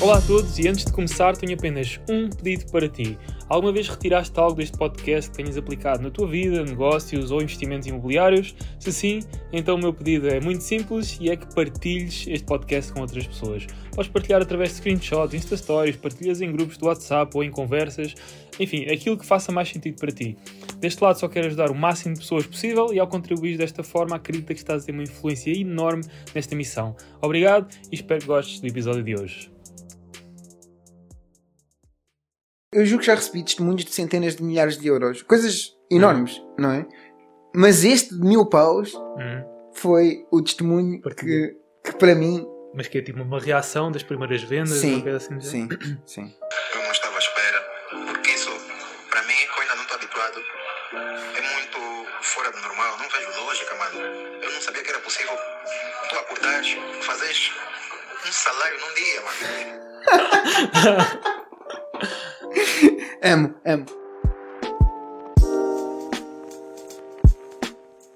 Olá a todos e antes de começar tenho apenas um pedido para ti. Alguma vez retiraste algo deste podcast que tenhas aplicado na tua vida, negócios ou investimentos imobiliários? Se sim, então o meu pedido é muito simples e é que partilhes este podcast com outras pessoas. Podes partilhar através de screenshots, Insta Stories, partilhas em grupos do WhatsApp ou em conversas, enfim, aquilo que faça mais sentido para ti. Deste lado só quero ajudar o máximo de pessoas possível e ao contribuir desta forma acredito que estás a ter uma influência enorme nesta missão. Obrigado e espero que gostes do episódio de hoje. Eu julgo que já recebi testemunhos de centenas de milhares de euros. Coisas enormes, não é? Mas este de mil paus Hum. foi o testemunho que, que para mim. Mas que é tipo uma reação das primeiras vendas? Sim, uma coisa assim género? sim, sim. Eu não estava à espera, porque isso, para mim, eu ainda não estou habituado. É muito fora do normal, não vejo lógica, mano. Eu não sabia que era possível tu acordares, fazeres um salário num dia, mano. Amo, amo.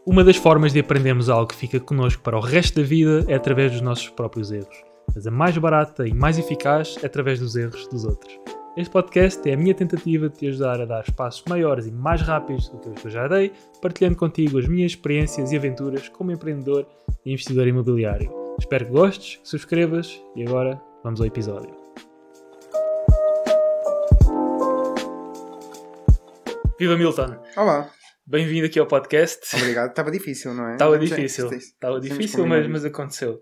Uma das formas de aprendermos algo que fica connosco para o resto da vida é através dos nossos próprios erros. Mas a mais barata e mais eficaz é através dos erros dos outros. Este podcast é a minha tentativa de te ajudar a dar passos maiores e mais rápidos do que os que eu já dei, partilhando contigo as minhas experiências e aventuras como empreendedor e investidor imobiliário. Espero que gostes, que subscrevas e agora vamos ao episódio. Viva Milton! Olá, Bem-vindo aqui ao podcast. obrigado. Estava difícil, não é? Estava difícil, estava difícil, mas, mas aconteceu.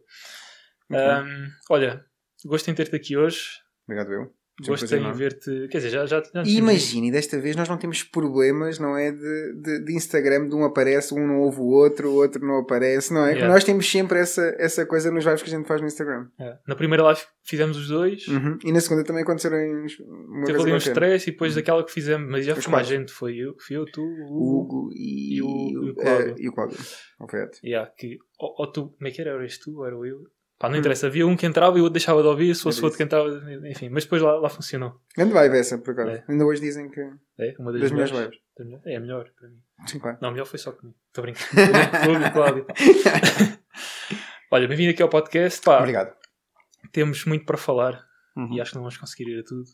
Ahm, olha, gosto em ter-te aqui hoje, Obrigado, eu. Gosto enorme. ver-te. Quer dizer, já, já, já E imagine, desta vez nós não temos problemas, não é? De, de, de Instagram, de um aparece, um não ouve o outro, o outro não aparece, não é? Yeah. Nós temos sempre essa, essa coisa nos lives que a gente faz no Instagram. É. Na primeira live fizemos os dois, Uhum. E na segunda também aconteceram uns- uma teve coisa ali um qualquer. stress e depois daquela que fizemos, mas já Os foi mais gente, foi eu, fui eu, tu, o Hugo. E, E o- e o eh, Cláudio. e o Cláudio. Alfredo. Yeah, que, ou, ou tu, como é que era? Eras tu ou era eu? Pá, não Hum. interessa, havia um que entrava e o outro deixava de ouvir, se fosse outro que entrava, enfim, mas depois lá, lá funcionou. Grande vibe essa, por acaso. É. Ainda hoje dizem que É, uma das, das melhores vibes. É a melhor para mim. Sim, claro. Não, a melhor foi só comigo. Estou brincando. Hugo e Cláudio. Olha, bem-vindo aqui ao podcast. Pá, Obrigado. temos muito para falar Uhum. e acho que não vamos conseguir ir a tudo.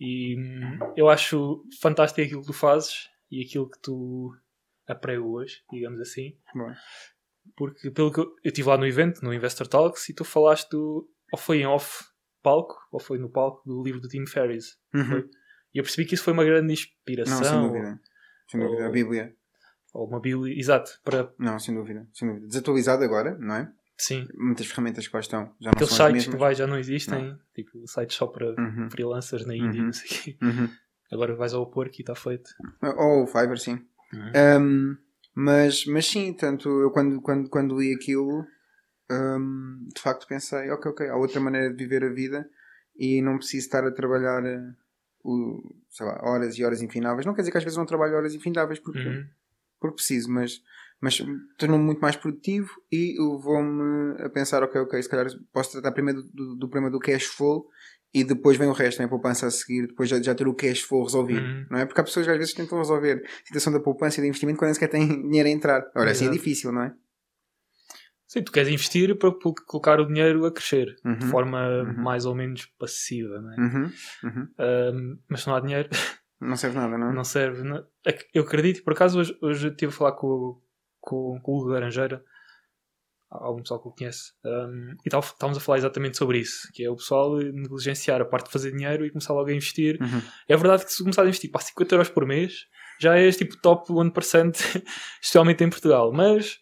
E hum, eu acho fantástico aquilo que tu fazes e aquilo que tu apreu hoje, digamos assim. Bom. Porque pelo que eu, eu estive lá no evento, no Investor Talks, e tu falaste do, ou foi em off palco, ou foi no palco do livro do Tim Ferriss. Uhum. E eu percebi que isso foi uma grande inspiração. Não, sem dúvida. Sem dúvida. ou- A Bíblia. Ou uma bíblia, exato, para, Não, sem dúvida. Sem dúvida. Desatualizado agora, não é? sim, Muitas ferramentas que lá estão já não aqueles sites que vai já não existem, tipo sites só para Uhum. freelancers na Índia, Uhum. não sei o quê. Uhum. Agora vais ao porco e está feito. Ou o Fiverr, sim. Uhum. Um, mas, mas sim, tanto eu quando, quando, quando li aquilo, um, de facto pensei, ok, ok, há outra maneira de viver a vida e não preciso estar a trabalhar eh, o, lá, horas e horas infindáveis. Não quer dizer que às vezes não trabalho horas infindáveis porque, Uhum. porque preciso, mas, mas tornou-me muito mais produtivo e eu vou-me a pensar, ok, ok, se calhar posso tratar primeiro do, do, do problema do cash flow e depois vem o resto, vem a poupança a seguir, depois já, já ter o cash flow resolvido, Uhum. não é? Porque há pessoas que às vezes tentam resolver a situação da poupança e do investimento quando nem sequer têm dinheiro a entrar. Ora, assim é Exato. difícil, não é? Sim, tu queres investir para colocar o dinheiro a crescer de Uhum. forma Uhum. mais ou menos passiva, não é? Ahm, mas se não há dinheiro, Não serve nada, não é? não serve. não- é que Eu acredito, por acaso hoje, hoje estive a falar com, com, com o Hugo Laranjeira, algum pessoal que o conhece, ahm, e tal- estávamos a falar exatamente sobre isso, que é o pessoal negligenciar a parte de fazer dinheiro e começar logo a investir. Uhum. É verdade que se começar a investir para 50 euros por mês, já és tipo top 1%, especialmente em Portugal. Mas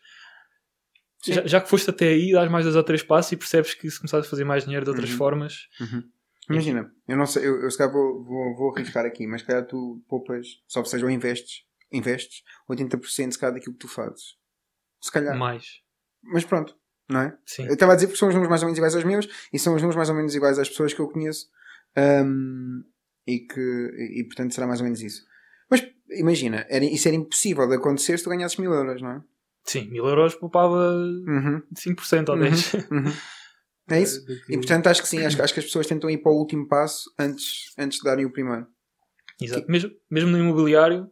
já, já que foste até aí, dás mais dois ou três passos e percebes que se começares a fazer mais dinheiro de outras Uhum. formas, Uhum. Imagina, eu não sei, eu, eu se calhar vou, vou, vou arriscar aqui, mas se calhar tu poupas, só seja, ou investes, investes 80% se calhar daquilo que tu fazes. Se calhar. mais. Mas pronto, não é? Sim. Eu estava a dizer porque são os números mais ou menos iguais aos meus e são os números mais ou menos iguais às pessoas que eu conheço Ahm, e que e, e, portanto será mais ou menos isso. Mas imagina, era, isso era impossível de acontecer se tu ganhasses mil euros, não é? Sim, mil euros poupava Uhum, 5% ou Uhum. 10%. uhum. É isso? Que- E portanto acho que sim, acho, que- acho que as pessoas tentam ir para o último passo antes, antes de darem o primeiro. Exato. Mesmo, mesmo no imobiliário,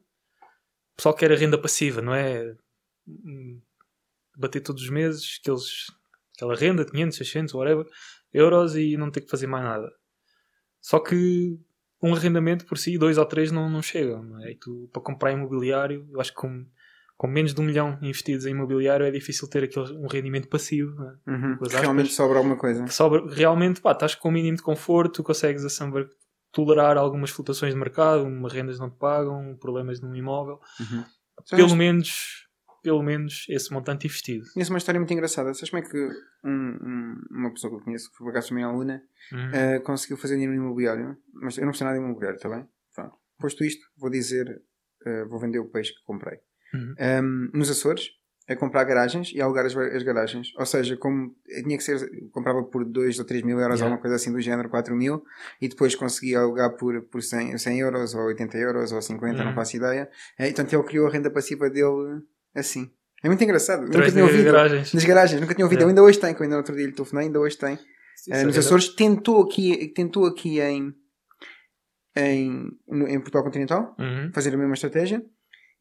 pessoal quer a renda passiva, não é? Bater todos os meses, aqueles, aquela renda, 500, 600, whatever. euros e não ter que fazer mais nada. Só que um arrendamento por si, dois ou três, não, não chegam. Não é? E tu, para comprar imobiliário, eu acho que com, com menos de um milhão investidos em imobiliário é difícil ter aquele, um rendimento passivo. É? Uhum. Realmente sobra alguma coisa. Sobra, realmente, pá, estás com o mínimo de conforto, consegues assemblar, tolerar algumas flutuações de mercado, uma rendas não te pagam, problemas num imóvel. Uhum. Pelo Sabes- menos, pelo menos esse montante investido. Conheço uma história muito engraçada. Sabes como é que um- um- uma pessoa que eu conheço, que por acaso também é aluna, Uhum. eh, conseguiu fazer dinheiro no imobiliário? Mas eu não percebo nada de imobiliário, está bem? Pronto. Posto isto, vou dizer, eh, vou vender o peixe que comprei. Uhum. Um, nos Açores, a comprar garagens e alugar as, as garagens. Ou seja, como tinha que ser, comprava por 2 ou 3 mil euros, Yeah. alguma coisa assim do género, 4 mil, e depois conseguia alugar por, por 100, 100 euros, ou 80 euros, ou 50, não Uhum. faço ideia. É, e, portanto, ele criou a renda passiva dele assim. É muito engraçado. Nunca Através tinha ouvido. garagens. Nas garagens, nunca tinha ouvido. Yeah. Ainda hoje tenho, que eu ainda no outro dia lhe telefonei, ainda hoje tem. Isso Eh, nos Açores tentou aqui, tentou aqui em, em, no- em Portugal Continental Uhum. fazer a mesma estratégia.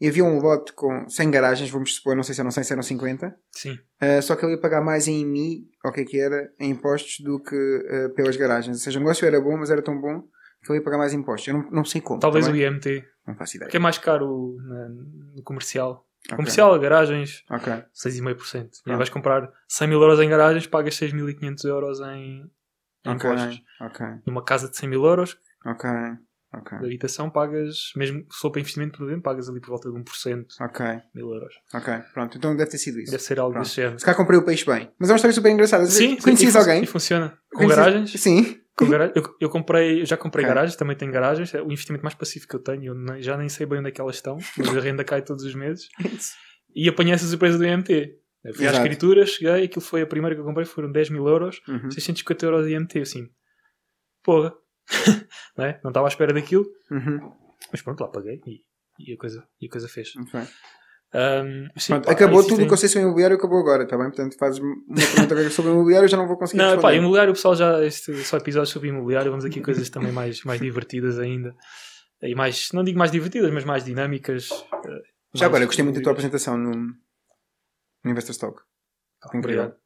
E havia um lote com 100 garagens, vamos supor, não sei se eram 100, se eram 50. Sim. Uh, só que ele ia pagar mais em IMI, ou o que é que era, em impostos do que uh, pelas garagens. Ou seja, o negócio era bom, mas era tão bom que ele ia pagar mais impostos. Eu não, não sei como. Talvez tá o? IMT, Não faço ideia. que é mais caro na- no comercial. Ok. Comercial, garagens, Ok. 6,5%. E Ah. vais comprar 100 mil euros em garagens, pagas 6.500 euros em, em Ok. impostos. Ok. Numa casa de 100 mil euros Ok. Ok. de habitação, pagas, mesmo se for para investimento, por exemplo, pagas ali por volta de 1%, Ok. mil euros. Ok. Pronto. Então deve ter sido isso. Deve ser algo Pronto. desse género. Se calhar comprei o peixe bem. Mas é uma história super engraçada. Sim, Conhecias fun- alguém? E funciona. Com garagens? Sim. Com gara- eu, eu comprei, eu já comprei Ok. garagens, também tenho garagens. É o investimento mais passivo que eu tenho. Eu nem- já nem sei bem onde é que elas estão, mas a renda cai todos os meses. E apanhei essa surpresa do IMT. Eu fui à Exato. escritura, cheguei, aquilo foi a primeira que eu comprei, foram 10 mil euros, Uhum. 650 euros de IMT, assim. Porra. não, é? não estava à espera daquilo, Uhum. mas pronto, lá paguei e, e a, coisa, e a coisa fez. Bem. Ahm, sim, Pronto, pá, acabou tudo o que eu sei sobre imobiliário, acabou agora, está bem? Portanto, fazes uma pergunta sobre imobiliário, eu já não vou conseguir Não, pá, responder. imobiliário, o pessoal já. Este só episódios sobre imobiliário, vamos aqui a coisas também mais, mais divertidas ainda. E mais, não digo mais divertidas, mas mais dinâmicas. eh, Já mais agora, eu gostei muito da tua apresentação no, no Investor Stock. Pá, Incrível. obrigado.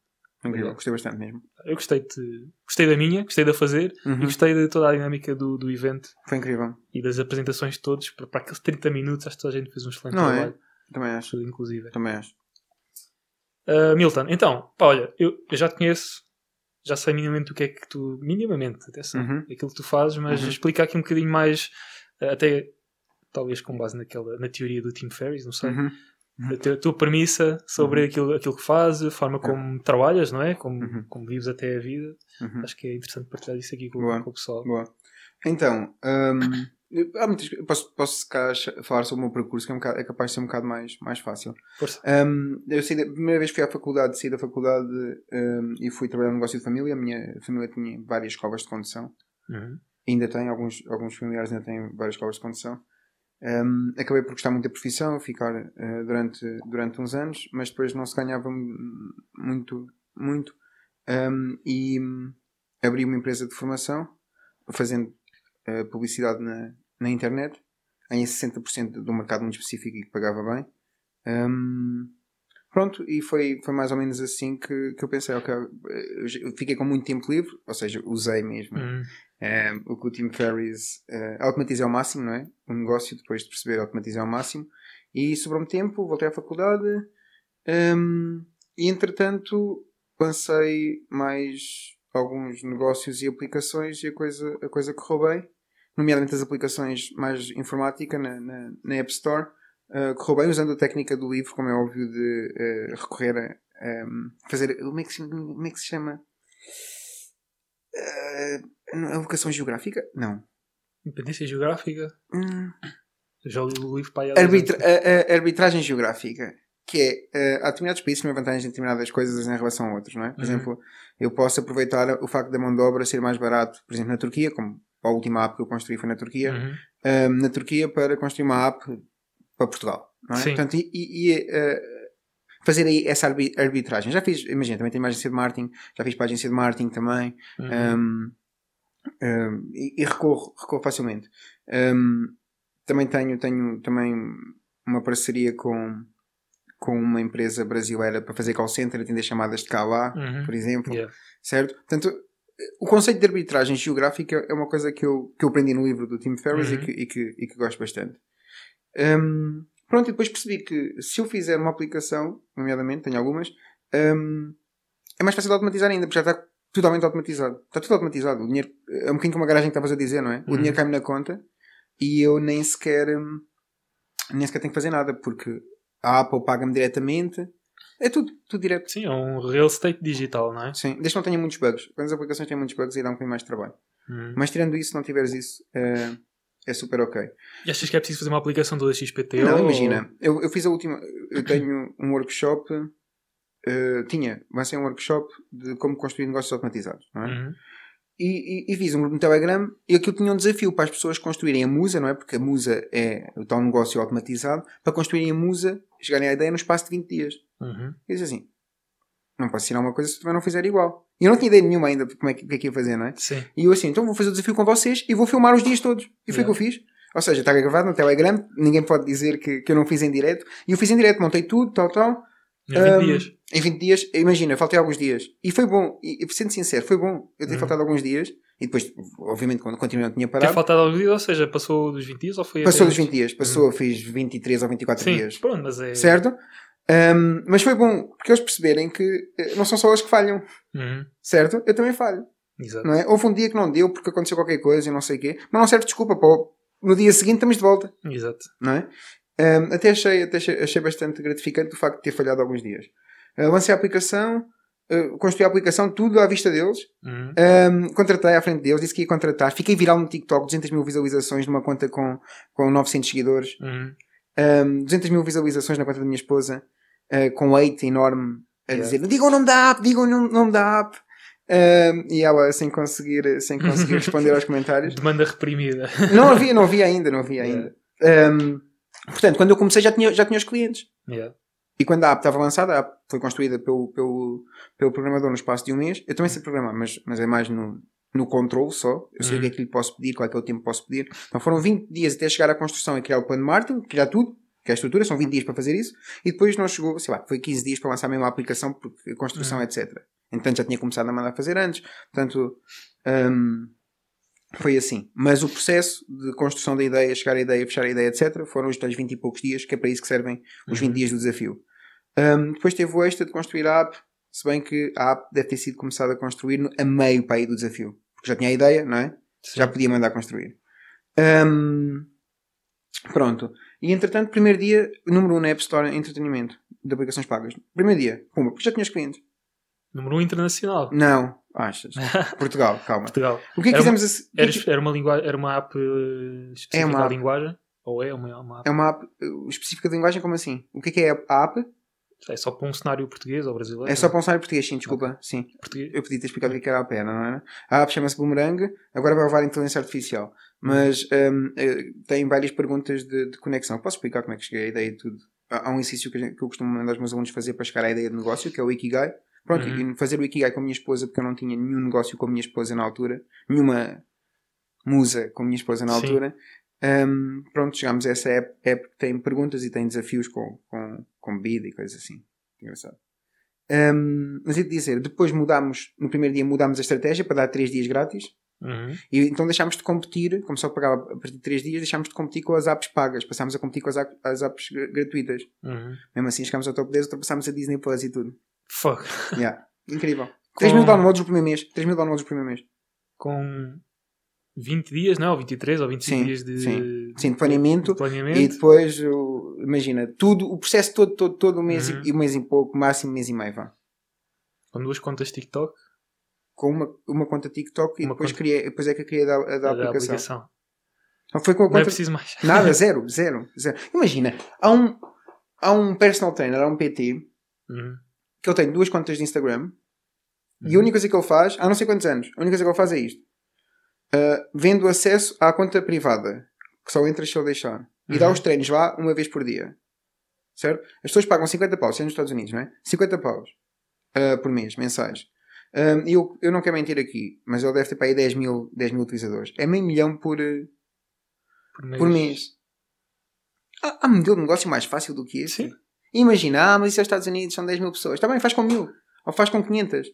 Incrível, Obrigado. gostei bastante mesmo. Eu gostei, de, gostei da minha, gostei de a fazer Uhum. e gostei de toda a dinâmica do, do evento Foi incrível. e das apresentações de todos. Para, para aqueles 30 minutos, acho que toda a gente fez um excelente Não é? trabalho. Também acho. Inclusive. Também acho. Uh, Milton, então, pá, olha, eu, eu já te conheço, já sei minimamente o que é que tu. Minimamente, atenção, Uhum. aquilo que tu fazes, mas Uhum. explica aqui um bocadinho mais, uh, até talvez com base naquela, na teoria do Tim Ferriss, não sei. Uhum. A tua, a tua premissa sobre Uhum. aquilo, aquilo que fazes, a forma como trabalhas, não é? Como, Uhum. como vives até a vida. Uhum. Acho que é interessante partilhar isso aqui com, com o pessoal. Boa. Então, hum, há muitas, posso, posso falar sobre o meu percurso, que é, um bocado- é capaz de ser um bocado mais, mais fácil. Força. Hum, eu da, primeira vez que fui à faculdade, saí da faculdade hum, e fui trabalhar no negócio de família. A minha família tinha várias escolas de condução. Uhum. ainda tem, alguns, alguns familiares ainda têm várias escolas de condução. Um, acabei por gostar muito da profissão, ficar uh, durante, durante uns anos, mas depois não se ganhava mu- muito, muito. Um, e hum, abri uma empresa de formação, fazendo uh, publicidade na, na internet, em 60% do mercado muito específico e que pagava bem. Um, pronto, e foi, foi mais ou menos assim que, que eu pensei, ok, eu fiquei com muito tempo livre, ou seja, usei mesmo Uhum. é, o que o Tim Ferriss uh, automatizei ao máximo, não é? O negócio, depois de perceber, automatizei ao máximo. E sobrou-me tempo, voltei à faculdade um, e, entretanto, lancei mais alguns negócios e aplicações e a coisa, a coisa correu bem. Nomeadamente as aplicações mais informática na, na, na App Store. Uh, correu bem usando a técnica do livro, como é óbvio, de uh, recorrer a um, fazer. Como é, que se, como é que se chama? Uh, a vocação geográfica? Não. Independência geográfica. Hum, já li o livro para arbitra a, a- arbitragem geográfica. Que é, uh, há determinados países que têm vantagens em determinadas coisas em relação a outros, não é? Por Uhum. exemplo, eu posso aproveitar o facto da mão de obra ser mais barato, por exemplo, na Turquia, como a última app que eu construí foi na Turquia, Uhum. um, na Turquia para construir uma app para Portugal. Não é? Sim. Portanto, e, e- uh, fazer aí essa arbi- arbitragem. Já fiz, imagina, também tenho uma agência de marketing, já fiz para a agência de marketing também, Uhum. um, um, e, e recorro, recorro facilmente. Um, também tenho, tenho também uma parceria com, com uma empresa brasileira para fazer call center, atender chamadas de cá a lá, Uhum. por exemplo, Yeah. certo? Portanto, o conceito de arbitragem geográfica é uma coisa que eu, que eu aprendi no livro do Tim Ferriss Uhum. e, que, e, que, e que gosto bastante. Hum, pronto, e depois percebi que se eu fizer uma aplicação, nomeadamente, tenho algumas, hum, é mais fácil de automatizar ainda, porque já está totalmente automatizado. Está tudo automatizado. O dinheiro, é um bocadinho como a garagem que estavas a dizer, não é? O Uhum. dinheiro cai-me na conta e eu nem sequer, nem sequer tenho que fazer nada, porque a Apple paga-me diretamente. É tudo, tudo direto. Sim, é um real estate digital, não é? Sim, desde que não tenha muitos bugs. Quando as aplicações têm muitos bugs, aí dá um bocadinho mais de trabalho. Hum. Mas tirando isso, se não tiveres isso, é, é super ok. E achas que é preciso fazer uma aplicação toda XPT? não, ou- imagina, eu, eu fiz a última. Eu tenho um workshop. eh, tinha, vai ser um workshop de como construir negócios automatizados, não é? Uhum. E, e- e fiz um grupo no Telegram e aquilo tinha um desafio para as pessoas construírem a Musa, não é? Porque a Musa é o tal negócio automatizado, para construírem a Musa, chegarem à ideia no espaço de 20 dias. Uhum. Eu disse assim: não posso ensinar uma coisa se tu também não fizer igual. Eu não tinha ideia nenhuma ainda de como é que, que é que ia fazer, não é? Sim. E eu assim, então vou fazer o desafio com vocês e vou filmar os dias todos. E foi o Yeah. que eu fiz. Ou seja, está gravado no Telegram, ninguém pode dizer que, que eu não fiz em direto. E eu fiz em direto, montei tudo, tal, tal. Em 20 Um, dias. Em 20 dias, imagina, faltei alguns dias. E foi bom, e, sendo sincero, foi bom eu ter Uhum. faltado alguns dias. E depois, obviamente, quando continuei, não tinha Ter parado. faltado alguns dias, ou seja, passou dos 20 dias ou foi Passou dos 20 dias, passou, fiz 23 ou 24 Sim, dias. pronto, mas é. Certo? Um, mas foi bom, porque eles perceberem que eh, não são só eles que falham, Uhum. certo? Eu também falho. Exato. Não é? Houve um dia que não deu porque aconteceu qualquer coisa e não sei o quê, mas não serve de desculpa. Pô, no dia seguinte estamos de volta, Exato. não é? Um, até achei, até achei, achei bastante gratificante o facto de ter falhado alguns dias. Uh, lancei a aplicação, uh, construí a aplicação, tudo à vista deles. Uhum. Um, contratei à frente deles, disse que ia contratar. Fiquei viral no TikTok, 200 mil visualizações numa conta com, com 900 seguidores. Uhum. Um, 200 mil visualizações na conta da minha esposa, uh, com hate enorme, a Yeah. dizer: digam o nome da app, digam o nome da app. Um, e ela sem conseguir, sem conseguir responder aos comentários. Demanda reprimida. Não havia, não havia ainda, não havia Yeah. ainda. Um, portanto, quando eu comecei já tinha, já tinha os clientes. Yeah. E quando a app estava lançada, a app foi construída pelo, pelo, pelo programador no espaço de um mês. Eu também sei programar, mas, mas é mais no, no controle só. Eu sei o que é que lhe posso pedir, qual é que é o tempo que posso pedir. Então foram 20 dias até chegar à construção e criar o plano de marketing, criar tudo, que é a estrutura, são 20 dias para fazer isso. E depois não chegou, sei lá, foi 15 dias para lançar mesmo a aplicação, porque a construção, Uhum. etc. Entanto, já tinha começado a mandar fazer antes. Portanto, hum, foi assim. Mas o processo de construção da ideia, chegar à ideia, fechar a ideia, etc., foram os tais 20 e poucos dias, que é para isso que servem os 20 Uhum. dias do desafio. Um, depois teve o extra de construir a app, se bem que a app deve ter sido começada a construir no- a meio para aí do desafio. Porque já tinha a ideia, não é? Sim. Já podia mandar construir. Um, pronto. E entretanto, primeiro dia, número 1 um na App Store entretenimento de aplicações pagas. Primeiro dia, pumba, porque já tinhas clientes. Número 1 internacional. Não, achas? Portugal, calma. Portugal. O que é que Era fizemos assim? que é Era, uma lingua... era uma app eh, específica É uma app. linguagem? Ou é uma, uma app? É uma app uh, específica de linguagem, como assim? O que é que é a app? É só para um cenário português ou brasileiro? É só para um cenário português, sim, desculpa. Sim. português. Eu podia ter explicado o que era a pena, não era? A app chama-se Boomerang, agora vai levar inteligência artificial. Mas hum, eh, tem várias perguntas de, de conexão. Posso explicar como é que cheguei à ideia de tudo? Há, um exercício que, a eu costumo mandar aos meus alunos fazer para chegar à ideia de negócio, que é o Ikigai. Pronto, Uhum. e fazer o Ikigai com a minha esposa, porque eu não tinha nenhum negócio com a minha esposa na altura, nenhuma musa com a minha esposa na altura. Hum, pronto, chegámos a essa app, app que tem perguntas e tem desafios com, com, com bebida e coisas assim. Engraçado. Hum, mas ia dizer, depois mudámos, no primeiro dia mudámos a estratégia para dar 3 dias grátis. Uhum. E então deixámos de competir, como só pagava a partir de 3 dias, deixámos de competir com as apps pagas. Passámos a competir com as, as apps gra- gratuitas. Uhum. Mesmo assim, chegámos ao top 10, ultrapassámos a Disney Plus e tudo. Fuck. Yeah. Incrível. 3 mil Com- downloads no primeiro mês. 3 mil downloads no primeiro mês. Com 20 dias, não? 23 ou 25 Sim, dias de, sim. Sim, de planeamento. de planeamento. E depois, o- imagina, tudo, o processo todo, todo, todo um mês Uhum. e, e um mês e pouco, máximo mês e meio, vá. Com duas contas TikTok. Com uma, uma conta TikTok e Uma depois, conta- criei, depois é que eu criei a da, a da da aplicação. aplicação. Não foi com a Não é conta. preciso mais. Nada, zero, zero, zero. Imagina, há um, há um personal trainer, há um PT, Uhum. que ele tem duas contas de Instagram e a Uhum. única coisa que ele faz, há não sei quantos anos, a única coisa que ele faz é isto: Uh, vendo acesso à conta privada, que só entra se ele deixar, e dá Uhum. os treinos lá uma vez por dia, certo? As pessoas pagam 50 paus, sendo nos Estados Unidos, não é? 50 paus uh, por mês, mensais. Um, e eu, eu não quero mentir aqui, mas ele deve ter para aí 10 mil, 10 mil utilizadores. É meio milhão por, Por mês. por mês. Há, há modelo de negócio mais fácil do que esse? Sim. Imagina, ah, mas isso é os Estados Unidos, são 10 mil pessoas. Está bem, faz com mil. Ou faz com 500.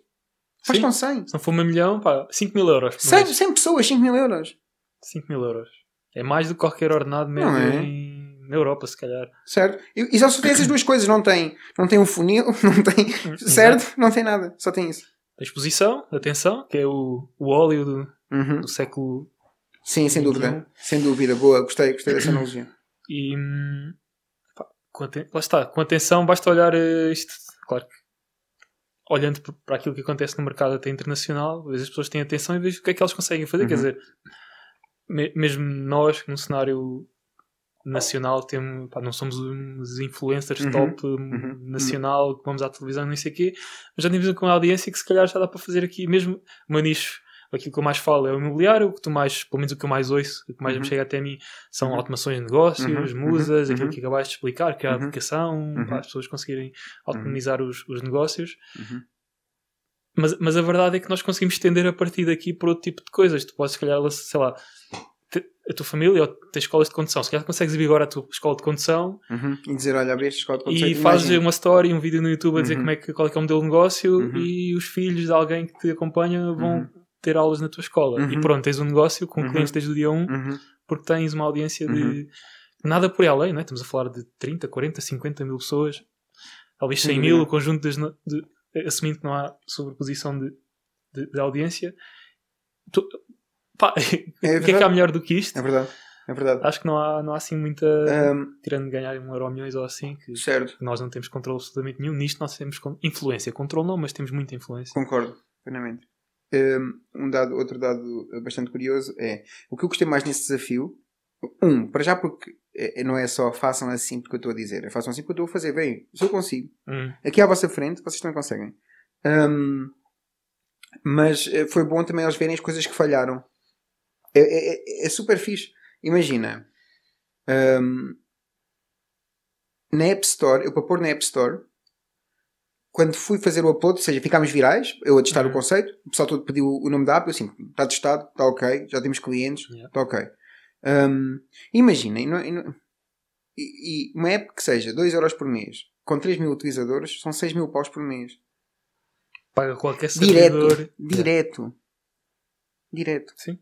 Faz Sim. com 100. Se não for meio milhão, pá, 5 mil euros. por 100, mês. 100 pessoas, 5 mil euros. 5 mil euros. É mais do que qualquer ordenado Não é? em- na Europa, se calhar. Certo? E, e só só tem essas duas coisas. Não tem, não tem um funil, não tem. Certo? Não tem nada. Só tem isso. A exposição, atenção, que é o, o óleo do, Uhum. do século. Sim, sem dúvida. Sem dúvida. Boa. Gostei, gostei dessa analogia. E. hum, pá, com aten- lá está, com atenção, basta olhar eh, isto. Claro que. Olhando para aquilo que acontece no mercado até internacional, às vezes as pessoas têm atenção e vejam o que é que elas conseguem fazer. Quer Uhum. dizer, me- mesmo nós, num cenário nacional, temos, pá, não somos uns influencers Uhum. top hum, Uhum. nacional, que vamos à televisão, não sei o quê, mas já temos uma audiência que se calhar já dá para fazer aqui, mesmo o meu nicho. Aquilo que eu mais falo é o imobiliário, o que tu mais, pelo menos o que eu mais ouço, o que mais Uhum. me chega até a mim são Uhum. automações de negócios, Uhum. musas, Uhum. aquilo Uhum. que acabaste de explicar, que é a aplicação, Uhum. para as pessoas conseguirem autonomizar os, os negócios. Mas, mas a verdade é que nós conseguimos estender a partir daqui para outro tipo de coisas. Tu podes, se calhar, sei lá, a tua família ou tens escolas de condução. Se calhar consegues ir agora à tua escola de condução Uhum. E dizer, olha, este escola de e conceito, fazes uma story, um vídeo no YouTube a dizer Uhum. como é que, qual é, que é o modelo de negócio Uhum. e os filhos de alguém que te acompanha vão. Ter aulas na tua escola. Uhum. E pronto, tens um negócio com Uhum. clientes desde o dia 1 Uhum. porque tens uma audiência de Uhum. nada por além, não é? Estamos a falar de 30, 40, 50 mil pessoas, talvez Sem 100 mil, o conjunto das, no- de, assumindo que não há sobreposição de, de, de audiência. Tu- pá, o que é que há melhor do que isto? É verdade. É verdade. Acho que não há, não há assim muita. Ahm, Tirando de ganhar um euro ou milhões ou assim, que certo. nós não temos controle absolutamente nenhum. Nisto nós temos influência. Controle não, mas temos muita influência. Concordo, plenamente. Um, um dado, outro dado bastante curioso é o que eu gostei mais nesse desafio. Um, para já porque é- não é só façam assim porque eu estou a dizer, é façam assim porque eu estou a fazer. Bem, se eu consigo, Hum, aqui à vossa frente, vocês também conseguem. Um, mas eh, foi bom também eles verem as coisas que falharam. É, é- é- é super fixe. Imagina, um, na App Store, eu para pôr na App Store, quando fui fazer o upload, ou seja, ficámos virais, eu a testar Uhum. o conceito, o pessoal todo pediu o nome da app, eu assim, está testado, está ok, já temos clientes, Yeah. está ok. Um, Imaginem, não- não- e, e uma app que seja 2€ euros por mês, com 3 mil utilizadores, são 6 mil paus por mês. paga qualquer Direto, servidor. direto. Direto. Sim.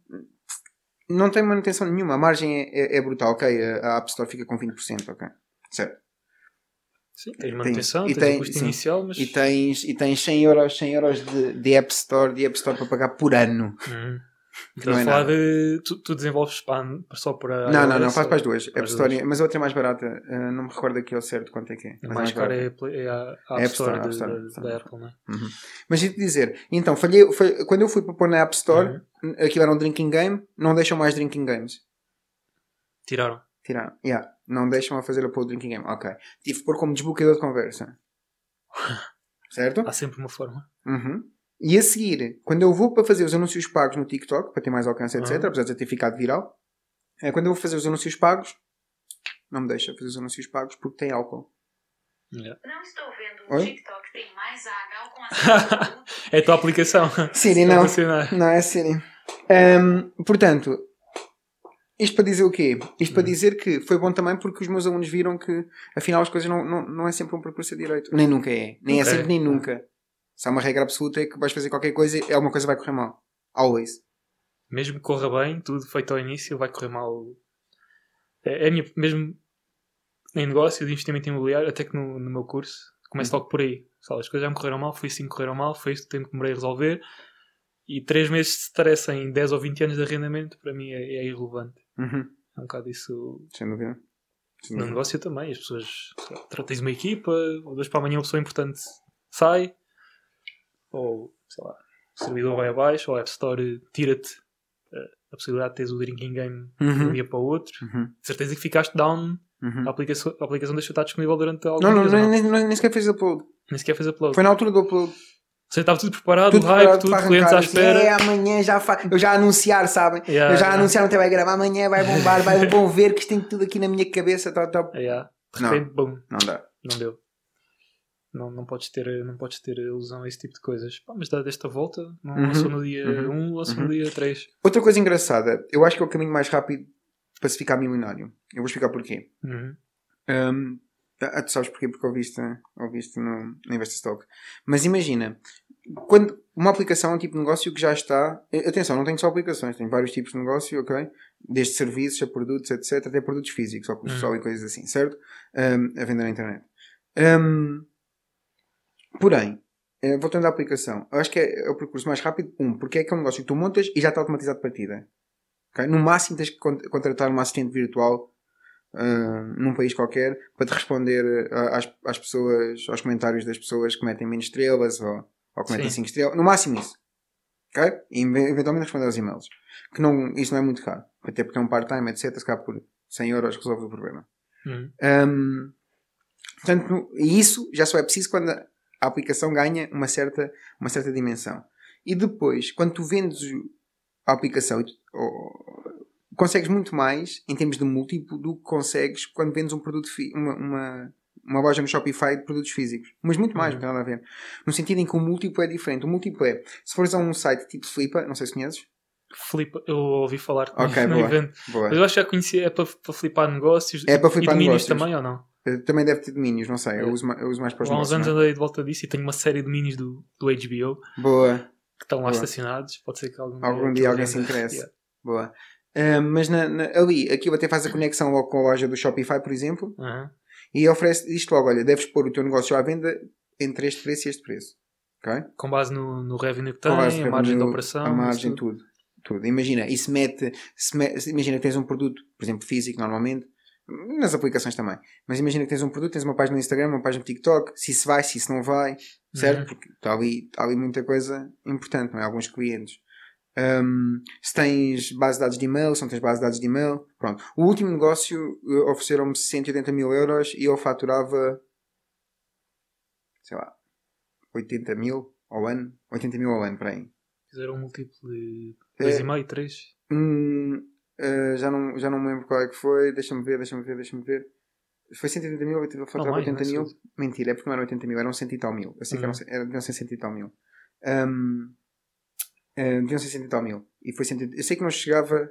Não tem manutenção nenhuma, a margem é, é- é brutal, ok, a, a App Store fica com 20%, ok. Certo. Sim, tens manutenção, e tens tem- o custo sim. inicial, mas. E tens, e tens 100 euros, 100 euros de, de App Store, de App Store para pagar por ano. Hum. Que Estás não a é falar nada. de. Tu, tu desenvolves para, só para. Não, não, não, faz para as duas. App Store, duas? mas a outra é mais barata. uh, não me recordo aqui ao certo quanto é que é. A mas mais cara é, Play- é a App, App Store, Store, App da- Store, da, Store. da Apple, não é? Uhum. Mas ia te dizer, então, falhei, quando eu fui para pôr na App Store, Uhum. aquilo era um drinking game, não deixam mais drinking games. Tiraram. Tiraram. Yeah. Não deixam a fazer a pôr drinking game. Ok. Tive que pôr como desbloqueador de conversa. certo? Há sempre uma forma. Uhum. E a seguir, quando eu vou para fazer os anúncios pagos no TikTok, para ter mais alcance, etc., Uhum. apesar de eu ter ficado viral, é, quando eu vou fazer os anúncios pagos, não me deixa fazer os anúncios pagos porque tem álcool. Yeah. Não estou vendo o Oi? TikTok tem mais água com a É a tua aplicação. Siri, não. Não, é Siri. Ahm, portanto, isto para dizer o quê? Isto para Hum. dizer que foi bom também porque os meus alunos viram que afinal as coisas não, não, não é sempre um percurso a direito. Nem nunca é. Nem é Ok. sempre nem nunca. Se há uma regra absoluta é que vais fazer qualquer coisa e alguma coisa vai correr mal. Always. Mesmo que corra bem, tudo feito ao início vai correr mal. É, é minha, mesmo em negócio de investimento imobiliário, até que no, no meu curso, começa logo por aí. Sabe, as coisas já me correram mal, foi assim que correram mal, foi isto que tempo que demorei a resolver. E 3 meses de stress em 10 ou 20 anos de arrendamento, para mim é, é irrelevante. Uhum. É um bocado isso Sem dúvida. Sem no negócio também. As pessoas. Tens uma equipa, ou dois para amanhã uma pessoa importante sai, ou sei lá, o servidor vai abaixo, ou a App Store tira-te eh, a possibilidade de teres o drinking game de um Uhum. dia para o outro. Uhum. De certeza que ficaste down, Uhum. a aplicação, a aplicação deixou de estar disponível durante alguns Não, não, nem, não? nem, nem sequer fez upload. Nem sequer fez upload. Foi na altura do upload. Você estava tudo preparado, Tudo hype, preparado tudo, para clientes à espera. É, amanhã já fa... Eu já anunciar, sabem? Yeah, eu já yeah. anunciar no Telegram. Amanhã vai bombar, vai, vão ver que isto tem tudo aqui na minha cabeça. Tá, tá. Yeah. De Não. repente, bum, Não dá. não deu. Não, não, podes ter, não podes ter ilusão a esse tipo de coisas. Pá, mas dá desta volta, não Uhum. lançou no dia Uhum. 1, lançou Uhum. no dia 3. Outra coisa engraçada, eu acho que é o caminho mais rápido para se ficar milionário. Eu vou explicar porquê. Uhum. Um, tu sabes porquê? Porque ouviste, ouviste no, no Investor Talk. Mas imagina, quando uma aplicação é um tipo de negócio que já está. eh, Atenção, não tenho só aplicações, tenho vários tipos de negócio, ok? Desde serviços a produtos, etc. Até produtos físicos, óculos Uhum. sol e coisas assim, certo? Um, a vender na internet. Um, porém, eh, voltando à aplicação, eu acho que é, é o percurso mais rápido. Um, porque é que é um negócio que tu montas e já está automatizado de partida. ok? No máximo tens que con- contratar uma assistente virtual ah, num país qualquer para te responder ah, às, às pessoas, aos comentários das pessoas que metem menos estrelas ou, ou que metem Sim. 5 estrelas. No máximo isso. Ok? E eventualmente responder aos e-mails. Que não, isso não é muito caro. Até porque é um part-time, etc. Se calhar por 100 euros resolve o problema. Uhum. Hum, portanto, isso já só é preciso quando a aplicação ganha uma certa, uma certa dimensão. E depois, quando tu vendes a aplicação, ou- consegues muito mais em termos de múltiplo do que consegues quando vendes um produto, uma, uma, uma loja no Shopify de produtos físicos. Mas muito mais, Uhum. não tem nada a ver. No sentido em que o múltiplo é diferente. O múltiplo é, se fores a um site tipo Flipa, não sei se conheces. Flipa, eu ouvi falar Ok, no boa. evento. Boa. Mas eu acho que já conhecia, é para, para flipar negócios É para flipar e domínios negócios. também ou não? Eh, Também deve ter domínios, não sei. Eu É. uso, eu uso mais para os Há uns anos é? andei de volta disso e tenho uma série de domínios do, do HBO Boa. que estão lá Boa. estacionados. Pode ser que algum, Algum dia alguém se interesse. Yeah. Boa. Ah, mas na, na- ali, aquilo até faz a conexão logo com a loja do Shopify, por exemplo, Aham. e oferece isto logo: olha, deves pôr o teu negócio à venda entre este preço e este preço. Ok? Com base no, no revenue que tem, a no margem de revenue, operação. A margem, tudo. tudo. tudo. Imagina, e se mete, se me- se- imagina que tens um produto, por exemplo, físico, normalmente, nas aplicações também, mas imagina que tens um produto, tens uma página no Instagram, uma página no TikTok, se isso vai, se isso não vai, certo? Uhum. Porque está ali, está ali muita coisa importante, não é? Alguns clientes. Um, se tens base de dados de e-mail, se não tens base de dados de e-mail, pronto. O último negócio eh, ofereceram-me 180 mil euros e eu faturava, sei lá, 80 mil ao ano, 80 mil ao ano, para aí. Fizeram um múltiplo de É. 2,5, 3. Hum, eh, já, não, já não me lembro qual é que foi, deixa-me ver, deixa-me ver, deixa-me ver. Foi 180 mil, eu tive a faturar mais, 80 não é mil. Mentira, é porque não eram 80 mil, eram 100 e tal mil. Eu sei que Uhum. eram, eram, ser 100 e tal mil. Hum, eh, deviam ser 100 e tal mil. E foi 100, e- eu sei que não chegava.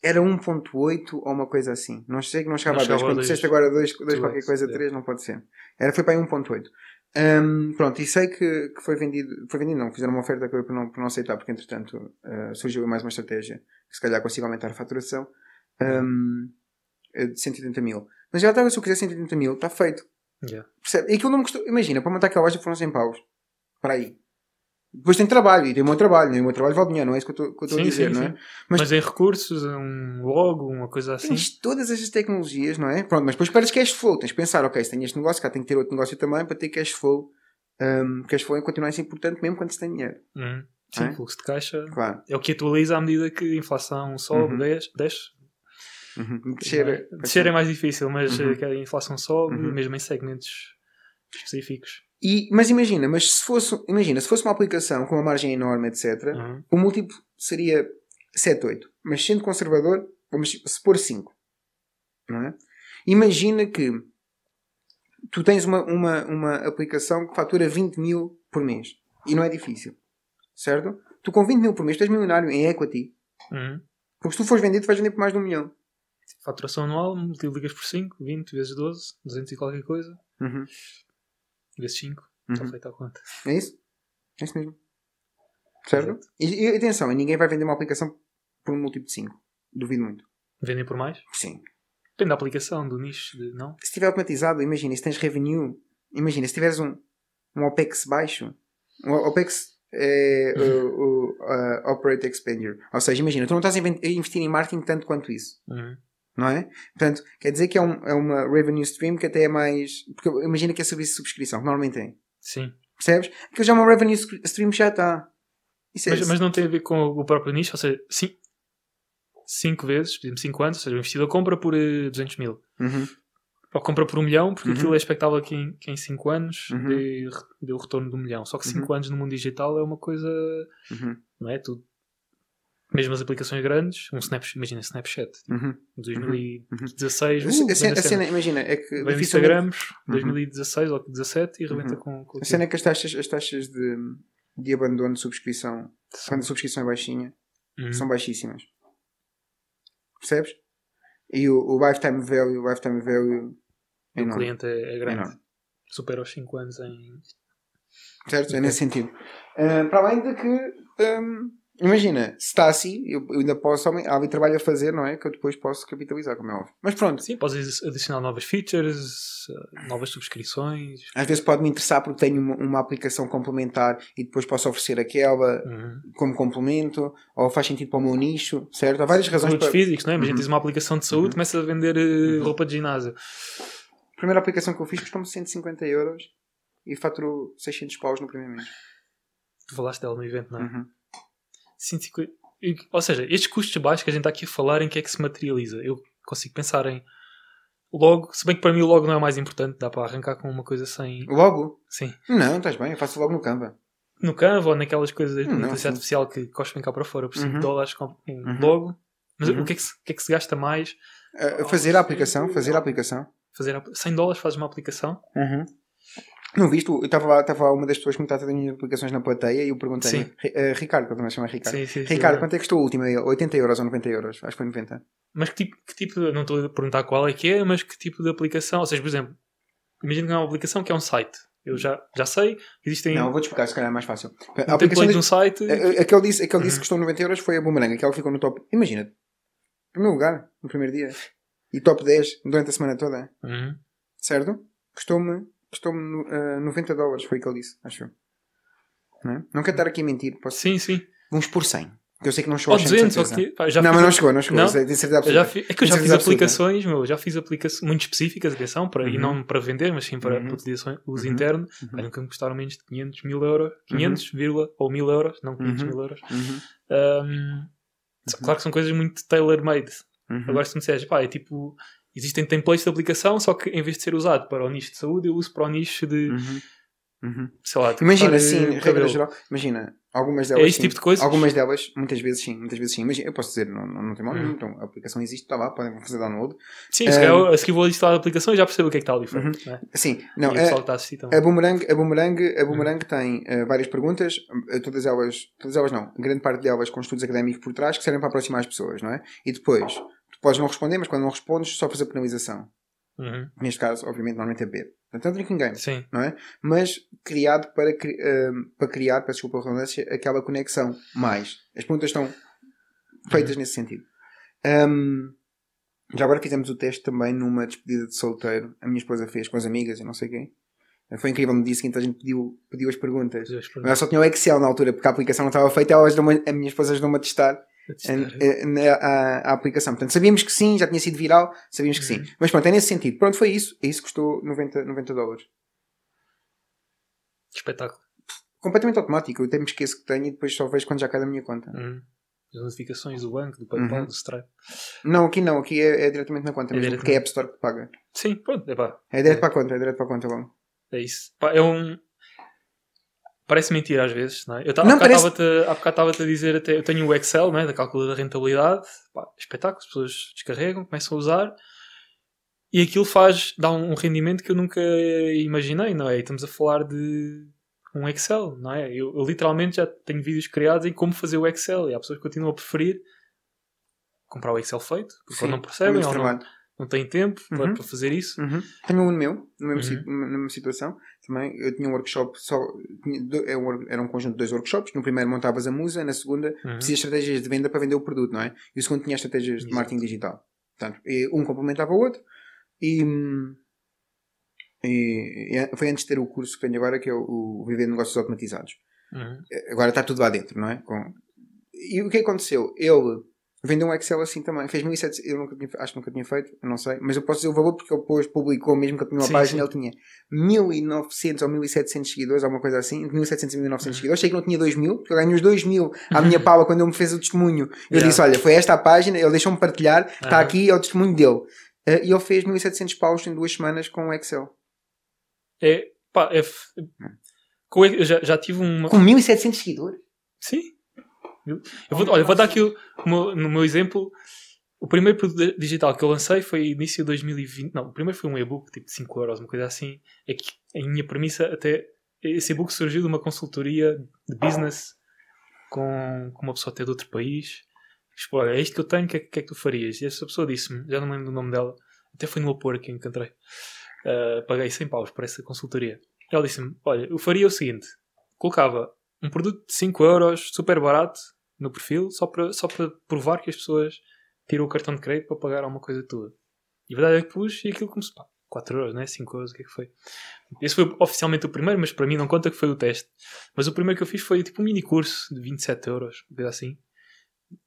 Era 1.8 ou uma coisa assim. Não sei que não chegava Não a 2. chegava a Quando disseste agora 2, dois, Tu qualquer és, coisa, é. 3, não pode ser. Era, foi para aí 1.8. Hum, pronto, e sei que, que foi vendido. Foi vendido, não. Fizeram uma oferta que por não, por não aceitar, porque entretanto eh, surgiu mais uma estratégia que se calhar consigo aumentar a faturação. hum, eh, de 180 mil. Mas já estava, se eu quiser 180 mil, está feito. Yeah. Percebe? E aquilo não me custou. Imagina, para montar aquela loja foram 100 paus. Para aí. Depois tem trabalho, e tem o meu trabalho, né? o meu trabalho vale dinheiro, não é isso que eu estou a dizer, sim, não é? sim. Mas- Mas, em recursos, um logo, uma coisa assim. Tens todas estas tecnologias, não é? Pronto, mas depois perdes cash flow. Tens de pensar, ok, se tenho este negócio, cá tenho que ter outro negócio também para ter cash flow. Um, cash flow continua a ser importante mesmo quando se tem dinheiro. Uhum. Sim, É? fluxo de caixa. Claro. É o que atualiza à medida que a inflação sobe, Uhum. 10, 10. Uhum. Descer, Descer é mais difícil, mas Uhum. eh, a inflação sobe, Uhum. mesmo em segmentos específicos. E, mas imagina, mas se fosse, imagina, se fosse uma aplicação com uma margem enorme, etc., Uhum. o múltiplo seria 7, 8. Mas sendo conservador, vamos supor 5. Não é? Imagina que tu tens uma, uma, uma aplicação que fatura 20 mil por mês. E não é difícil. Certo? Tu com 20 mil por mês tu és milionário em equity. Uhum. Porque se tu fores vender, tu vais vender por mais de um milhão. Faturação anual, multiplicas por 5, 20 vezes 12, 200 e qualquer coisa, Uhum. Vezes 5, Uhum. feita a conta. É isso? É isso mesmo. Certo? E, e atenção, ninguém vai vender uma aplicação por um múltiplo de 5. Duvido muito. Vendem por mais? Sim. Depende da aplicação, do nicho, de, não? se estiver automatizado, imagina, se tens revenue, imagina, se tiveres um, um OPEX baixo, um OPEX é o, o, uh, Operate Expenditure. Ou seja, imagina, tu não estás a investir em marketing tanto quanto isso, Uhum. Não é? Portanto, quer dizer que é, um- é uma revenue stream que até é mais. Porque imagina que é serviço de subscrição, normalmente tem. Sim. Percebes? Aquilo já é uma revenue stream já está. É Mas, mas não tem a ver com o próprio nicho, ou seja, 5 vezes, por exemplo, 5 anos, ou seja, o investidor compra por eh, 200 mil. Uhum, Ou compra por um milhão, porque Uhum. aquilo é expectável que em, que em 5 anos Uhum. dê, dê o retorno de um milhão. Só que 5 anos no mundo digital é uma coisa, uhum, não é? Tudo. Mesmo as aplicações grandes, um Snapchat, imagina Snapchat, uhum. 2016, A, uh, a cena, a cena, imagina, é que Vem Instagrams, Uhum. 2016 ou 17 e rebenta Uhum. com, com A cena é que as taxas, as taxas de, de abandono de subscrição, quando a subscrição é baixinha, Uhum. são baixíssimas. Percebes? E o, o lifetime value, o lifetime value é o enorme. cliente é, é grande. enorme. Supera os 5 anos em. Certo? É nesse sentido. Ah, para além de que, hum, imagina, se está assim, eu, eu ainda posso, há ali trabalho a fazer, não é? Que eu depois posso capitalizar, como é óbvio. Mas pronto, Sim, podes adicionar novas features, novas subscrições. às vezes pode-me interessar porque tenho uma, uma aplicação complementar e depois posso oferecer aquela Uhum. como complemento, ou faz sentido para o meu nicho, certo? Há várias razões Produtos para... físicos, não é? Imagina, Uhum. tens uma aplicação de saúde, Uhum. começa a vender eh, roupa de ginásio. A primeira aplicação que eu fiz custou-me 150 euros e faturou 600 paus no primeiro mês. Tu falaste dela no evento, não é? Uhum. 150 e- Ou seja, estes custos baixos que a gente está aqui a falar, em que é que se materializa? Eu consigo pensar em logo, se bem que para mim o logo não é o mais importante, dá para arrancar com uma coisa sem. Logo? Sim. Não, estás bem, eu faço logo no Canva. No Canva ou naquelas coisas de inteligência artificial que cospem cá para fora por 5 Uhum. dólares com um Uhum. logo. Mas Uhum. o, que é que se, que é que se gasta mais? Uh, fazer a aplicação, fazer a aplicação. Fazer a- 100 dólares fazes uma aplicação? Uhum. Não viste? Eu estava lá, estava lá uma das pessoas que me trata das minhas aplicações na plateia e eu perguntei Sim. Ricardo, que eu também chamo Ricardo. Sim, sim, sim. Ricardo, quanto é que custou a última? Ele, 80 euros ou 90 euros? Acho que foi 90. Mas que tipo, que tipo de- não estou a perguntar qual é que é, mas que tipo de aplicação? Ou seja, por exemplo, imagina que é uma aplicação que é um site. Eu já, já sei que existem Não, eu vou-te explicar, se calhar é mais fácil. A um aplicação template de um site. a- a- Aquele disse, aquele disse Uhum. que custou 90 euros foi a Boomerang, aquela que ficou no top. Imagina, primeiro lugar, no primeiro dia. E top 10 durante a semana toda. Uhum. Certo? Custou-me custou-me uh, 90 dólares, foi o que ele disse, acho eu. Não, é? não quero estar aqui a mentir. Posso... Sim, sim. Vamos por 100. Que eu sei que não chegou 100 de 200, ou certeza. que, pá, já não, mas não chegou, não chegou. Não? Isso é eu absoluta. já fi- é que eu já fiz absoluta. aplicações, meu, já fiz aplicações muito específicas, atenção, para, e Uhum. não para vender, mas sim para Uhum. utilização, uso Uhum. interno. Uhum. Pá, nunca me custaram menos de 500 mil euros. 500, vírgula, ou 1000 euros, não 500 Uhum. mil euros. Uhum. Ahm, Claro que são coisas muito tailor-made. Uhum. Agora, se me disseres, pá, é tipo, existem templates de aplicação, só que em vez de ser usado para o nicho de saúde, eu uso para o nicho de, Uhum. Uhum. sei lá, de Imagina, cortar, sim, eh, regra geral. Imagina, algumas delas. É sim. tipo de coisas? Algumas delas, muitas vezes sim, muitas vezes sim. Imagina, eu posso dizer, não, não, não tem mal Uhum. então a aplicação existe, está lá, podem fazer download. Sim, se calhar a seguir vou instalar a aplicação e já percebo o que é que está ali fora. Né? Sim, e não, o é, a também. A Boomerang, a Boomerang, a Boomerang tem eh, várias perguntas, eh, todas elas, todas elas não, grande parte delas com estudos académicos por trás que servem para aproximar as pessoas, não é? E depois, tu podes não responder, mas quando não respondes, sofres a penalização. Uhum. Neste caso, obviamente, normalmente é B. Portanto, é um drinking game, Sim. não é? Mas criado para, eh, para criar, peço desculpa a redundância, aquela conexão mais. As perguntas estão feitas nesse sentido. Ahm, já agora fizemos o teste também numa despedida de solteiro. A minha esposa fez com as amigas e não sei quem. Foi incrível, no dia seguinte a gente pediu, pediu as perguntas. Mas ela só tinha o Excel na altura, porque a aplicação não estava feita. Ela ajudou-me- a minha esposa ajudou-me a testar a a, testar. a- a- aplicação. Portanto, sabíamos que sim, já tinha sido viral, sabíamos que sim. Uhum. Mas pronto, é nesse sentido. Pronto, foi isso. E isso custou 90, 90 dólares. Espetáculo. Completamente automático. Eu até me esqueço que tenho e depois só vejo quando já cai da minha conta. Uhum. As notificações do banco, do PayPal, Uhum. do Stripe. Não, aqui não. Aqui é, é diretamente na conta É mesmo, diretamente. porque é a App Store que paga. Sim, pronto, é pá. É direto para a conta, é direto para a conta logo. É isso. Pá, é um. Parece mentira às vezes, não é? Eu ta- Não, há bocado parece- estava-te a dizer, até, eu tenho o Excel, né, da cálculo da rentabilidade, pá, espetáculo, as pessoas descarregam, começam a usar e aquilo faz, dá um rendimento que eu nunca imaginei, não é? E estamos a falar de um Excel, não é? Eu, eu literalmente já tenho vídeos criados em como fazer o Excel e há pessoas que continuam a preferir comprar o Excel feito, porque ou não é percebem ou não, não têm tempo para, Uhum. para fazer isso. Uhum. Tenho um no meu, na mesma, Uhum. si- na mesma situação. Também eu tinha um workshop só. é era um conjunto de dois workshops. No primeiro montavas a musa, na segunda Uhum. precisas de estratégias de venda para vender o produto, não é? E o segundo tinha estratégias de Exato. marketing digital. Portanto, um complementava o outro. E, e- e foi antes de ter o curso que tenho agora, que é o, o Viver de Negócios Automatizados. Uhum. Agora está tudo lá dentro, não é? Com- E o que aconteceu? Ele vendeu um Excel assim também. Fez 1700, eu nunca tinha, acho que nunca tinha feito, não sei. Mas eu posso dizer o valor porque ele depois publicou, mesmo que eu tinha uma Sim, página, sim. ele tinha 1900 ou 1700 seguidores, alguma coisa assim. 1700 e 1900 Uhum. seguidores. Sei que não tinha 2000, porque eu ganhei os 2000 à minha pala quando ele me fez o testemunho. Eu Yeah. disse: Olha, foi esta a página, ele deixou-me partilhar, está Aham. aqui, é o testemunho dele. Eh, E ele fez 1700 paus em duas semanas com o Excel. É, pá, é, f- com- eu já, já tive uma. Com 1700 seguidores? Sim. Eu eu vou, olha, vou dar aqui o, o meu- no meu exemplo. O primeiro produto digital que eu lancei foi início de 2020. Não, o primeiro foi um e-book tipo de 5 euros, uma coisa assim. É que a minha premissa até. Esse e-book surgiu de uma consultoria de business com, com uma pessoa até de outro país. Tipo, olha, é isto que eu tenho, o que, é, que é que tu farias? E essa pessoa disse-me, já não me lembro do nome dela, até foi no Upwork que eu encontrei. Ah, paguei 100 paus para essa consultoria. Ela disse-me: Olha, eu faria o seguinte: colocava um produto de 5 euros, super barato, no perfil, só para, só para provar que as pessoas tiram o cartão de crédito para pagar alguma coisa tua. E a verdade é que pus e aquilo começou. Pá, 4 euros, né? 5 euros, o que é que foi? Esse foi oficialmente o primeiro, mas para mim não conta que foi o teste. Mas o primeiro que eu fiz foi tipo um mini curso de 27 euros, coisa assim,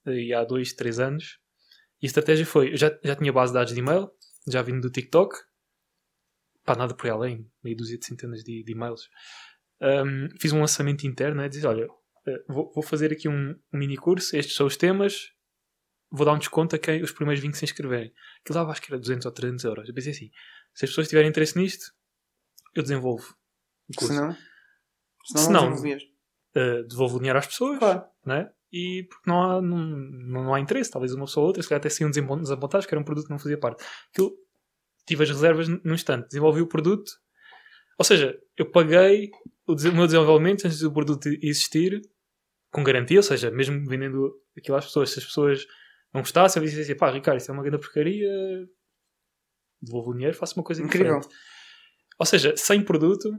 e há 2, 3 anos. E a estratégia foi: eu já, já tinha base de dados de e-mail, já vindo do TikTok, pá, nada por aí além, meia dúzia de centenas de, de e-mails. Um, fiz um lançamento interno, né? dizer: olha, vou, vou fazer aqui um, um mini curso, estes são os temas, vou dar um desconto a quem os primeiros 20 se inscreverem. Aquilo dava acho que era 200 ou 300 euros. Eu pensei assim: se as pessoas tiverem interesse nisto, eu desenvolvo o curso. Se não, se não, Se não. Uh, devolvo o dinheiro às pessoas, Claro. né? E porque não há, não, não, há interesse, talvez uma pessoa ou outra, se calhar até desabon- desapontados, que era um produto que não fazia parte. Aquilo, tive as reservas num instante, desenvolvi o produto, ou seja, eu paguei o, meu desenvolvimento antes do produto existir, com garantia, ou seja, mesmo vendendo aquilo às pessoas, se as pessoas não gostassem, eu disse assim, pá, Ricardo, isso é uma grande porcaria, devolvo o dinheiro, faço uma coisa Incrível. diferente. Ou seja, sem produto,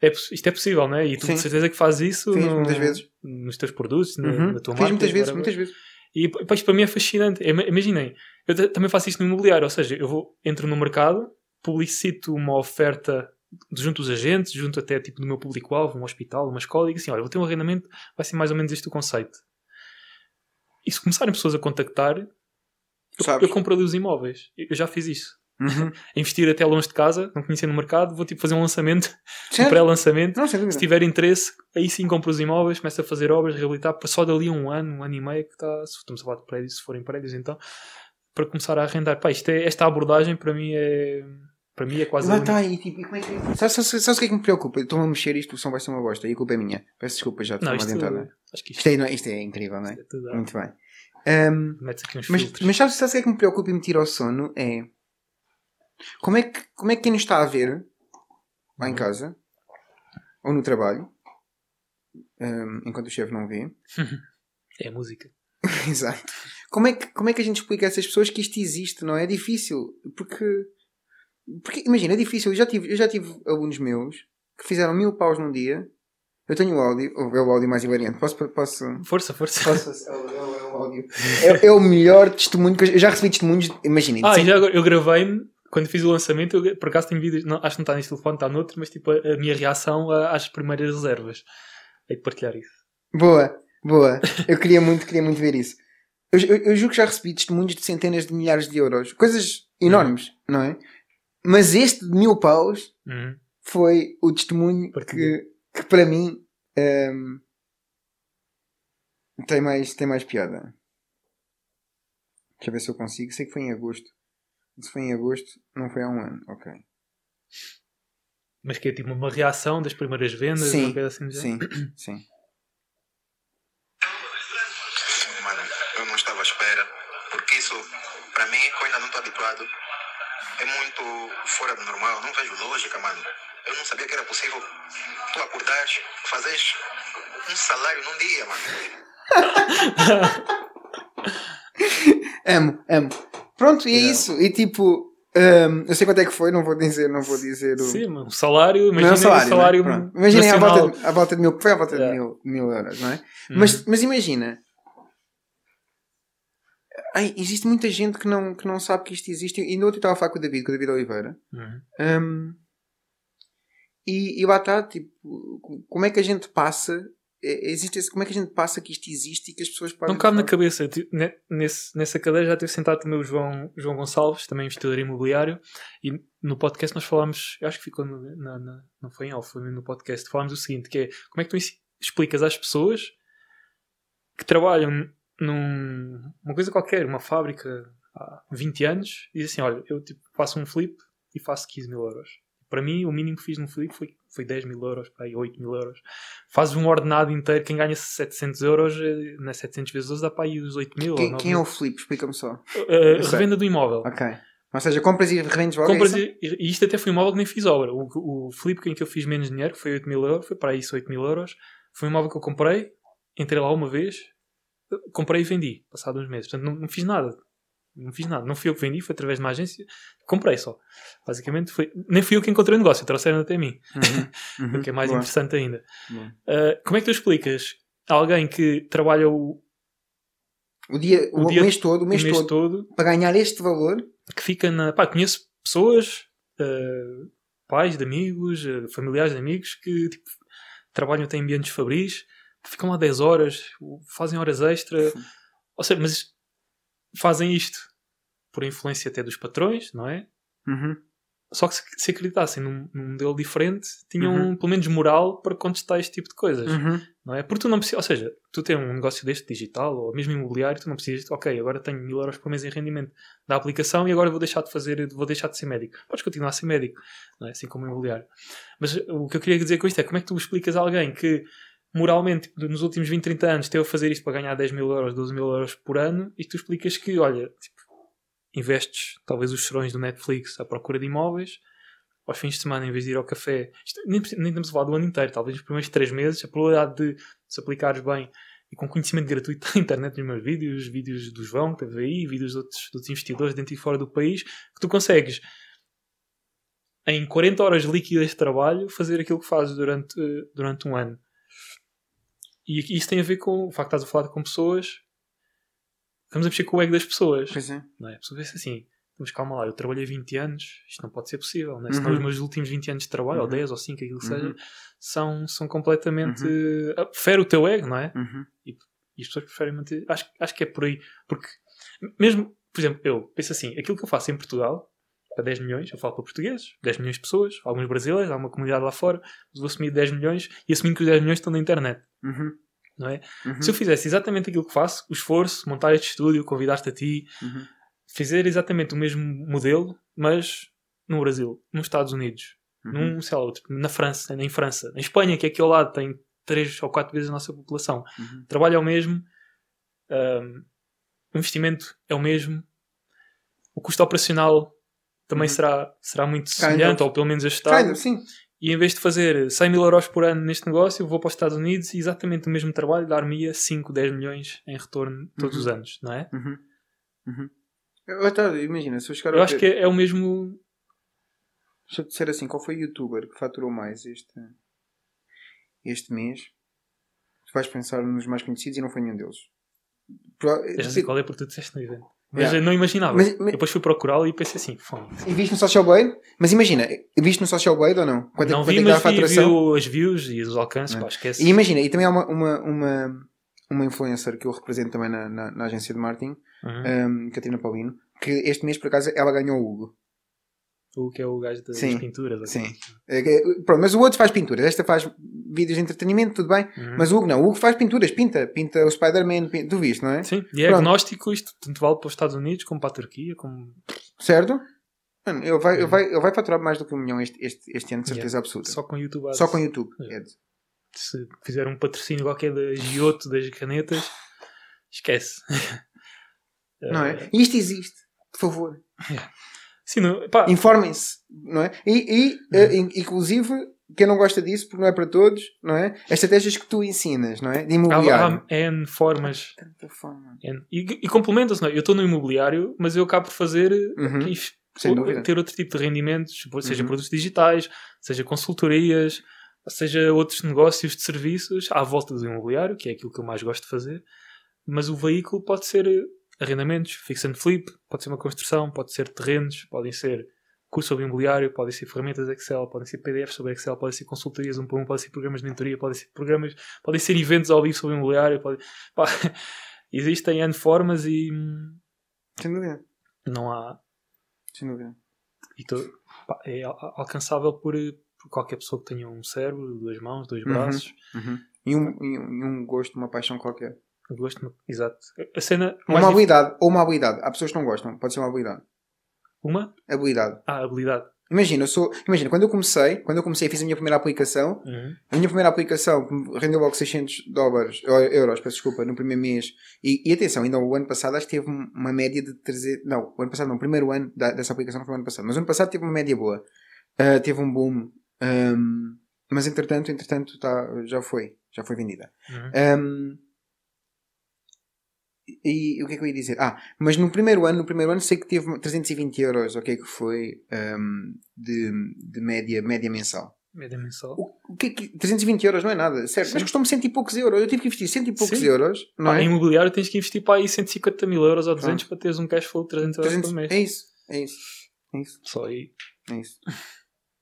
é, isto é possível, não é? E tu Sim. de certeza que fazes isso Fiz no- muitas vezes. nos teus produtos, na, Uhum. na tua Fiz marca. muitas vezes, muitas vezes. E pá, isto para mim é fascinante. Ima- Imaginem, eu também faço isto no imobiliário, ou seja, eu vou, entro no mercado, publicito uma oferta junto dos agentes, junto até tipo do meu público-alvo, um hospital, uma escola, e digo assim: olha, vou ter um arrendamento, vai ser mais ou menos este o conceito. E se começarem pessoas a contactar, eu, Sabes? eu compro ali os imóveis. Eu eu já fiz isso. Uhum. Investir até longe de casa, não conhecia no mercado, vou tipo fazer um lançamento, um Certo? pré-lançamento. Sem dúvida. Se tiver interesse, aí sim compro os imóveis, começo a fazer obras, reabilitar, para só dali um ano, um ano e meio que está, se estamos a falar de prédios, se forem prédios, então, para começar a arrendar. Pá, isto é, esta abordagem para mim é, para mim é quase... Lá a está, e tipo, e como é que. Sabe, sabe, sabe, sabe o que é que me preocupa? Estou-me a mexer isto, o som vai ser uma bosta, e a culpa é minha. Peço desculpa já de Não, forma isto, adiantada. acho que isto, Isto é, não é- isto é incrível, não é? é tudo, Muito bem. Metes aqui uns mas, filtros. mas sabes, sabes o que é que me preocupa e me tira ao sono? É. Como é que, como é que quem nos está a ver lá em Uhum. casa ou no trabalho, ahm, enquanto o chefe não vê, É a música. Exato. Como é, que, como é que a gente explica a essas pessoas que isto existe, não é? É difícil. Porque, porque imagina, é difícil. Eu já, tive, eu já tive alunos meus que fizeram mil paus num dia. Eu tenho o áudio, é o áudio mais invariante. Posso. posso, Força, força. posso é, o- é o- é o áudio. É, é o melhor testemunho que eu, eu já recebi testemunhos. Imaginem. Ah, já eu gravei-me, quando fiz o lançamento, eu, por acaso tenho vídeos, não, acho que não está neste telefone, está noutro, mas tipo a, minha reação às primeiras reservas. Hei de partilhar isso. Boa, boa. Eu queria muito, queria muito ver isso. Eu, eu, eu julgo que já recebi testemunhos de centenas de milhares de euros. Coisas enormes, não é? Mas este de mil paus Uhum. foi o testemunho que, que para mim ehm, tem, mais, tem mais piada. Deixa eu ver se eu consigo. Sei que foi em agosto. Se foi em agosto, não foi há um ano. Ok. Mas que é tipo uma reação das primeiras vendas, Sim, assim? Sim, sim. Mano, eu não estava à espera, porque isso, para mim, que eu ainda não estou habituado, é muito fora do normal, não vejo lógica, mano. Eu não sabia que era possível tu acordares, fazeres um salário num dia, mano. Amo, amo. Pronto, e é isso. E tipo, ehm, eu sei quanto é que foi, não vou dizer, não vou dizer o. Sim, o salário, Não é imagina o salário, o salário não é? Imaginem à volta, de, à volta de mil, foi à volta Yeah. de mil, mil euros, não é? Uhum. Mas, mas imagina, ai, existe muita gente que não, que não sabe que isto existe. E no outro eu estava a falar com o David, com o David Oliveira, Uhum. Hum, e, e lá está, tipo, como é que a gente passa? é- Existe esse, como é que a gente passa que isto existe e que as pessoas podem. Não cabe na cabeça. Nesse, nessa cadeira já teve sentado também o João, João Gonçalves, também investidor imobiliário, e no podcast nós falámos, acho que ficou no, na, na- não foi em off, foi no podcast, falámos o seguinte, que é como é que tu explicas às pessoas que trabalham num- numa coisa qualquer, uma fábrica há 20 anos, e dizem assim, olha, eu tipo, faço um flip e faço 15 mil euros. Para mim, o mínimo que fiz no flip foi, foi 10 mil euros, aí 8 mil euros. Fazes um ordenado inteiro, quem ganha 700 euros, eh, não é 700 vezes 12, dá para aí os 8 mil. Quem, 9 quem é o Flip? Explica-me só. Sei. revenda do imóvel. Ok. Ou seja, compras e revendes logo. é Compras isso? e, e isto até foi um imóvel que nem fiz obra. O, o flip em que eu fiz menos dinheiro, que foi 8 mil euros, foi para isso 8 mil euros. Foi um imóvel que eu comprei, entrei lá uma vez, comprei e vendi, passado uns meses. Portanto, não, não fiz nada. não fiz nada. Não fui eu que vendi, foi através de uma agência. Comprei só. Basicamente, foi, nem fui eu que encontrei o negócio, trouxeram até mim. Uhum, uhum. o que é mais Boa, interessante ainda. Uh, como é que tu explicas a alguém que trabalha o, O, dia, o, O dia- mês todo, o o mês, mês todo, todo, para ganhar este valor, que fica na. Pá, conheço pessoas, uh, pais de amigos, uh, familiares de amigos, que tipo, trabalham até em ambientes fabris, ficam lá 10 horas, fazem horas extra. Ou seja, mas fazem isto por influência até dos patrões, não é? Uhum. Só que se, se acreditassem num, num modelo diferente, tinham Uhum. pelo menos moral para contestar este tipo de coisas. Uhum. Não é? Porque tu não precisas, ou seja, tu tens um negócio deste digital ou mesmo imobiliário, tu não precisas, ok, agora tenho mil euros por mês em rendimento da aplicação e agora vou deixar de fazer, vou deixar de ser médico. Podes continuar a ser médico, não é? assim como imobiliário. Mas o que eu queria dizer com isto é como é que tu explicas a alguém que moralmente tipo, nos últimos 20, 30 anos teve a fazer isto para ganhar 10 mil euros, 12 mil euros por ano e tu explicas que, olha, tipo, investes talvez os serões do Netflix à procura de imóveis aos fins de semana, em vez de ir ao café, isto, nem, nem estamos a falar do ano inteiro, talvez nos primeiros três meses, a probabilidade de se aplicares bem e com conhecimento gratuito da internet nos meus vídeos, vídeos do João, que teve aí, vídeos de outros, de outros investidores dentro e fora do país, que tu consegues em 40 horas líquidas de trabalho fazer aquilo que fazes durante, eh, durante um ano. E isso tem a ver com o facto de estás a falar com pessoas, estamos a mexer com o ego das pessoas Pois é. não é? A pessoa vê-se assim, mas calma lá, eu trabalhei 20 anos, isto não pode ser possível, não é? Senão Uhum. os meus últimos 20 anos de trabalho, ou Uhum. 10 ou 5, aquilo que Uhum. seja, são, são completamente. ah, Fere o teu ego, não é? Uhum. E as pessoas preferem manter. Acho, acho que é por aí. Porque, mesmo, por exemplo, eu penso assim, aquilo que eu faço em Portugal, para 10 milhões, eu falo para portugueses, 10 milhões de pessoas, alguns brasileiros, há uma comunidade lá fora, vou assumir 10 milhões e assumindo que os 10 milhões estão na internet, Uhum. não é? Uhum. Se eu fizesse exatamente aquilo que faço, o esforço, montar este estúdio, convidar-te a ti, Uhum. fazer exatamente o mesmo modelo, mas no Brasil, nos Estados Unidos, Uhum. num, sei lá, outro, na França, em França, em Espanha, que é aqui ao lado tem 3 ou 4 vezes a nossa população. Uhum. Trabalho é o mesmo, ahm, o investimento é o mesmo, o custo operacional também Uhum. será, será muito semelhante, ou pelo menos ajustado. Kind of, sim. E em vez de fazer 100 mil euros por ano neste negócio, vou para os Estados Unidos e exatamente o mesmo trabalho dar-me 5, 10 milhões em retorno todos Uhum. os anos, não é? Uhum. Uhum. Eu- então, imagina, se eu chegar Eu acho que é, é o mesmo. Deixa eu dizer assim, qual foi o youtuber que faturou mais este, este mês? Tu vais pensar nos mais conhecidos e não foi nenhum deles. Pro- Eu já sei qual é porque tu disseste no evento. Mas Yeah. eu não imaginava. Mas- mas- depois fui procurá-lo e pensei assim. E viste no Social Blade? Mas imagina, viste no Social Blade ou não? Quanto, é- Não quanto vi, é que a mas vi, vi faturação? o- as views e os alcances. Pá, esquece. E imagina, e também há uma, uma, uma, uma influencer que eu represento também na, na, na agência de marketing, Uhum. um, Catarina Paulino, que este mês por acaso ela ganhou o Hugo. O que é o gajo das Sim. pinturas. Sim. assim. Pronto, mas o outro faz pinturas, esta faz vídeos de entretenimento, tudo bem. Uhum. Mas o Hugo não, o Hugo faz pinturas, pinta, pinta o Spider-Man, pinta- tu viste, não é? Sim, e é Pronto. agnóstico isto, tanto vale para os Estados Unidos como para a Turquia, como Certo? Mano, ele vai, ele, Uhum. vai, ele vai faturar mais do que um milhão este, este, este ano, de certeza absoluta. só com YouTube. Só com YouTube. É. Ed. Se fizer um patrocínio qualquer da Giotto, das canetas, esquece. Não Eh, é? E isto existe. Por favor. Sim, não, pá, Informem-se. Não é? E, e eh, in- inclusive, quem não gosta disso, porque não é para todos, não é? As estratégias que tu ensinas, não é? De imobiliário. há N formas Tanta forma. N- E, e complementa-se, não é? Eu estou no imobiliário, mas eu acabo por fazer Uhum. e Sem dúvida. ter outro tipo de rendimentos, seja Uhum. produtos digitais, seja consultorias, seja outros negócios de serviços à volta do imobiliário, que é aquilo que eu mais gosto de fazer. Mas o veículo pode ser eh, arrendamentos, fix and flip, pode ser uma construção, pode ser terrenos, podem ser curso sobre imobiliário, podem ser ferramentas Excel, podem ser PDFs sobre Excel, podem ser consultorias um por um, podem ser programas de mentoria, podem ser programas, podem ser eventos ao vivo sobre imobiliário, podem, pá, existem N formas e Sem dúvida. não há Sem dúvida. e to- pá, é al- alcançável por, por qualquer pessoa que tenha um cérebro, duas mãos, dois Uhum. braços. Uhum. E, um, e, um, e um gosto, uma paixão qualquer. Gosto, exato. A cena Uma habilidade. Ou uma habilidade. Há pessoas que não gostam. Pode ser uma habilidade. uma Habilidade. ah, habilidade. Imagina, eu sou, imagina, quando eu comecei, quando eu comecei, fiz a minha primeira aplicação. Uhum. A minha primeira aplicação que me rendeu logo 600 dólares, euros, peço desculpa, no primeiro mês. E, e atenção, ainda o ano passado acho que teve um- uma média de 300. Não, o ano passado não, o primeiro ano da- dessa aplicação não foi o ano passado. Mas o ano passado teve uma média boa. Ah, teve um boom. Ahm, mas entretanto, entretanto tá, já foi. Já foi vendida. Uhum. Ahm, E o que é que eu ia dizer? Ah, mas no primeiro ano, no primeiro ano sei que teve 320 euros, o que que foi um, de, de média, média mensal. Média mensal. O, o que é que, 320 euros não é nada, certo? Mas custou-me cento e poucos euros. Eu tive que investir cento e poucos Sim. euros, não Pá, é? Em imobiliário tens que investir para aí 150 mil euros ou 200 para teres um cash flow de 300 euros 300 por mês. é isso, é isso, é isso, Só aí. é isso.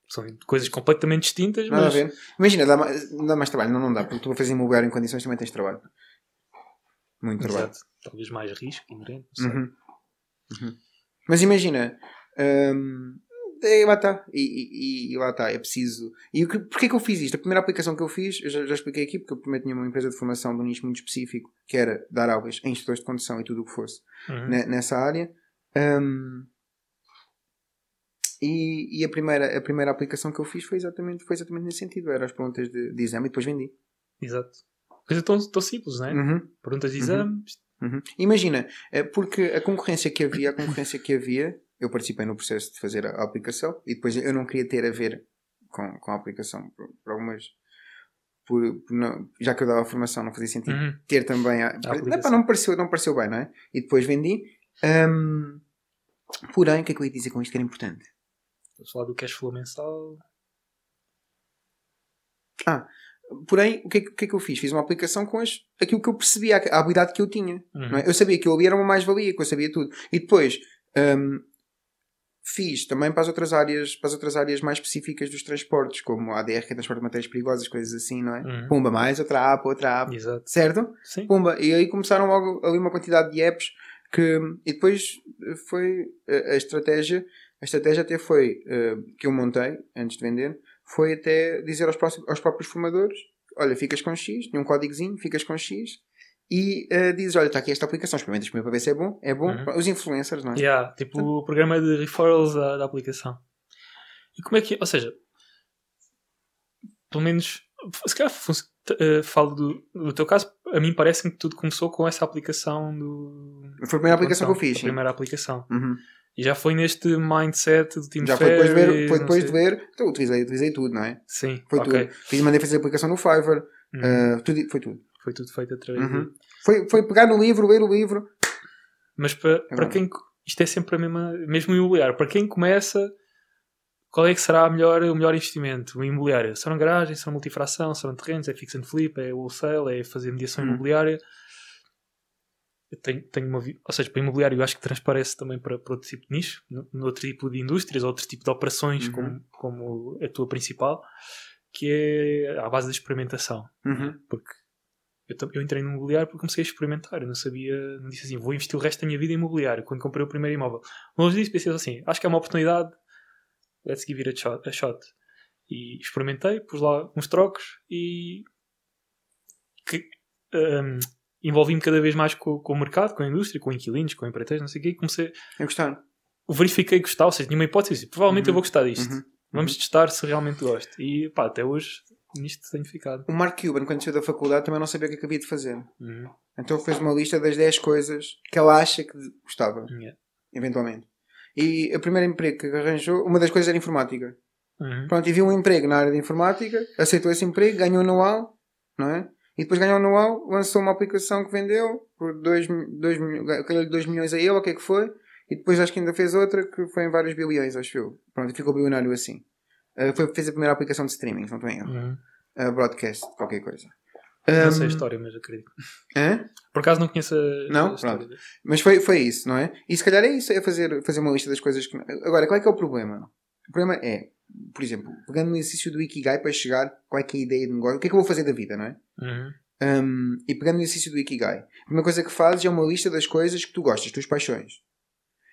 São coisas completamente distintas, Nada mas. a ver. Imagina, dá mais, dá mais trabalho. Não, não dá, porque tu a fazer imobiliário em condições também tens trabalho. Muito trabalho. Exato. Talvez mais risco inerente. não sei. Uhum. Uhum. Mas imagina, hum, é, lá está. E, e- e lá está, é preciso. E que, porquê que eu fiz isto? A primeira aplicação que eu fiz, eu já, já expliquei aqui, porque eu primeiro tinha uma empresa de formação de um nicho muito específico, que era dar aulas a instrutores de condução e tudo o que fosse Uhum. ne- nessa área. Hum, e, e a, primeira, a primeira aplicação que eu fiz foi exatamente, foi exatamente nesse sentido. Era as perguntas de, de exame e depois vendi. Exato. Coisa tão, tão simples, não é? Uhum. Perguntas de exames. Uhum. Imagina, eh, porque a concorrência que havia, a concorrência que havia, eu participei no processo de fazer a a aplicação e depois eu não queria ter a ver com, com a aplicação por, por algumas. Por, por não- já que eu dava a formação, não fazia sentido Uhum. ter também a. aplicação. Epá, não, me pareceu, não me pareceu bem, não é? E depois vendi. Hum, porém, o que é que eu ia dizer com isto que era importante? Vamos falar do cash flow mensal. Porém, o que, é, que- o que é que eu fiz? Fiz uma aplicação com as, aquilo que eu percebia, a habilidade que eu tinha. Uhum. é? Eu sabia que eu ali era uma mais-valia, que eu sabia tudo. E depois hum, fiz também para as outras áreas, para as outras áreas mais específicas dos transportes, como a ADR, que é transporte de matérias perigosas, coisas assim, não é? Uhum. Pumba, mais outra app, outra app, Exato. certo? Sim. Pumba. E aí começaram logo ali uma quantidade de apps que. E depois eh, foi a, a estratégia. A estratégia até foi eh, que eu montei antes de vender. Foi até dizer aos, próximos, aos próprios formadores: olha, ficas com X, tinha um códigozinho, ficas com X. E eh, dizes: olha, está aqui esta aplicação, experimentas primeiro para ver se é bom. É bom. Uhum. Os influencers, não é? Yeah, tipo o programa de referrals da, da aplicação. E como é que. Ou seja, pelo menos. Se calhar eh, falo do, do teu caso, a mim parece-me que tudo começou com essa aplicação do. Foi a primeira aplicação que eu a fiz. sim. primeira aplicação. Uhum. E já foi neste mindset do Team Já foi depois de ver, Ferry, foi depois de ver. Então, utilizei, utilizei tudo, não é? Sim, Foi ok. tudo. Fiz, mandei fazer a aplicação no Fiverr. Uhum. eh, tudo, foi tudo. Foi tudo feito através Uhum. de. Foi, foi pegar no livro, ler o livro. Mas para, para verdade. quem. Isto é sempre a mesma. Mesmo o imobiliário. Para quem começa, qual é que será a melhor, o melhor investimento? O imobiliário? Serão garagens, serão multifração, serão terrenos, é fix and flip, é wholesale, é fazer mediação Hum. imobiliária. Eu tenho, tenho uma. Ou seja, para imobiliário eu acho que transparece também para, para outro tipo de nicho, outro tipo de indústrias, outro tipo de operações Uhum. como, como a tua principal, que é à base da experimentação Uhum. porque eu, eu entrei no imobiliário porque comecei a experimentar. Eu não sabia, não disse assim, vou investir o resto da minha vida em imobiliário. Quando comprei o primeiro imóvel, longe disso, pensei assim, acho que é uma oportunidade, let's give it a shot. A shot. E experimentei, pus lá uns trocos e que, hum, envolvi-me cada vez mais com, com o mercado, com a indústria, com inquilinos, com empreiteiros, não sei o quê, e comecei, Eu gostava. verifiquei gostar, ou seja, tinha uma hipótese, provavelmente Uhum. eu vou gostar disto. Uhum. Vamos testar se realmente gosto. E pá, até hoje nisto tenho ficado. O Mark Cuban, quando saiu da faculdade, também não sabia o que é havia de fazer. Uhum. Então fez uma lista das 10 coisas que ela acha que gostava, Yeah. eventualmente. E o primeiro emprego que arranjou, uma das coisas era informática. Uhum. Pronto, e viu um emprego na área de informática, aceitou esse emprego, ganhou um know-how, não é? E depois ganhou um know-how, lançou uma aplicação que vendeu por 2 milhões a ele, o que é que foi? E depois acho que ainda fez outra que foi em vários bilhões, acho eu. Pronto, e ficou bilionário assim. Uh, foi, fez a primeira aplicação de streaming, se não estou em erro. Uhum. Uh, broadcast, qualquer coisa. Não Um, sei a história, mas acredito. hã? Por acaso não conheço a, Não? a história. Pronto. Mas foi, foi isso, não é? E se calhar é isso, é fazer, fazer uma lista das coisas que. Agora, qual é que é o problema? O problema é, por exemplo, pegando no exercício do Ikigai para chegar, qual é é a ideia de negócio? O que é que eu vou fazer da vida, não é? Uhum. Um, e pegando no exercício do Ikigai, a primeira coisa que fazes é uma lista das coisas que tu gostas, tuas paixões.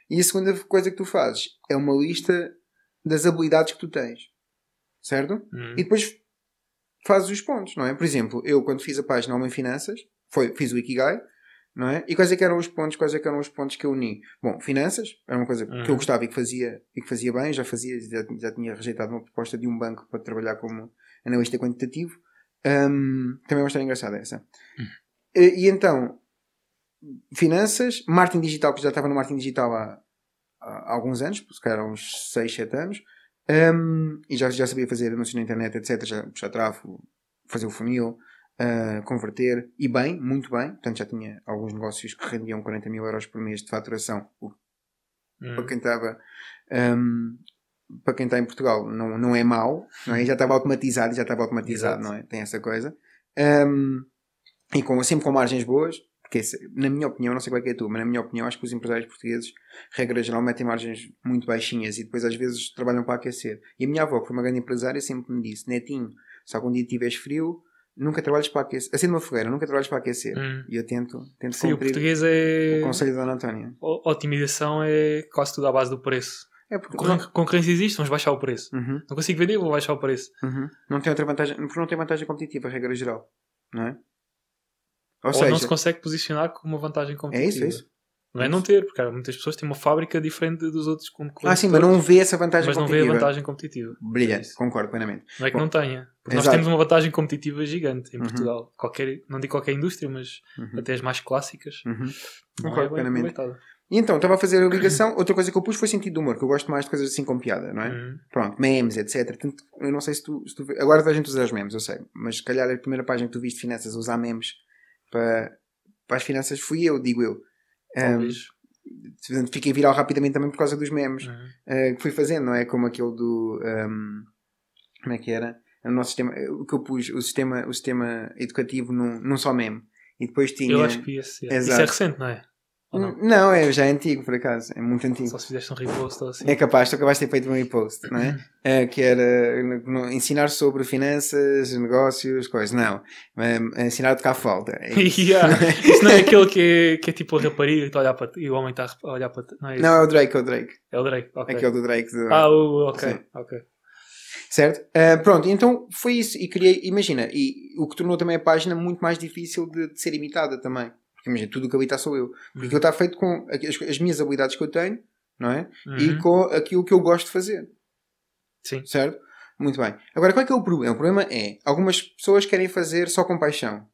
E a segunda coisa que tu fazes é uma lista das habilidades que tu tens. Certo? Uhum. E depois fazes os pontos, não é? Por exemplo, eu quando fiz a página Homem Finanças, foi, fiz o Ikigai, não é? E quais é eram os pontos, quais é que eram os pontos que eu uni? Bom, finanças, era uma coisa que eu Uhum. gostava e que fazia, e que fazia bem, já fazia, já, já tinha rejeitado uma proposta de um banco para trabalhar como analista quantitativo. Hum, também é uma história engraçada essa. E, e então, finanças, marketing digital, que já estava no marketing digital há, há alguns anos, se calhar há uns 6, 7 anos, um, e já, já sabia fazer anúncios na internet, etc. Já puxar tráfego, fazer o funil, a converter e bem, muito bem. Portanto, já tinha alguns negócios que rendiam 40 mil euros por mês de faturação, Hum. para quem estava um, para quem está em Portugal não, não é mau, não é? já estava automatizado, já estava automatizado, Exato. não é? Tem essa coisa. Um, e com, sempre com margens boas, porque na minha opinião, não sei qual é que é a tua, mas na minha opinião, acho que os empresários portugueses, regra geral, metem margens muito baixinhas e depois às vezes trabalham para aquecer. E a minha avó, que foi uma grande empresária, sempre me disse: Netinho, se algum dia tiveres frio, nunca trabalhes para aquecer. Acende uma fogueira, nunca trabalhes para aquecer. Hum. E eu tento, tento Sim, o português é. o conselho da Dona Antónia. O- Otimização é quase tudo à base do preço. É porque. Con- Concorrência existe, vamos baixar o preço. Uhum. Não consigo vender, vou baixar o preço. Uhum. Não tem outra vantagem, porque não tem vantagem competitiva, regra geral, não é? Ou, Ou, seja, não se consegue posicionar com uma vantagem é competitiva. isso, é isso. Não é não ter, porque há muitas pessoas têm uma fábrica diferente dos outros concorrentes. Ah, sim, mas não vê essa vantagem mas não vê a competitiva. vantagem competitiva. Brilhante, Isso. concordo plenamente. Não é que Bom, não tenha. Porque nós exato. temos uma vantagem competitiva gigante em Uhum. Portugal. Qualquer, não digo qualquer indústria, mas Uhum. até as mais clássicas. Uhum. Não Concordo é plenamente. E então, estava a fazer a ligação. Outra coisa que eu pus foi sentido de humor, que eu gosto mais de coisas assim com piada, não é? Uhum. Pronto, memes, etc. Portanto, eu não sei se tu, se tu vê- Agora a gente usa os memes, eu sei. Mas se calhar a primeira página que tu viste de finanças a usar memes para, para as finanças fui eu, digo eu. Um, Talvez. portanto, fiquei viral rapidamente também por causa dos memes. Uhum. uh, que fui fazendo, não é? Como aquele do. um, como é que era? O nosso sistema. O que eu pus, o sistema, o sistema educativo num, num só meme. E depois tinha. Eu acho que esse. Isso Exato. é recente, não é? Não? Não, é, já é antigo, por acaso. É muito antigo. Só se fizeste um repost ou assim. É capaz, tu acabaste de ter feito um repost, não é? Eh, que era no- ensinar sobre finanças, negócios, coisas. Não. Eh, ensinar a tocar falta. É isso. Yeah. Isso não é aquele que é, que é tipo a rapariga e, a olhar para, e o homem está a olhar para. Não é isso? Não, é o Drake, é o Drake. É o Drake. ok. Aquele do Drake. do- Ah, o, ok. Sim. ok. Certo? Ah, pronto, então foi isso. E criei, imagina, e o que tornou também a página muito mais difícil de, de ser imitada também. Porque imagina, tudo o que ali está sou eu. Porque aquilo está feito com as, as minhas habilidades que eu tenho, não é? E Uhum. com aquilo que eu gosto de fazer. Sim. Certo? Muito bem. Agora, qual é que é o problema? O problema é, algumas pessoas querem fazer só com paixão.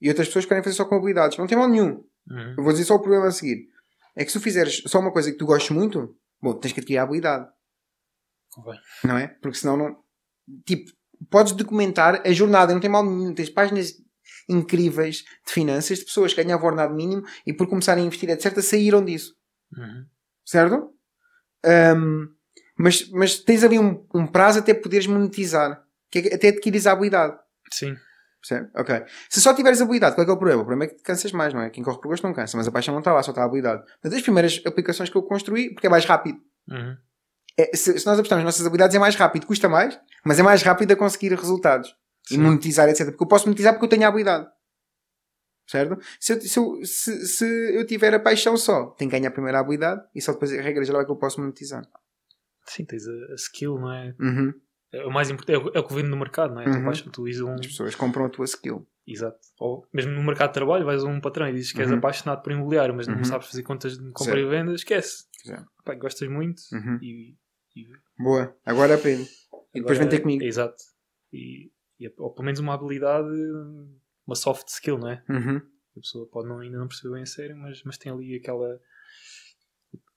E outras pessoas querem fazer só com habilidades. Não tem mal nenhum. Uhum. Eu vou dizer só o problema a seguir. É que se tu fizeres só uma coisa que tu gostes muito, bom, tens que adquirir a habilidade. Convém. não é? Porque senão não. Tipo, podes documentar a jornada, não tem mal nenhum. Tens páginas incríveis de finanças de pessoas que ganhavam ordenado mínimo e por começarem a investir, etc., saíram disso, Uhum. certo? Ahm, mas, mas tens ali um, um prazo até poderes monetizar, que é, até adquires a habilidade. Sim. Percebe? Ok. Se só tiveres habilidade, qual é que é o problema? O problema é que te cansas mais, não é? Quem corre por gosto não cansa, mas a paixão não está lá, só está a habilidade. Mas as primeiras aplicações que eu construí, porque é mais rápido. Uhum. É, se, se nós apostamos nas nossas habilidades é mais rápido, custa mais, mas é mais rápido a conseguir resultados e Sim. monetizar, etc. Porque eu posso monetizar porque eu tenho a habilidade. Certo? Se eu, se, eu, se, se eu tiver a paixão só, tenho que ganhar primeiro a habilidade e só depois a regra geral é que eu posso monetizar. Sim, tens a, a skill, não é? Uhum. É o mais importante, é o, é o que vende no mercado, não é? Uhum. Tu, vais, tu um. As pessoas compram a tua skill. Exato. Ou mesmo no mercado de trabalho, vais a um patrão e dizes que és Uhum. apaixonado por imobiliário, mas Uhum. não sabes fazer contas de compra Certo. e venda, esquece. Pá, gostas muito Uhum. e, e Boa, agora aprende. E depois vem ter comigo. Exato. E, e- ou pelo menos uma habilidade, uma soft skill, não é? Uhum. A pessoa pode não, ainda não perceber bem a sério, mas, mas tem ali aquela.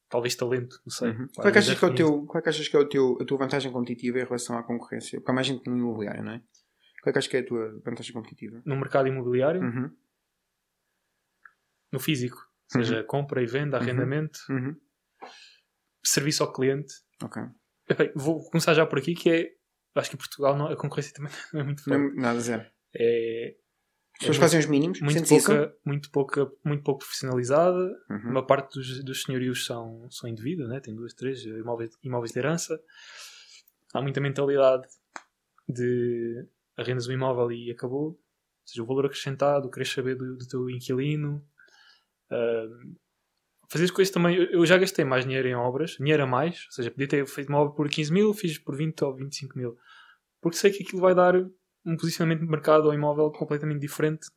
Talvez talento, não sei. Uhum. Qual é que achas que é, o teu, qual é que achas que é o teu, a tua vantagem competitiva em relação à concorrência? Porque há mais gente no imobiliário, não é? Qual é que achas que é a tua vantagem competitiva? No mercado imobiliário, Uhum. no físico, ou seja, compra e venda, Uhum. arrendamento, Uhum. serviço ao cliente. Ok. Epá, vou começar já por aqui, que é. Acho que em Portugal não- a concorrência também não é muito forte. é nada zero. É, As pessoas muito- fazem os mínimos, muito pouca, muito pouca, muito pouco profissionalizada. Uhum. Uma parte dos, dos senhorios são, são indivíduos, né? tem duas, três imóveis, imóveis de herança. Há muita mentalidade de arrendas um imóvel e acabou. Ou seja, o valor acrescentado, queres saber do, do teu inquilino. Ahm, fazer as coisas também. Eu, eu já gastei mais dinheiro em obras, dinheiro a mais. Ou seja, podia ter feito uma obra por 15 mil, fiz por 20 ou 25 mil. Porque sei que aquilo vai dar um posicionamento de mercado ao imóvel completamente diferente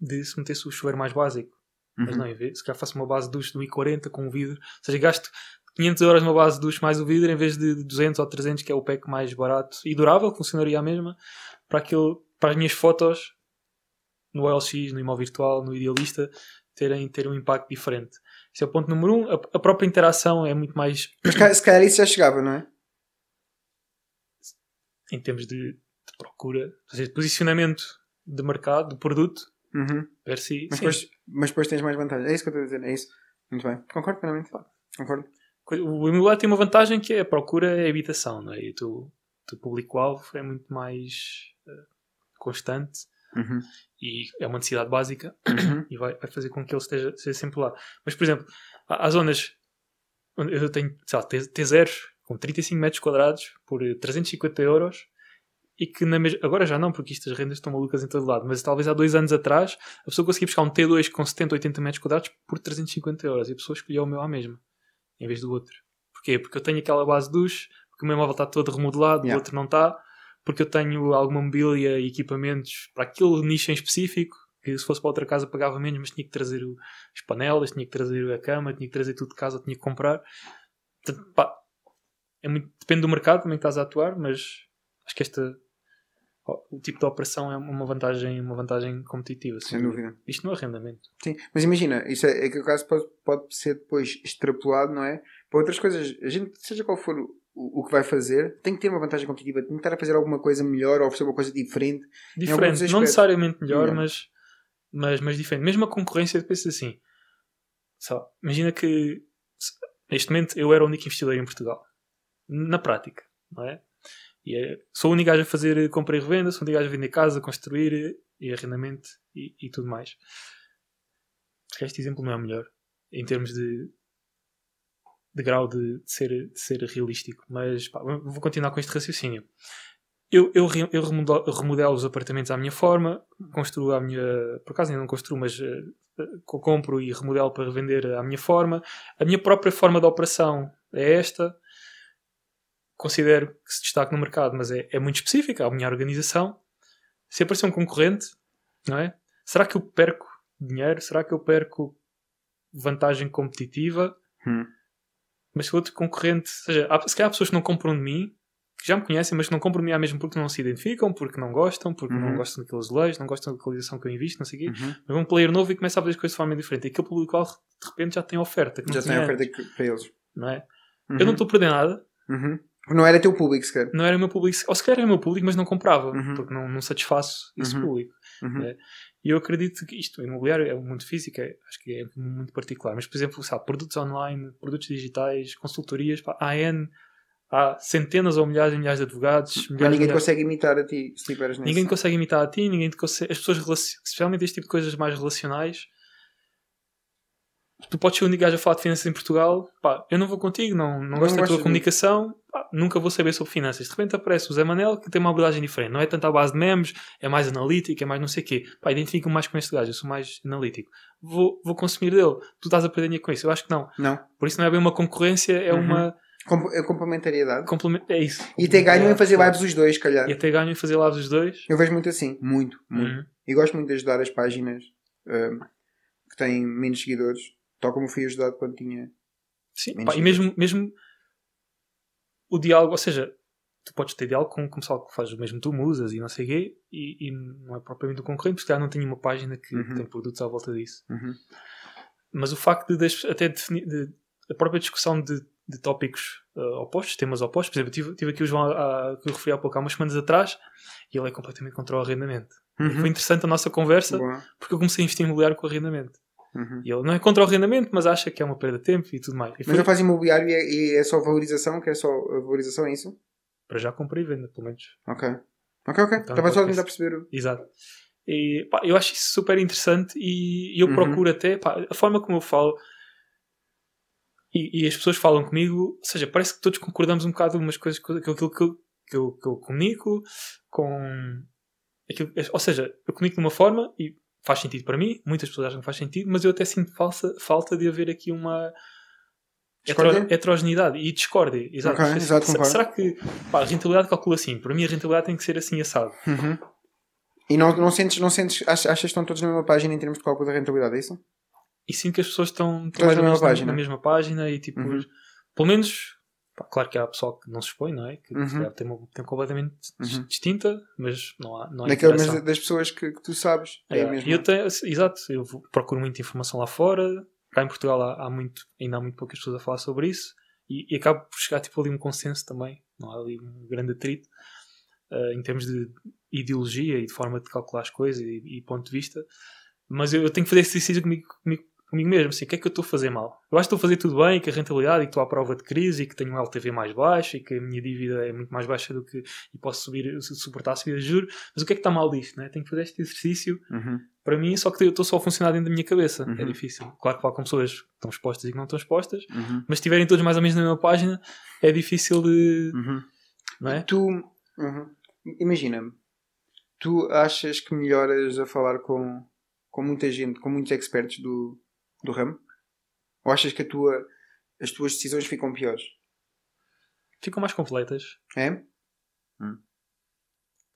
de se metesse o chuveiro mais básico. Mas Uhum. não, em vez, se calhar faço uma base de duche de 1,40 com o vidro. Ou seja, gasto 500 euros numa base de duche mais o vidro em vez de 200 ou 300, que é o pack mais barato e durável, funcionaria a mesma, para, aquele, para as minhas fotos no OLX, no imóvel virtual, no idealista, terem, terem um impacto diferente. Esse é o ponto número um. A, a própria interação é muito mais Mas se calhar isso já chegava, não é? em termos de, de procura, ou seja, de posicionamento de mercado, do produto, Uhum. ver se. Mas, depois, mas depois tens mais vantagens. É isso que eu estou a dizer, é isso. Muito bem. Concordo plenamente. Concordo. O imobiliário tem uma vantagem que é a procura é habitação, não é? E o teu, público-alvo é muito mais eh, constante Uhum. e é uma necessidade básica Uhum. e vai, vai fazer com que ele esteja, esteja sempre lá. Mas, por exemplo, há, há zonas onde eu tenho, sei lá, T- T0 com 35 metros quadrados por eh, 350 euros e que na mesma... agora já não, porque isto as rendas estão malucas em todo lado, mas talvez há dois anos atrás a pessoa conseguia buscar um T2 com 70, 80 metros quadrados por 350 euros e a pessoa escolheu o meu à mesma em vez do outro. Porquê? Porque eu tenho aquela base duche, porque o meu móvel está todo remodelado, Yeah. o outro não está, porque eu tenho alguma mobília e equipamentos para aquele nicho em específico, que se fosse para outra casa pagava menos, mas tinha que trazer o- as panelas, tinha que trazer a cama, tinha que trazer tudo de casa, tinha que comprar. Portanto, pá, é muito, depende do mercado também que estás a atuar, mas acho que esta o tipo de operação é uma vantagem, uma vantagem competitiva. Sem dúvida. Isto no arrendamento. Sim, mas imagina, isso é, é que o caso pode, pode ser depois extrapolado, não é? Para outras coisas, a gente, seja qual for o, o que vai fazer, tem que ter uma vantagem competitiva, tem que estar a fazer alguma coisa melhor ou oferecer uma coisa diferente. Diferente, não necessariamente melhor, mas, mas, mas diferente. Mesmo a concorrência, pensa assim. Só, imagina que neste momento eu era o único investidor em Portugal. Na prática, não é? E é- sou o único gajo a fazer compra e revenda, sou o único gajo a vender casa, construir e arrendamento e, e tudo mais. Este exemplo não é o melhor em termos de, de grau de, de ser, de ser realístico, mas pá, vou continuar com este raciocínio. Eu, eu, eu remodelo, remodelo os apartamentos à minha forma, construo a minha. Por acaso ainda não construo, mas co- compro e remodelo para revender à minha forma. A minha própria forma de operação é esta. Considero que se destaca no mercado, mas é, é muito específica. A minha organização. Se aparecer um concorrente, não é? Será que eu perco dinheiro? Será que eu perco vantagem competitiva? Hum. Mas se o outro concorrente, ou seja, há, se calhar há pessoas que não compram de mim, que já me conhecem, mas que não compram de mim há mesmo porque não se identificam, porque não gostam, porque não Uhum. gostam daqueles leis, não gostam da localização que eu invisto, não sei o quê. Uhum. Mas um player novo e começa a fazer as coisas de forma diferente. E aquele público de repente já tem oferta. Já não tem oferta antes, para eles. não é? Uhum. Eu não estou a perder nada, Uhum. Não era teu público sequer. não era o meu público, ou se calhar era o meu público, mas não comprava, Uhum. porque não, não satisfaço esse Uhum. público. É. E eu acredito que isto, o imobiliário é mundo físico, é- acho que é muito particular. Mas, por exemplo, sabe, produtos online, produtos digitais, consultorias, pá, há N, há centenas ou milhares e milhares de advogados. Mas milhares, ninguém te milhares- consegue imitar a ti se tiveres ninguém consegue imitar a ti, ninguém te consegue. As pessoas, especialmente este tipo de coisas mais relacionais. Tu podes ser o único gajo a falar de finanças em Portugal, pá, eu não vou contigo, não, não, Não gosto da tua de- comunicação, pá, nunca vou saber sobre finanças. De repente aparece o Zé Manel que tem uma abordagem diferente, não é tanto à base de memes, é mais analítico, é mais não sei o quê. Pá, identifico-me mais com este gajo, eu sou mais analítico. Vou, vou consumir dele. Tu estás a perder dinheiro com isso? Eu acho que não. Não. Por isso não é bem uma concorrência, é Uhum. uma. Com- é complementariedade. Complement... É isso. E até ganham em fazer lives os dois, se calhar. E até ganham em fazer lives os dois. Eu vejo muito assim. Muito, muito. Uhum. E gosto muito de ajudar as páginas ahm, que têm menos seguidores. Tal como fui ajudado quando tinha. Sim, pá, e mesmo, mesmo o diálogo, ou seja, tu podes ter diálogo com, com o pessoal que faz o mesmo tu musas e não sei o quê, e, e não é propriamente um concorrente, porque já não tenho uma página que Uhum. tem produtos à volta disso. Uhum. Mas o facto de, das- até definir, de, a própria discussão de, de tópicos ah, opostos, temas opostos, por exemplo, tive, tive aqui o João ah, que eu referi há pouco, há umas semanas atrás, e ele é completamente contra o arrendamento. Uhum. Foi interessante a nossa conversa, Boa. porque eu comecei a investir em imobiliário com arrendamento. Uhum. E ele não é contra o arrendamento, mas acha que é uma perda de tempo e tudo mais. E Mas não faz imobiliário e é, é só valorização? Que é só valorização, é isso? para já comprei e venda, pelo menos. Ok. Ok, ok. Então, Estava só a tentar perceber. o- Exato. E, pá, eu acho isso super interessante e eu Uhum. procuro até, pá, a forma como eu falo e, e as pessoas falam comigo, ou seja, parece que todos concordamos um bocado umas coisas com aquilo que eu, que eu, que eu comunico, com aquilo, ou seja, eu comunico de uma forma e faz sentido para mim, muitas pessoas acham que faz sentido, mas eu até sinto falsa, falta de haver aqui uma Discórdia? heterogeneidade e discórdia. Exato. Ok, exato, Se- concordo. será que pá, a rentabilidade calcula assim? Para mim a rentabilidade tem que ser assim assado. Uhum. E não, não sentes, não sentes achas, que estão todos na mesma página em termos de cálculo da rentabilidade, é isso? e sinto que as pessoas estão Todas na mesma página. na mesma página e tipo, Uhum. pelo menos, pá, claro que há pessoal que não se expõe, não é? Que Uhum. tem uma opinião completamente Uhum. distinta, mas não há, não há interação. mas das pessoas que, que tu sabes. É, É, e eu tenho, exato, eu procuro muita informação lá fora. Cá em Portugal há, há muito, ainda há muito poucas pessoas a falar sobre isso e, e acabo por chegar tipo ali um consenso também. Não há ali um grande atrito. uh, em termos de ideologia e de forma de calcular as coisas e, e ponto de vista. Mas eu, eu tenho que fazer esse exercício comigo, comigo, comigo mesmo. Assim, o que é que eu estou a fazer mal? Eu acho que estou a fazer tudo bem, que a rentabilidade, e que estou à prova de crise, e que tenho um LTV mais baixo, e que a minha dívida é muito mais baixa do que. e posso subir, suportar a subida de juros. Mas o que é que está mal disto? Né? Tenho que fazer este exercício Uhum. para mim, só que eu estou só a funcionar dentro da minha cabeça. É Uhum. difícil. Claro que falo com pessoas que estão expostas e que não estão expostas, Uhum. mas se estiverem todos mais ou menos na mesma página, é difícil de. Uhum. Não é? Tu, uhum. imagina-me, tu achas que melhoras a falar com, com muita gente, com muitos experts do, do ramo? Ou achas que a tua, as tuas decisões ficam piores? Ficam mais completas, É?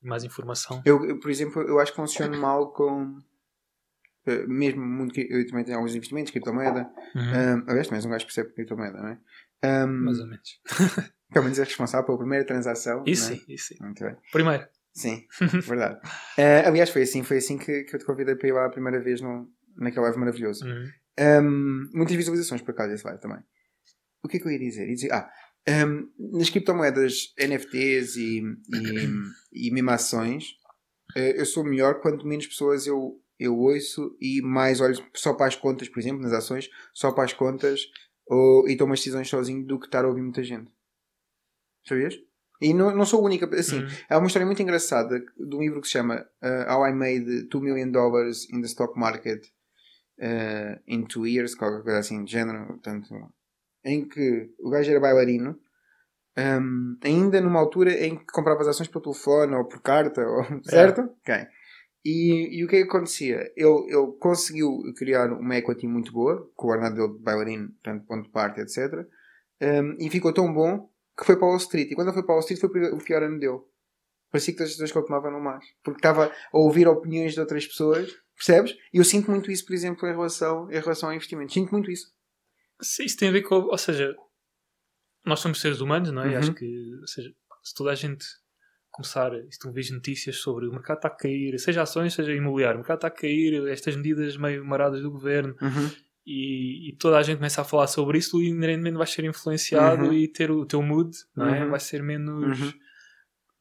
mais informação. Eu, eu, por exemplo, eu acho que funciono mal com. eh, Mesmo muito, eu também tenho alguns investimentos, criptomoeda. Uhum. Um, aliás, és um gajo percebe criptomoeda, não é? Um, mais ou menos. pelo menos é responsável pela primeira transação. Isso é? sim, isso sim. Muito bem. Primeiro. Sim, verdade. Eh, aliás, foi assim, foi assim que, que eu te convidei para ir lá a primeira vez no, naquele live maravilhoso. Uhum. Um, muitas visualizações por acaso esse live também. O que é que eu ia dizer? Ia dizer ah, um, nas criptomoedas, NFTs e, e, e mesmo ações, eh, eu sou melhor quanto menos pessoas eu, eu ouço e mais olho só para as contas, por exemplo, nas ações, só para as contas ou, e tomo as decisões sozinho do que estar a ouvir muita gente. Sabias? E não, não sou a única. Assim, Uhum. Há uma história muito engraçada de um livro que se chama uh, How I Made 2 Million Dollars in the Stock Market uh, in 2 Years, qualquer coisa assim de género. Portanto, em que o gajo era bailarino, um, ainda numa altura em que comprava as ações por telefone ou por carta, ou, certo? Ok. E, e o que é que acontecia? Ele, ele conseguiu criar uma equity muito boa, com o ordenado dele de bailarino, tanto ponto de parte, etc. Um, e ficou tão bom que foi para Wall Street. E quando ele foi para Wall Street foi o pior ano dele. Parecia que todas as decisões que ele tomava não mais. Porque estava a ouvir opiniões de outras pessoas, percebes? E eu sinto muito isso, por exemplo, em relação, em relação ao investimento. Sinto muito isso. Sim, isso tem a ver com. Ou seja, nós somos seres humanos, não é? E Uhum. Acho que. Ou seja, se toda a gente começar. Se tu vês notícias sobre o mercado está a cair, seja ações, seja imobiliário, o mercado está a cair, estas medidas meio maradas do governo, e, e toda a gente começa a falar sobre isso, tu inerentemente vais ser influenciado Uhum. e ter o teu mood, não é? Uhum. Vai ser menos.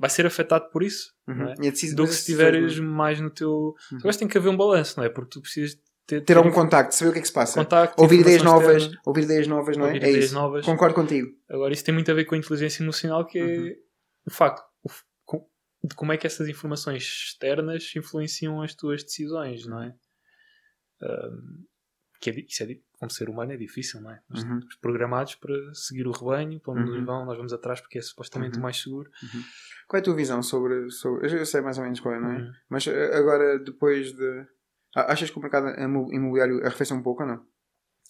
Uhum. Vai ser afetado por isso, não é? Decisão- Do que se estiveres mais no teu. Uhum. Que tem que haver um balanço, não é? Porque tu precisas ter, ter algum contacto, saber o que é que se passa. contacto, ouvir ideias novas, ouvir ideias novas, não é? ouvir é ideias isso. novas. Concordo contigo. Agora, isso tem muito a ver com a inteligência emocional, que é Uhum. o facto de como é que essas informações externas influenciam as tuas decisões, não é? Ahm, que é, isso é, como ser humano é difícil, não é? Nós Uhum. estamos programados para seguir o rebanho, para onde Uhum. nos vão, nós vamos atrás porque é supostamente Uhum. o mais seguro. Qual é a tua visão sobre. sobre eu sei mais ou menos qual é, não é? Uhum. Mas eh, agora, depois de. Achas que o mercado imo- imobiliário arrefeceu um pouco ou não?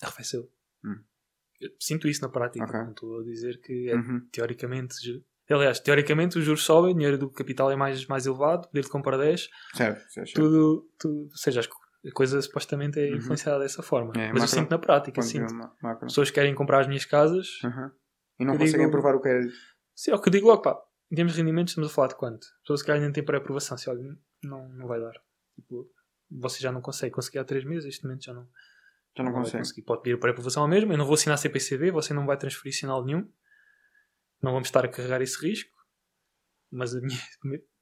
Arrefeceu. Hum. Sinto isso na prática, Ok. não estou a dizer que é Uhum. teoricamente. Aliás, teoricamente os juros sobem, o dinheiro do capital é mais, mais elevado, poder de compra 10, Certo, certo, tudo, tudo, ou seja, as a coisa supostamente é Uhum. influenciada dessa forma. É, Mas eu macro- sinto na prática, sinto. macro. Pessoas querem comprar as minhas casas, Uhum. E não Eu conseguem digo- provar o que é. sim, é o que eu digo logo, pá, em termos de rendimentos estamos a falar de quanto? Pessoas que ainda têm pré-aprovação, se olha, não, não vai dar. Tipo, você já não consegue conseguir há 3 meses, este momento já não, Já não vai consegue. conseguir. Pode pedir pré-aprovação ao mesmo, eu não vou assinar CPCV, você não vai transferir sinal nenhum, não vamos estar a carregar esse risco, mas a minha,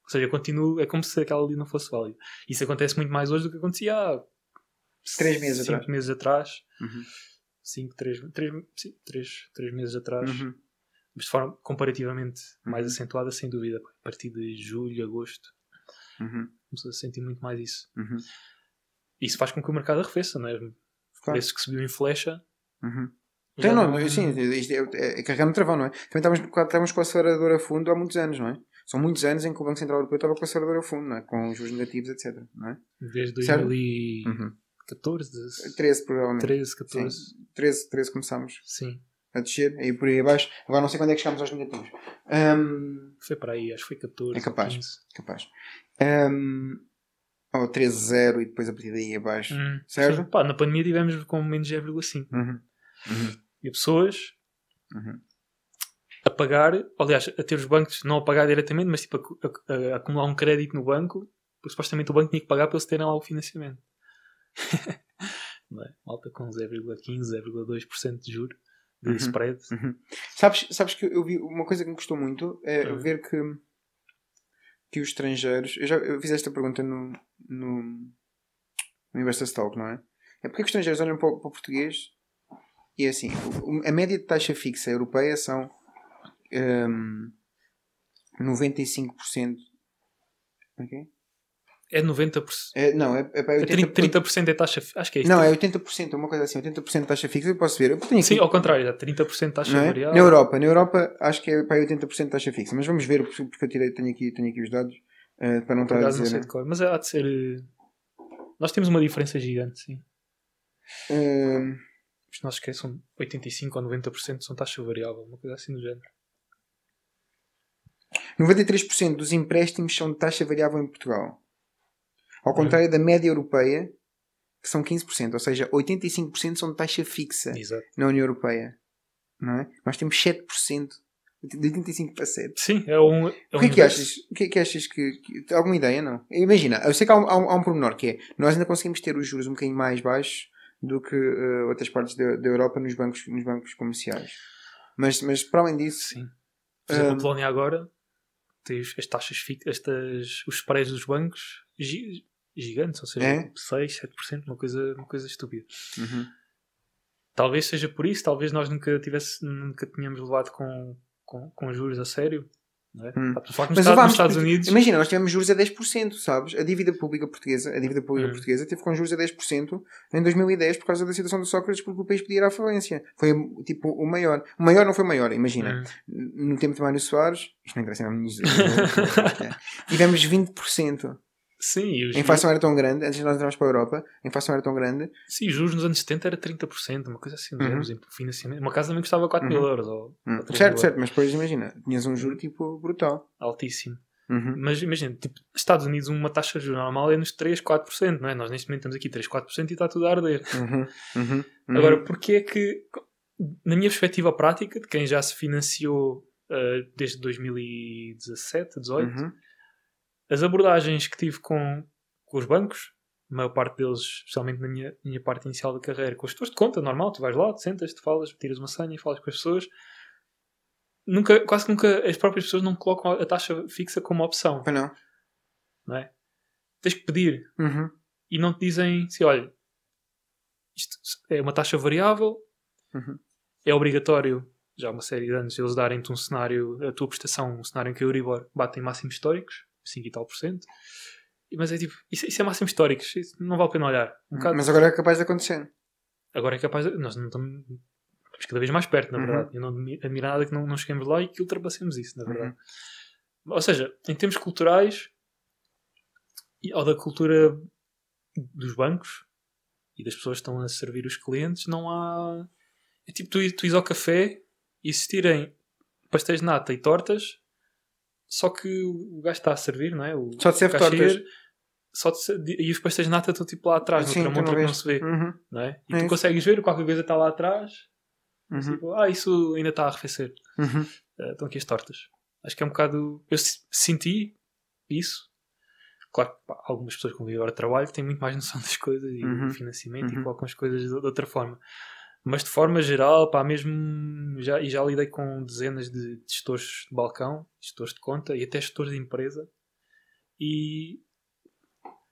ou seja, eu continuo, é como se aquela ali não fosse válida. Isso acontece muito mais hoje do que acontecia há Três meses cinco atrás. meses atrás. Uhum. 5, 3, 3, sim, 3, 3 meses atrás, Uhum. mas de forma comparativamente mais Uhum. acentuada, sem dúvida. A partir de julho, agosto, Uhum. começou a sentir muito mais isso. Uhum. Isso faz com que o mercado arrefeça, não é? Claro. Preços que subiu em flecha. Uhum. Então, não, sim, isto é, é, é carregando travão, não é? Também estávamos, estávamos com a aceleradora a fundo há muitos anos, não é? São muitos anos em que o Banco Central Europeu estava com a aceleradora a fundo, é? Com os juros negativos, etc. Não é? Desde Certo. 2014, Uhum. 13, provavelmente. 13, 14. Sim. 13, 13 começámos Sim. a descer, aí por aí abaixo. Agora não sei quando é que chegámos aos negativos. Ahm, Foi para aí, acho que foi 14. É capaz. ou 15. capaz. Um, ou 13,0 e depois a partir daí abaixo. Hum, Certo? Pá, na pandemia tivemos com menos 0,5. Uhum. Uhum. E pessoas Uhum. Pagar, aliás, a ter os bancos não a pagar diretamente, mas tipo a, a- a acumular um crédito no banco, porque supostamente o banco tinha que pagar para eles terem lá o financiamento. não é? Malta com 0,15, 0,2% de juro de Uhum. spread. Uhum. Sabes, sabes que eu vi uma coisa que me custou muito é Uhum. ver que que os estrangeiros. Eu já eu fiz esta pergunta no, no, no Investors Talk, não é? É porque que os estrangeiros olham para o, para o português e é assim: a média de taxa fixa europeia são hum, 95%. Ok? É 90%. É, não, é, é para É 80%. 30%, 30% é taxa. Acho que é isso. Não, é 80%, uma coisa assim, 80% de taxa fixa. Eu posso ver. Eu tenho Sim, ao contrário, é 30% taxa não é? variável. Na Europa, na Europa acho que é para aí 80% de taxa fixa. Mas vamos ver, porque eu tirei, tenho, aqui, tenho aqui os dados eh, para não Por estar a não dizer. sei de cor, mas há de ser. eh, Nós temos uma diferença gigante, sim. Hum, Os nossos que são 85% ou 90% são taxa variável, uma coisa assim do género. 93% dos empréstimos são de taxa variável em Portugal. Ao contrário da média europeia, que são 15%. Ou seja, 85% são de taxa fixa Exato. na União Europeia. Não é? Nós temos 7%. De 85 para 7. Sim, é um. É O um que é que achas? O que é que achas que, que- Alguma ideia, não? Imagina, eu sei que há um, há, um, há um pormenor que é nós ainda conseguimos ter os juros um bocadinho mais baixos do que eh, outras partes da, da Europa nos bancos, nos bancos comerciais. Mas, mas para além disso, Sim. Por exemplo, Hum. a Polónia agora tem os- as taxas estas, os spreads dos bancos gi- gigantes, ou seja, É? 6, 7%, uma coisa, uma coisa estúpida. Uhum. Talvez seja por isso, talvez nós nunca, tivesse, nunca tínhamos levado com, com, com juros a sério. É? Hum. Mas Estados, vamos, Unidos. Imagina, nós tivemos juros a 10%, sabes? A dívida pública portuguesa, a dívida pública Hum. portuguesa teve com juros a 10% em 2010 por causa da situação do Sócrates porque o país pedia à falência. Foi tipo o maior. O maior não foi o maior, imagina. Hum. No tempo de Mário Soares, isto não interessa, não me diz- tivemos 20%. Sim, os, A inflação era tão grande, antes de nós entrarmos para a Europa, a inflação era tão grande. sim, os juros nos anos 70 era 30%, uma coisa assim, Uhum. uhum. financiamento. Uma casa também custava 4 mil Uhum. euros, ou, Hum, 3 certo, mil certo, mas depois imagina, tinhas um juro tipo brutal. altíssimo. Uhum. Mas imagina, tipo, Estados Unidos, uma taxa de juros normal é nos 3, 4%, não é? Nós neste momento temos aqui 3, 4% e está tudo a arder. Uhum. Uhum. Uhum. Agora, porque é que, na minha perspectiva prática, de quem já se financiou uh, desde 2017, 18, Uhum. As abordagens que tive com, com os bancos, a maior parte deles, especialmente na minha, minha parte inicial da carreira, com os gestores de conta, normal, tu vais lá, te sentas, te falas, tiras uma senha e falas com as pessoas. Nunca, quase que nunca as próprias pessoas não colocam a taxa fixa como opção, Pois não. não é? Tens que pedir Uhum. e não te dizem assim, olha, isto é uma taxa variável, Uhum. é obrigatório, já há uma série de anos, eles darem-te um cenário, a tua prestação, um cenário em que a Euribor bate em máximos históricos, 5 e tal por cento, mas é tipo, isso, isso é máximos históricos, isso não vale a pena olhar. Um bocado, Mas agora é capaz de acontecer. Agora é capaz de, nós não estamos, estamos cada vez mais perto, na Uhum. verdade. Eu não admi- admiro nada que não, não cheguemos lá e que ultrapassemos isso, na verdade. Ou seja, em termos culturais, ou da cultura dos bancos e das pessoas que estão a servir os clientes, não há. É tipo, tu, tu ires ao café e existirem pastéis de nata e tortas, só que o gajo está a servir, não é? O, Só te serve tortas. Só te e os pastéis de nata estão tipo lá atrás, Sim, montra que não se vê, Uhum. não é? E É tu isso. consegues ver, qualquer coisa está lá atrás, Uhum. tipo, ah, isso ainda está a arrefecer. Uhum. Uh, estão aqui as tortas. Acho que é um bocado. Eu se- senti isso. Claro que pá, algumas pessoas com agora trabalho têm muito mais noção das coisas e Uhum. do financiamento Uhum. e colocam as coisas de outra forma. Mas de forma geral, pá, mesmo. Já, e já lidei com dezenas de, de gestores de balcão, gestores de conta e até gestores de empresa. E.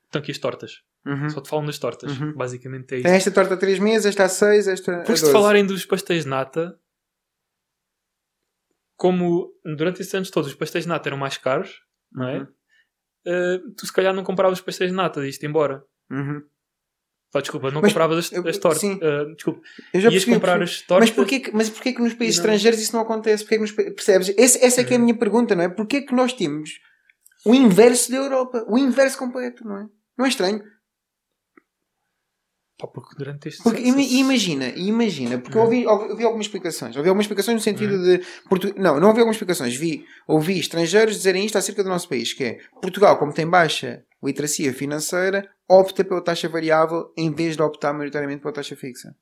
Estão aqui as tortas. Uhum. Só te falam das tortas. Uhum. Basicamente é isso. Tem esta torta a 3 meses, esta a 6, esta a Por 12. se falarem dos pastéis de nata, como durante esses anos todos os pastéis de nata eram mais caros, não é? Uhum. Eh, tu se calhar não compravas os pastéis de nata, isto embora. Uhum. Oh, desculpa, não Mas, compravas as, as tortas. sim. Eh, desculpa, Eu já ias percebi, comprar as tortas. Mas porquê, que, mas porquê que nos países Não. estrangeiros isso não acontece? Porquê que nos, percebes? Esse- essa é que é a Uhum. minha pergunta, não é? Porquê que nós temos o inverso da Europa? O inverso completo, não é? Não é estranho? Pá, porque durante estes Porque ima- imagina, imagina, porque eu ouvi, ouvi algumas explicações. Ouvi algumas explicações no sentido Uhum. de. Portu... Não, não ouvi algumas explicações. Vi, ouvi estrangeiros dizerem isto acerca do nosso país, que é Portugal, como tem baixa literacia financeira, opta pela taxa variável em vez de optar maioritariamente pela taxa fixa.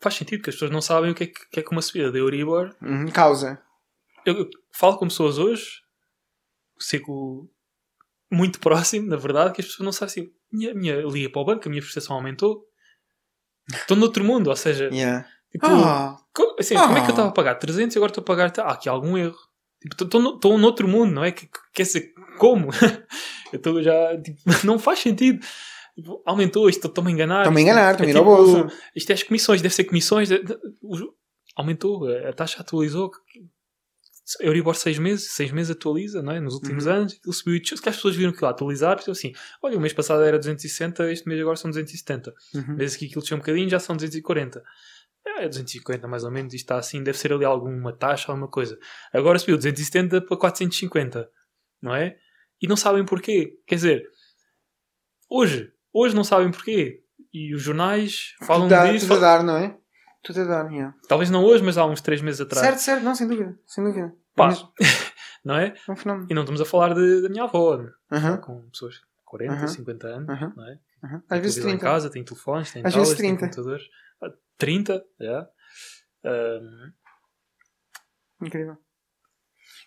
Faz sentido que as pessoas não sabem o que é que, é que uma subida da Euribor. Uhum, Causa. Eu, eu falo com pessoas hoje, ciclo muito próximo, na verdade, que as pessoas não sabem assim. Minha, minha, liga para o banco, a minha prestação aumentou. Estou noutro mundo, ou seja, Yeah. tipo, Ah, Co- Assim, como é que eu Ah. estava a pagar 300 e agora estou a pagar. Ah, aqui há algum erro. Estou noutro mundo, não é? Que, que- quer dizer, como? eu estou já. Tipo, não faz sentido. Tipo, aumentou isto, estou-me a enganar. Estão-me a enganar, é a ir ao tipo-. Isto é as comissões, deve ser comissões. de- de- aumentou, a taxa atualizou. Euribor 6 meses, 6 meses atualiza, não é? Nos últimos Uhum. anos, aquilo subiu. Se calhar as pessoas viram que lá atualizar, então assim, olha, o mês passado era 260, este mês agora são 270. Uhum. Vezes que aquilo desceu um bocadinho, já são 240. É 250 mais ou menos, isto está assim, deve ser ali alguma taxa, alguma coisa. Agora subiu 270 para 450, não é? E não sabem porquê. Quer dizer, hoje, hoje não sabem porquê. E os jornais falam a- disso. tudo a dar, não é? Tudo a dar, yeah. Talvez não hoje, mas há uns 3 meses atrás. Certo, certo, não, sem dúvida, sem dúvida. Pá. Mas Não é? é um. E não estamos a falar de- da minha avó, né? Aham, com pessoas de 40, Aham. 50 anos, aham, não é? Tem Às vezes televisão em 30. casa, tem telefones, tem Às tablets, tem 30. computadores. Ah, 30, já. Ahm, Incrível.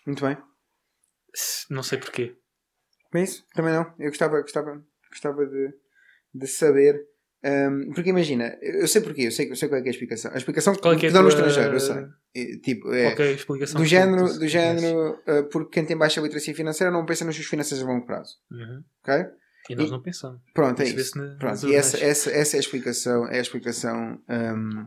Muito bem. não sei porquê. É isso? Também não. Eu gostava, gostava, gostava de, de saber. hum, porque imagina, eu sei porquê, eu sei, eu sei qual é, é a explicação. A explicação Qual é que é dão no estrangeiro, eu sei. É, tipo, é, é explicação do género, tu do género uh, porque quem tem baixa literacia financeira não pensa nas suas finanças a longo prazo. Uhum. Ok? E nós E- não pensamos. Pronto, é Isso na- Pronto, e essa, essa, essa é a explicação. É a explicação hum,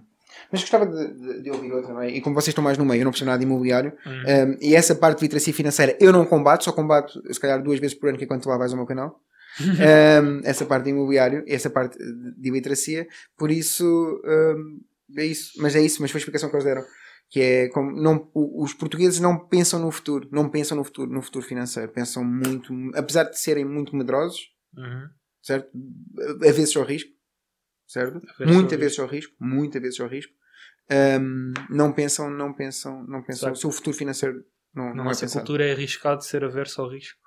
mas gostava de, de- de ouvir outra, é? E como vocês estão mais no meio, eu não percebo nada de imobiliário. Uhum. hum, e essa parte de literacia financeira eu não combato, só combato se calhar duas vezes por ano, que é quando tu lá vais ao meu canal. Um, essa parte de imobiliário, essa parte de, literacia, por isso um, é isso, mas é isso, mas foi a explicação que eles deram. Que é como não, os portugueses não pensam no futuro, não pensam no futuro, no futuro financeiro, pensam muito, apesar de serem muito medrosos, Uhum. certo? A vezes ao risco, certo? vezes Muitas ao vezes ao risco, muitas vezes ao risco. Um, não pensam, não pensam, não pensam, Certo. o seu futuro financeiro não, Na não é nossa pensado. cultura é arriscado ser averso ao risco.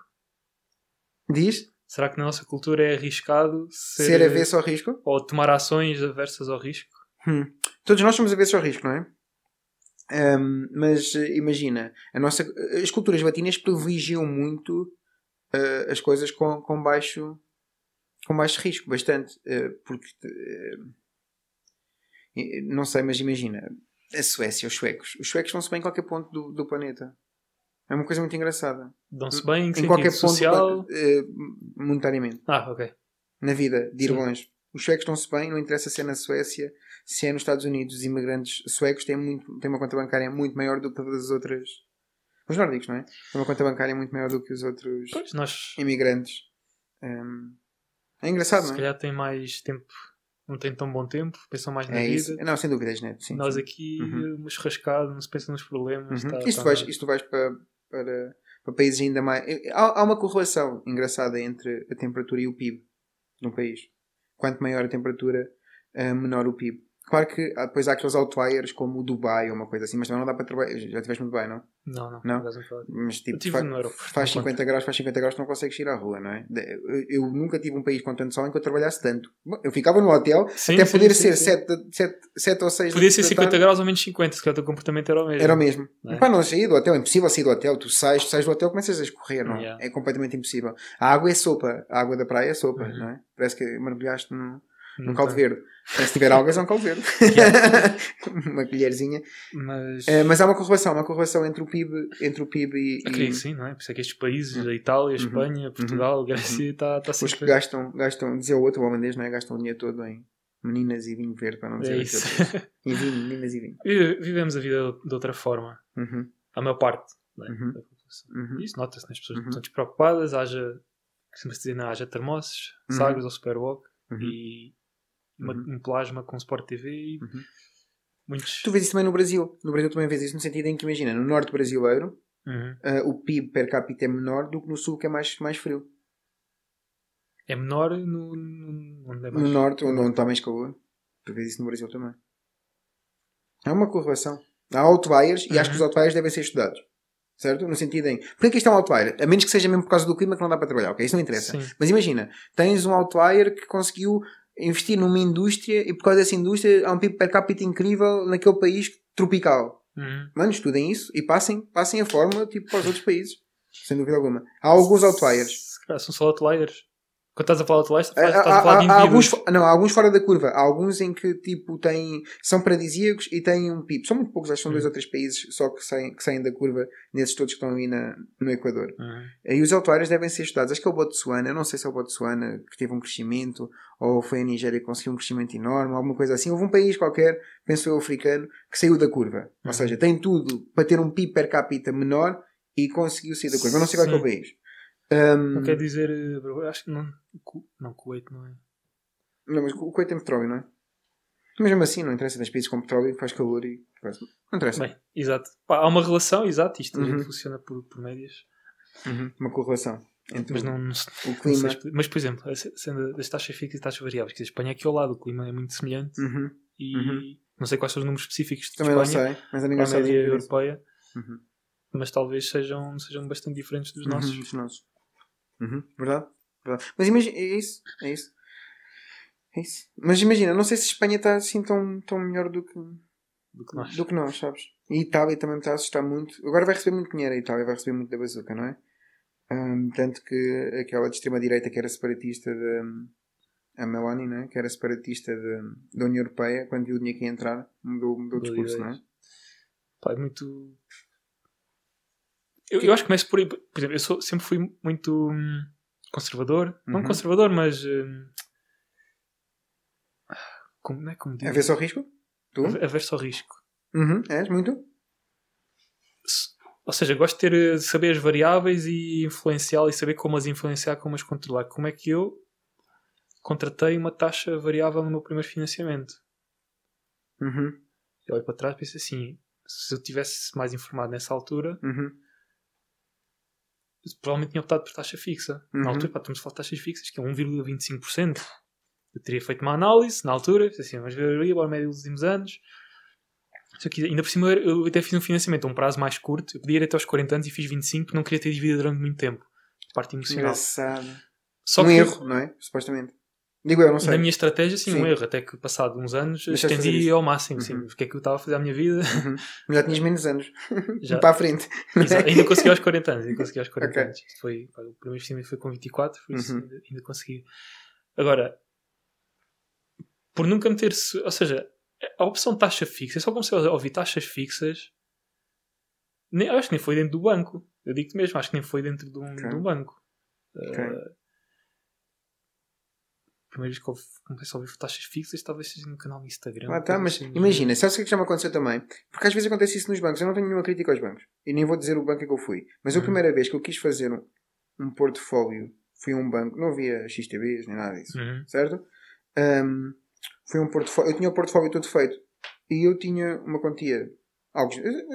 Diz? Será que na nossa cultura é arriscado ser, Ser avesso ao risco? ou tomar ações aversas ao risco? Hum. Todos nós somos avessos ao risco, não é? Ahm, mas imagina, a nossa, as culturas latinas privilegiam muito eh, as coisas com, com, baixo, com baixo risco, bastante. eh, porque, eh, não sei, mas imagina, a Suécia, os suecos. Os suecos vão-se bem em qualquer ponto do, do planeta. É uma coisa muito engraçada. Dão-se bem em, em qualquer ponto, social? do, eh, monetariamente Ah, ok. na vida de ir Sim. longe. Os suecos estão-se bem, não interessa se é na Suécia, se é nos Estados Unidos. Os imigrantes suecos têm, muito, têm uma conta bancária muito maior do que todas as outras. Os nórdicos, não é? Têm uma conta bancária muito maior do que os outros Pois, nós imigrantes. Hum, é engraçado, se não é? calhar têm mais tempo, não têm tão bom tempo, pensam mais na É vida. isso. Não, sem dúvida, é genético. Sim, Nós sim. aqui, Uhum. uma churrascada, não se pensa nos problemas. Uhum. tá- isto, tá vais, na- isto vais para, para, para países ainda mais. Há, há uma correlação engraçada entre a temperatura e o PIB de um país. Quanto maior a temperatura, eh, menor o PIB. Claro que há- depois há aqueles outliers como o Dubai ou uma coisa assim, mas também não dá para trabalhar. Já estiveste no Dubai, não? Não, não. Não? Mas tipo, fa- no faz não 50 graus, faz 50 graus, tu não consegues ir à rua, não é? Eu, eu nunca tive um país com tanto sol em que eu trabalhasse tanto. Eu ficava no hotel, Sim, até sim, poder sim, ser sim. 7, 7, ou 6 Podia ser 50 graus ou menos 50, se calhar o teu comportamento era o mesmo. Era o mesmo. Não é? Pá, não sair do hotel, é impossível sair do hotel. Tu sais, tu sais do hotel começas a escorrer, não é? Yeah. É completamente impossível. A água é sopa, a água da praia é sopa, Uhum. não é? Parece que mergulhaste num, num Não caldo verde. Se tiver algas, é um caldo verde. uma colherzinha. Mas Eh, mas há uma correlação, uma correlação entre o PIB, entre o PIB e, e acredito que sim, não é? Por isso é que estes países, a Itália, a Uhum. Espanha, Portugal, Grécia, está tá os que sempre. gastam, gastam, dizer o outro o holandês, não é? Gastam o dinheiro todo em meninas e vinho verde, para não dizer É isso. Em vinho, meninas e vinho. Vive- Vivemos a vida de outra forma. Uhum, A maior parte é? Uhum. da população. uhum. Isso nota-se, né? as pessoas Uhum. estão despreocupadas, haja, costuma-se dizer, não, haja termossos, Uhum. sagres ou superwalk Uhum. e uma- Uhum. um plasma com Sport TV e Uhum. muitos. Tu vês isso também no Brasil. No Brasil também vês isso no sentido em que, imagina, no norte brasileiro, Uhum. ah, o PIB per capita é menor do que no sul, que é mais, mais frio. É menor no, no, onde é mais. No norte, onde, onde está mais calor. Tu vês isso no Brasil também. Há uma correlação. Há outliers e acho que os Uhum. outliers devem ser estudados. Certo? No sentido em. Porquê que isto é um outlier? A menos que seja mesmo por causa do clima que não dá para trabalhar, ok? Isso não interessa. Sim. Mas imagina, tens um outlier que conseguiu investir numa indústria e por causa dessa indústria há um PIB per capita incrível naquele país tropical. Uhum. Mano, estudem isso e passem, passem a fórmula tipo, para os outros países. Sem dúvida alguma. Há alguns outliers. Se calhar são só outliers. Quando estás a falar de leste, estás a falar de há- há alguns, não, há alguns fora da curva. Há alguns em que tipo têm, são paradisíacos e têm um PIB. São muito poucos, acho que são Hum. dois ou três países só que saem, que saem da curva nesses todos que estão ali na, no Equador. Uhum. E os autuários devem ser estudados. Acho que é o Botsuana, eu não sei se é o Botsuana que teve um crescimento, ou foi a Nigéria que conseguiu um crescimento enorme, alguma coisa assim. Houve um país qualquer, penso eu, africano, que saiu da curva. Ou Uhum. seja, tem tudo para ter um PIB per capita menor e conseguiu sair da curva. Eu não sei qual é, é o país. Um, Não quer dizer. eh, Acho que não. Não, Kuwait não é. Não, mas o Kuwait tem petróleo, não é? Mas mesmo assim, não interessa. Tens países com petróleo, faz calor e. Não interessa. Bem, exato. Pá, há uma relação, exato. Isto Uhum. funciona por, por médias. Uhum. Uma correlação entre Mas não, não, o não clima. expli- Mas, por exemplo, cena das taxas fixas e taxas variáveis, que a Espanha aqui ao lado, o clima é muito semelhante Uhum. e Uhum. não sei quais são os números específicos de Também não Espanha sei, mas para a engraçado. média europeia, Uhum. mas talvez sejam, sejam bastante diferentes dos Uhum, nossos. dos nossos. Uhum. Verdade? Verdade. Mas imagina, é isso. É isso. É isso. Mas imagina, não sei se Espanha está assim tão, tão melhor do que, Do que nós. do que nós, sabes? E Itália também está a assustar muito. Agora vai receber muito dinheiro a Itália, vai receber muito da bazuca, não é? Hum, tanto que aquela de extrema-direita que era separatista da. A Meloni, não é? Que era separatista da, da União Europeia, quando viu o dinheiro que ia entrar, mudou, mudou o discurso, não é? Pá, é muito. Eu, eu acho que começo por aí. Por exemplo, eu sou- sempre fui muito hum, conservador. Não Uhum. conservador, mas. hum, como, não é como diz? A ver só risco? Tu? Averso ao risco. Uhum. És muito? Ou seja, gosto de ter, eh, saber as variáveis e influenciá e saber como as influenciar, como as controlar. Como é que eu contratei uma taxa variável no meu primeiro financiamento? Uhum. Eu olho para trás e penso assim: se eu tivesse mais informado nessa altura, Uhum. Provavelmente tinha optado por taxa fixa. Uhum. Na altura, pá, estamos a falar de taxas fixas, que é 1,25%. Eu teria feito uma análise na altura, assim, vamos ver o médio dos últimos anos. Eu quiser- ainda por cima, eu até fiz um financiamento a um prazo mais curto. Eu podia ir até aos 40 anos e fiz 25 porque não queria ter dívida durante muito tempo. Parte emocional. Engraçado. Só um que erro, não é? Supostamente. Digo eu, não sei. na minha estratégia, sim, Sim. um erro. Até que passado uns anos Deixaste estendi ao máximo. Sim, Uhum. o que é que eu estava a fazer à minha vida? Uhum. Já tinhas menos anos. Já. Para a frente. Exato. Ainda consegui aos 40 anos. Ainda consegui aos 40 Ok. anos. Isto foi, o primeiro investimento foi com 24, por isso Uhum. ainda, ainda consegui. Agora, por nunca meter se ou seja, a opção taxa fixa, eu só comecei a ouvir taxas fixas, nem, acho que nem foi dentro do banco. Eu digo-te mesmo, acho que nem foi dentro de um, Ok. de um banco. Ok. Uh, vez que eu comecei a ouvir taxas fixas, talvez seja no canal do Instagram. Ah, tá, mas assim, imagina, sabes o que é que já me aconteceu também? Porque às vezes acontece isso nos bancos. Eu não tenho nenhuma crítica aos bancos. E nem vou dizer o banco que eu fui. Mas a Uhum. primeira vez que eu quis fazer um, um portfólio, fui a um banco, não havia XTBs nem nada disso. Uhum. Certo? Ahm, foi um portfólio. Eu tinha o portfólio todo feito. E eu tinha uma quantia, algo,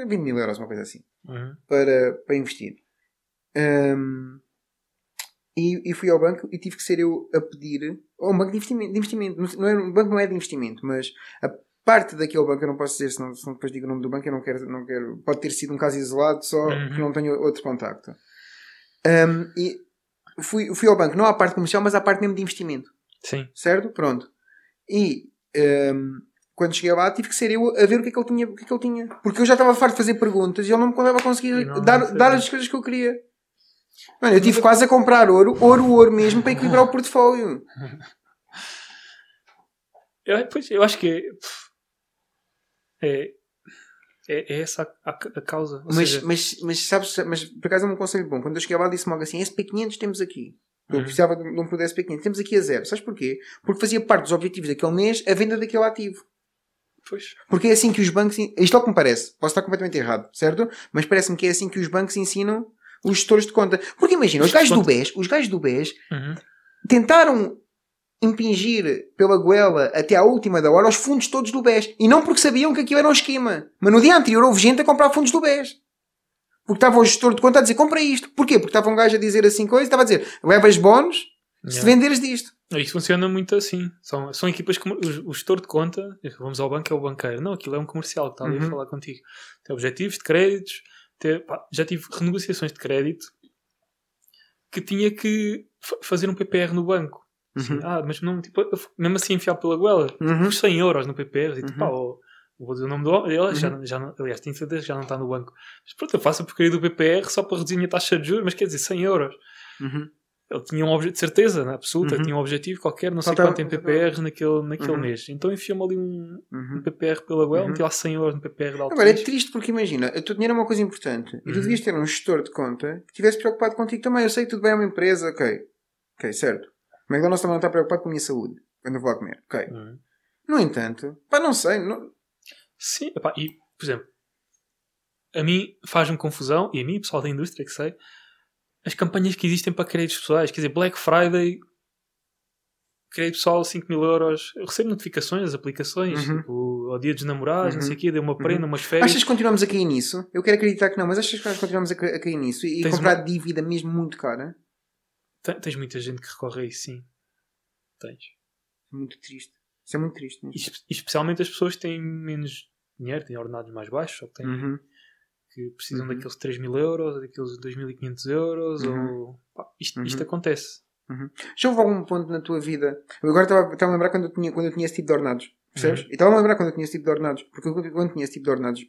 20 mil euros, uma coisa assim. Uhum. para, para investir. Ahm, e, e fui ao banco e tive que ser eu a pedir. Ou um banco de investimento. De investimento. Não, é, um banco não é de investimento, mas a parte daquele banco, eu não posso dizer, senão, senão depois digo o nome do banco, eu não quero, não quero. Pode ter sido um caso isolado, só Uhum. que não tenho outro contacto. Ahm, e fui, fui ao banco, não à parte comercial, mas à parte mesmo de investimento Sim. certo? Pronto. E ehm, quando cheguei lá tive que ser eu a ver o que é que ele tinha, o que é que ele tinha. Porque eu já estava farto de fazer perguntas e ele não me estava a conseguir não- dar, não dar as coisas que eu queria. Mano, eu tive quase a comprar ouro, ouro, ouro mesmo para equilibrar o portfólio. Eu, pois, eu acho que é, é, é, essa a, a- a causa. Mas, seja, mas, mas sabes, mas por acaso é um conselho bom. Quando eu cheguei lá disse-me logo assim, SP500 temos aqui. Eu Uhum. precisava de um produto SP500. Temos aqui a zero. Sabes porquê? Porque fazia parte dos objetivos daquele mês a venda daquele ativo. pois, Porque é assim que os bancos. Isto é o que me parece. Posso estar completamente errado, certo? Mas parece-me que é assim que os bancos ensinam os gestores de conta. Porque imagina, os Os gajos do BES, os gajos do BES uhum. tentaram impingir pela goela até à última da hora os fundos todos do BES. E não porque sabiam que aquilo era um esquema. Mas no dia anterior houve gente a comprar fundos do BES. Porque estava o gestor de conta a dizer compra isto. Porquê? Porque estava um gajo a dizer assim coisa, estava a dizer levas bónus se Yeah. venderes disto. Isso funciona muito assim. São, são equipas como o, o gestor de conta, vamos ao banco, é o banqueiro. Não, aquilo é um comercial que está ali Uhum. a falar contigo. Tem objetivos de créditos. Tem- pá, já tive renegociações de crédito que tinha que fa- fazer um PPR no banco. Assim, Uhum. ah, mas não, tipo, mesmo assim enfiar pela goela, Uhum. os 100 euros no PPR, e tipo, Uhum. pá, ó, vou dizer o nome do homem, ele já, Uhum. já não, aliás, tenho certeza que já não está no banco. Mas pronto, eu faço a porcaria do PPR só para reduzir a minha taxa de juros, mas quer dizer, 100 euros. Uhum. Ele tinha um objetivo de certeza, né, absoluta, Uhum. tinha um objetivo qualquer, não sei Faltava- quanto em PPR naquele, naquele Uhum. mês. Então enfiou-me ali um, um Uhum. PPR pela goela, Uhum. meti lá 100 euros no PPR de alto Agora é triste porque imagina, o teu dinheiro é uma coisa importante e tu Uhum. devias ter um gestor de conta que estivesse preocupado contigo também. Eu sei que tudo bem, é uma empresa, ok. Ok, certo. O McDonald's também não está preocupado com a minha saúde quando eu vou lá comer, ok. Uhum. No entanto, pá, não sei, não... Sim, epá, e, por exemplo, a mim faz-me confusão, e a mim, pessoal da indústria, que sei, as campanhas que existem para créditos pessoais. Quer dizer, Black Friday, crédito pessoal 5 mil euros. Eu recebo notificações das aplicações, Uhum. tipo, ao dia dos namorados, não Uhum. sei o quê, deu uma prenda, Uhum. umas férias. Achas que continuamos a cair nisso? Eu quero acreditar que não, mas achas que nós continuamos a, ca- a cair nisso e, Tens comprar uma- dívida mesmo muito cara? Te- Tens muita gente que recorre a isso, sim. Tens. É muito triste. Isso é muito triste. Mesmo. e especialmente as pessoas que têm menos dinheiro, têm ordenados mais baixos, ou que, têm, Uhum. Que precisam Uhum. daqueles 3 mil euros, ou daqueles 2.500 euros, Uhum. ou... pá, isto, Uhum. isto acontece. Já houve algum ponto na tua vida? Eu agora estava a lembrar quando eu tinha, quando eu tinha esse tipo de ordenados. Percebes? Uhum. E estava a lembrar quando eu tinha esse tipo de ordenados. Porque eu, quando tinha esse tipo de ordenados,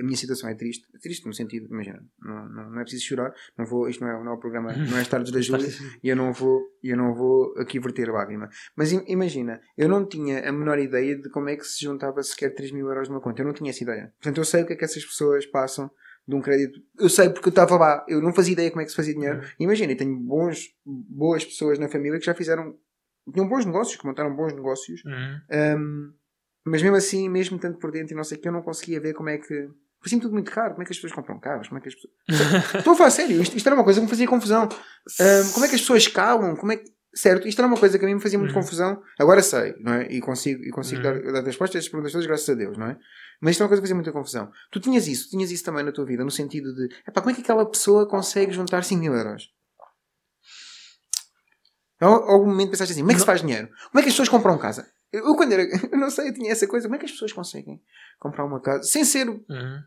a minha situação é triste. É triste no sentido, imagina, não, não, não é preciso chorar. Não vou, isto não é, não é o programa, não é as tardes da Júlia. E eu não vou, eu não vou aqui verter lágrima. Mas im- imagina, eu não tinha a menor ideia de como é que se juntava sequer 3 mil euros numa conta. Eu não tinha essa ideia. Portanto, eu sei o que é que essas pessoas passam de um crédito. Eu sei porque eu estava lá. Eu não fazia ideia como é que se fazia dinheiro. Uhum. Imagina, eu tenho bons, boas pessoas na família que já fizeram. tinham bons negócios, que montaram bons negócios. Uhum. Ahm, mas mesmo assim, mesmo tanto por dentro e não sei o que, eu não conseguia ver como é que. Parecia-me tudo muito caro. Como é que as pessoas compram carros? Como é que as pessoas. Estou a falar sério. Isto, isto era uma coisa que me fazia confusão. Ahm, como é que as pessoas escalam? Como é que... Certo, isto era uma coisa que a mim me fazia muito Uhum. confusão. Agora sei, não é? E consigo, e consigo Uhum. dar, dar respostas a estas perguntas todas, graças a Deus, não é? Mas isto é uma coisa que fazia muita confusão. Tu tinhas isso, tinhas isso também na tua vida, no sentido de epá, como é que aquela pessoa consegue juntar 5 mil euros? Al- algum momento pensaste assim, como é que se Não. faz dinheiro? Como é que as pessoas compram casa? Eu, eu quando era, eu não sei, eu tinha essa coisa, como é que as pessoas conseguem comprar uma casa? Sem ser, Uhum.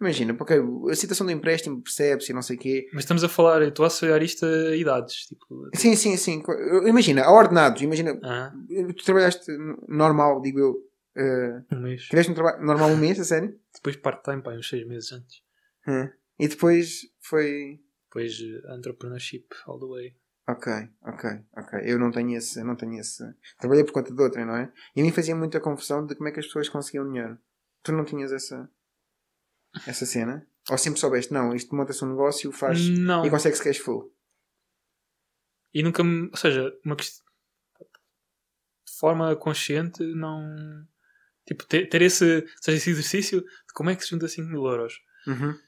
Imagina, porque a situação do empréstimo percebe-se e não sei o quê. Mas estamos a falar, estou a associar isto a idades. Tipo, Sim, sim, sim. Imagina, a ordenados, imagina, ah, tu trabalhaste normal, digo eu, eh, um mês. tiveste um trabalho normal um mês, a sério? Depois part-time, pá, uns seis meses antes. Hum. E depois foi. Depois eh, entrepreneurship all the way. Ok, ok, ok. Eu não tenho esse. eu Não tenho esse. Trabalhei por conta de outra, não é? E a mim fazia muita confusão de como é que as pessoas conseguiam dinheiro. Tu não tinhas essa. Essa cena? Ou sempre soubeste, não, isto monta-se um negócio, faz. Não. e consegue-se cash flow. E nunca me. Ou seja, uma questão. De forma consciente, não. Tipo, ter, ter esse, seja, esse exercício de como é que se junta 5 mil euros. Uhum.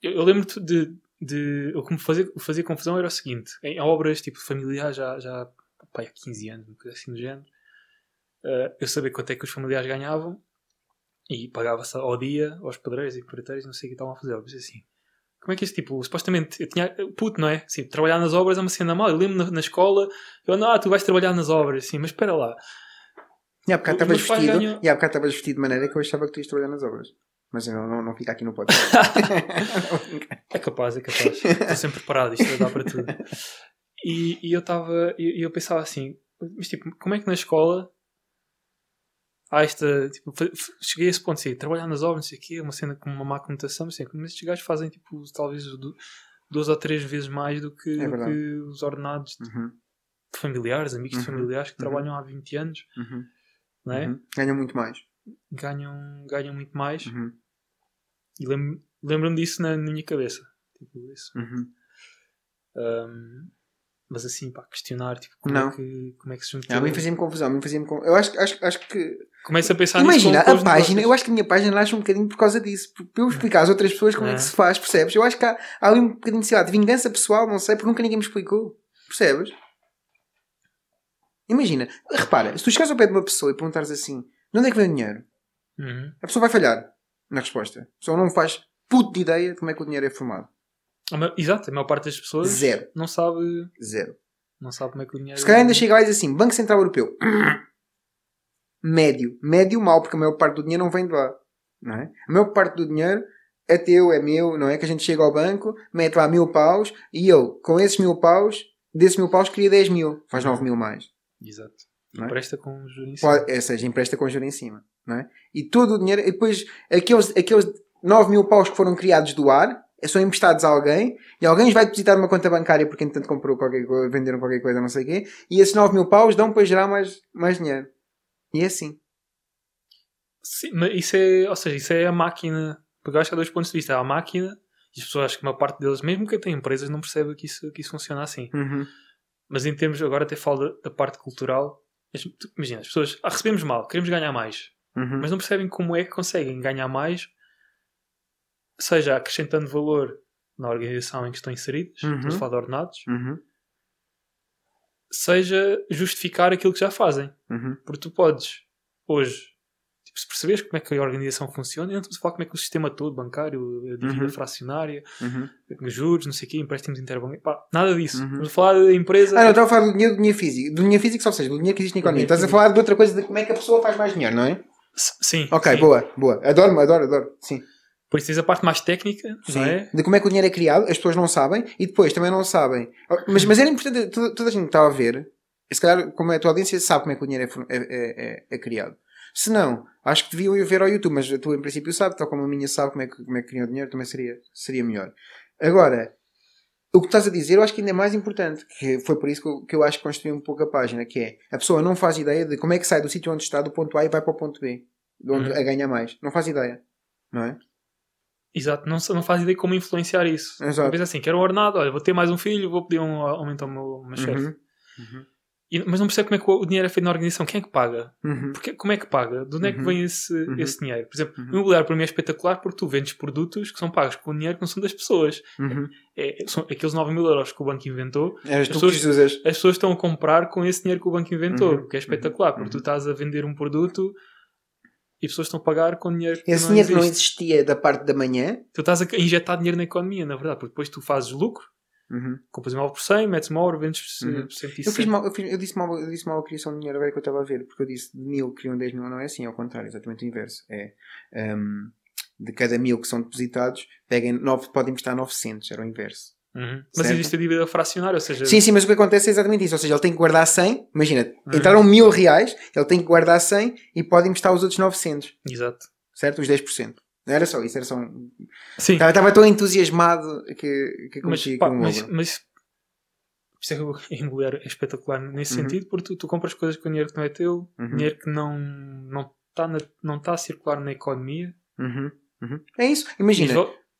Eu, eu lembro de, de. O que me fazia, fazia confusão era o seguinte: em obras tipo familiares, já, já pá, há 15 anos, uma coisa assim do género, eh, eu sabia quanto é que os familiares ganhavam e pagava-se ao dia aos pedreiros e porteiros, não sei o que estavam a fazer. Eu pensei assim: como é que este tipo, supostamente, eu tinha. Puto, não é? Assim, trabalhar nas obras é uma cena mal. Eu lembro na, na escola, eu ando, ah, tu vais trabalhar nas obras, assim, mas espera lá. E há bocado estavas vestido. ganham- E há bocado estavas vestido de maneira que eu achava que tu ias trabalhar nas obras. Mas eu não, não, não fica aqui no podcast. É capaz, é capaz. Estou sempre preparado, isto dar para tudo. E, e eu estava, e e eu pensava assim, mas tipo, como é que na escola há esta, tipo, cheguei a esse ponto, assim, trabalhar nas obras, não sei o quê, uma cena com uma má conotação, assim, mas estes gajos fazem, tipo, talvez du- duas ou três vezes mais do que, É do que os ordenados de Uhum, familiares, amigos de Uhum, familiares que uhum. trabalham há 20 anos, uhum, não é? uhum. Ganham muito mais. Ganham, ganham muito mais. Uhum, E lembro- lembro-me disso na, na minha cabeça. Tipo, isso. Um, mas assim, pá, questionar tipo, como, Não. É que, como é que se junta. Ah, a mim fazia-me confusão. A mim fazia-me con- Eu acho, acho, acho que. Começa a pensar Imagina, a página. negócios. Eu acho que a minha página nasce um bocadinho por causa disso. por- Para eu explicar às outras pessoas como é, É. que se faz, percebes? Eu acho que há, há ali um bocadinho sei lá, de vingança pessoal, não sei, porque nunca ninguém me explicou. Percebes? Imagina, repara, se tu chegares ao pé de uma pessoa e perguntares assim: de onde é que vem o dinheiro? Uhum. A pessoa vai falhar na resposta. A pessoa não faz puto de ideia de como é que o dinheiro é formado. A Exato, a maior parte das pessoas Zero. não sabe, Zero. não sabe como é que o dinheiro. Se calhar ainda chega lá e diz assim: Banco Central Europeu. Médio. Médio mal, porque a maior parte do dinheiro não vem de lá. Não é? A maior parte do dinheiro é teu, é meu, não é? Que a gente chega ao banco, mete lá mil paus e eu, com esses mil paus, desses mil paus, queria 10 mil. Faz 9 mil mais. Exato. É? Presta com juros em cima. Pode, ou seja, empresta com juros em cima. Não é? E todo o dinheiro, e depois aqueles, aqueles 9 mil paus que foram criados do ar, são emprestados a alguém e alguém vai depositar numa conta bancária porque entretanto comprou qualquer coisa, venderam qualquer coisa, não sei o quê, e esses 9 mil paus dão para gerar mais, mais dinheiro. E é assim. Sim, mas isso é, ou seja, isso é a máquina. Porque eu acho que há dois pontos de vista. Há a máquina, e as pessoas, acho que uma parte deles, mesmo que têm empresas, não percebe que isso, que isso funciona assim. Uhum. Mas em termos, agora até falo da, da parte cultural. Imagina, as pessoas, ah, recebemos mal, queremos ganhar mais. Uhum. Mas não percebem como é que conseguem ganhar mais, seja acrescentando valor na organização em que estão inseridos, Uhum. estamos a falar de ordenados, Uhum. seja justificar aquilo que já fazem. Uhum. Porque tu podes, hoje, tipo, se perceberes como é que a organização funciona, e não estamos a falar como é que o sistema todo, bancário, a dívida Uhum. fracionária, Uhum. juros, não sei o quê, empréstimos interbancários, nada disso. Uhum. Estamos a falar da empresa. Ah, não, estava a falar do dinheiro, do dinheiro físico. Do dinheiro físico, só seja, do dinheiro que existe na economia. Estás a falar de outra coisa, de como é que a pessoa faz mais dinheiro, não é? S- Sim. Ok, sim. boa, boa. Adoro, adoro, adoro. Sim. Por isso tens a parte mais técnica, Sim. é? De como é que o dinheiro é criado, as pessoas não sabem e depois também não sabem. Mas, mas era importante, toda, toda a gente que estava a ver, se calhar, como é a tua audiência, sabe como é que o dinheiro é, é, é, é- é criado. Se não, acho que deviam ir ver ao YouTube, mas a tua em princípio sabe, tal como a minha sabe como é que, como é que criam o dinheiro, também seria, seria melhor. Agora, o que estás a dizer eu acho que ainda é mais importante, que foi por isso que eu, que eu acho que construí um pouco a página, que é a pessoa não faz ideia de como é que sai do sítio onde está, do ponto A e vai para o ponto B, de onde Uhum. a ganha mais. Não faz ideia. Não é? Exato, não, não faz ideia como influenciar isso. Exato. Pensa assim, quero um ordenado, olha, vou ter mais um filho, vou pedir um aumento ao meu, meu chefe. Uhum. E- Mas não percebe como é que o dinheiro é feito na organização. Quem é que paga? Uhum. Porque, como é que paga? De onde é que Uhum. vem esse, Uhum. esse dinheiro? Por exemplo, Uhum. o imobiliário para mim é espetacular porque tu vendes produtos que são pagos com dinheiro que não são das pessoas. Uhum. É, são aqueles 9 mil euros que o banco inventou. Eras tu pessoas-. As pessoas estão a comprar com esse dinheiro que o banco inventou, Uhum. que é espetacular, porque tu Uhum. estás a vender um produto e as pessoas estão a pagar com dinheiro que Esse não dinheiro que não existe. existia da parte da manhã. Tu estás a injetar dinheiro na economia, na verdade, porque depois tu fazes lucro, Uhum. compras imóvel por 100, metes uma hora, vendes por Uhum. por 160. Eu, fiz mal, eu, fiz- eu disse mal, eu disse mal a criação de dinheiro agora que eu estava a ver, porque eu disse de mil criam 10 mil, não é assim, é ao contrário, exatamente o inverso. É um, de cada mil que são depositados, peguem 9, podem emprestar 900, era o inverso. Uhum. Mas existe a dívida fracionária, ou seja, Sim, sim, mas o que acontece é exatamente isso, ou seja, ele tem que guardar 100, imagina, Uhum. entraram mil reais, ele tem que guardar 100 e pode emprestar os outros 900, exato. certo? Os 10%. Não era só isso, era só um... Sim, Estava, estava tão entusiasmado que, que mas, pá, um mas, mas por isso é que o imobiliário é espetacular nesse Uhum. sentido, porque tu, tu compras coisas com dinheiro que não é teu, Uhum. dinheiro que não não está não tá a circular na economia. Uhum, uhum. É isso, imagina.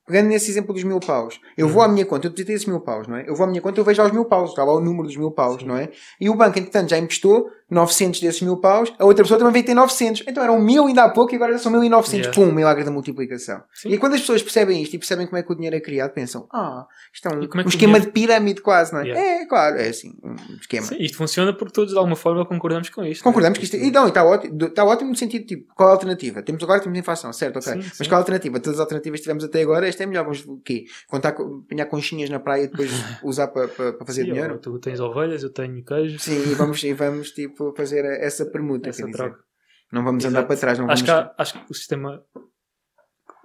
Pegando nesse exemplo dos mil paus, eu vou à minha conta, eu depositei esses mil paus, não é? Eu vou à minha conta, eu vejo lá os mil paus, está lá o número dos mil paus, Sim. não é? E o banco, entretanto, já emprestou 900 desses mil paus, a outra pessoa também veio ter 900. Então eram mil ainda há pouco e agora já são 1900. Yeah. Pum, milagre da multiplicação. Sim. E quando as pessoas percebem isto e percebem como é que o dinheiro é criado, pensam, ah, isto é um, é um esquema dinheiro- de pirâmide quase, não é? Yeah. É, claro, é assim, um esquema. Sim, isto funciona porque todos de alguma forma concordamos com isto. Concordamos né? que isto e não, está ótimo, está ótimo no sentido tipo, qual a alternativa? Temos agora temos inflação, certo, ok. Sim, Mas sim. qual a alternativa? Todas as alternativas que tivemos até agora, esta é melhor. Vamos o quê? Contar, apanhar conchinhas na praia e depois usar para para para fazer dinheiro? ó, Tu tens ovelhas, eu tenho queijo. Sim, e vamos, e vamos tipo fazer essa permuta. Essa dizer. troca. Não vamos andar Exato. para trás, não acho, vamos. que há- acho que o sistema,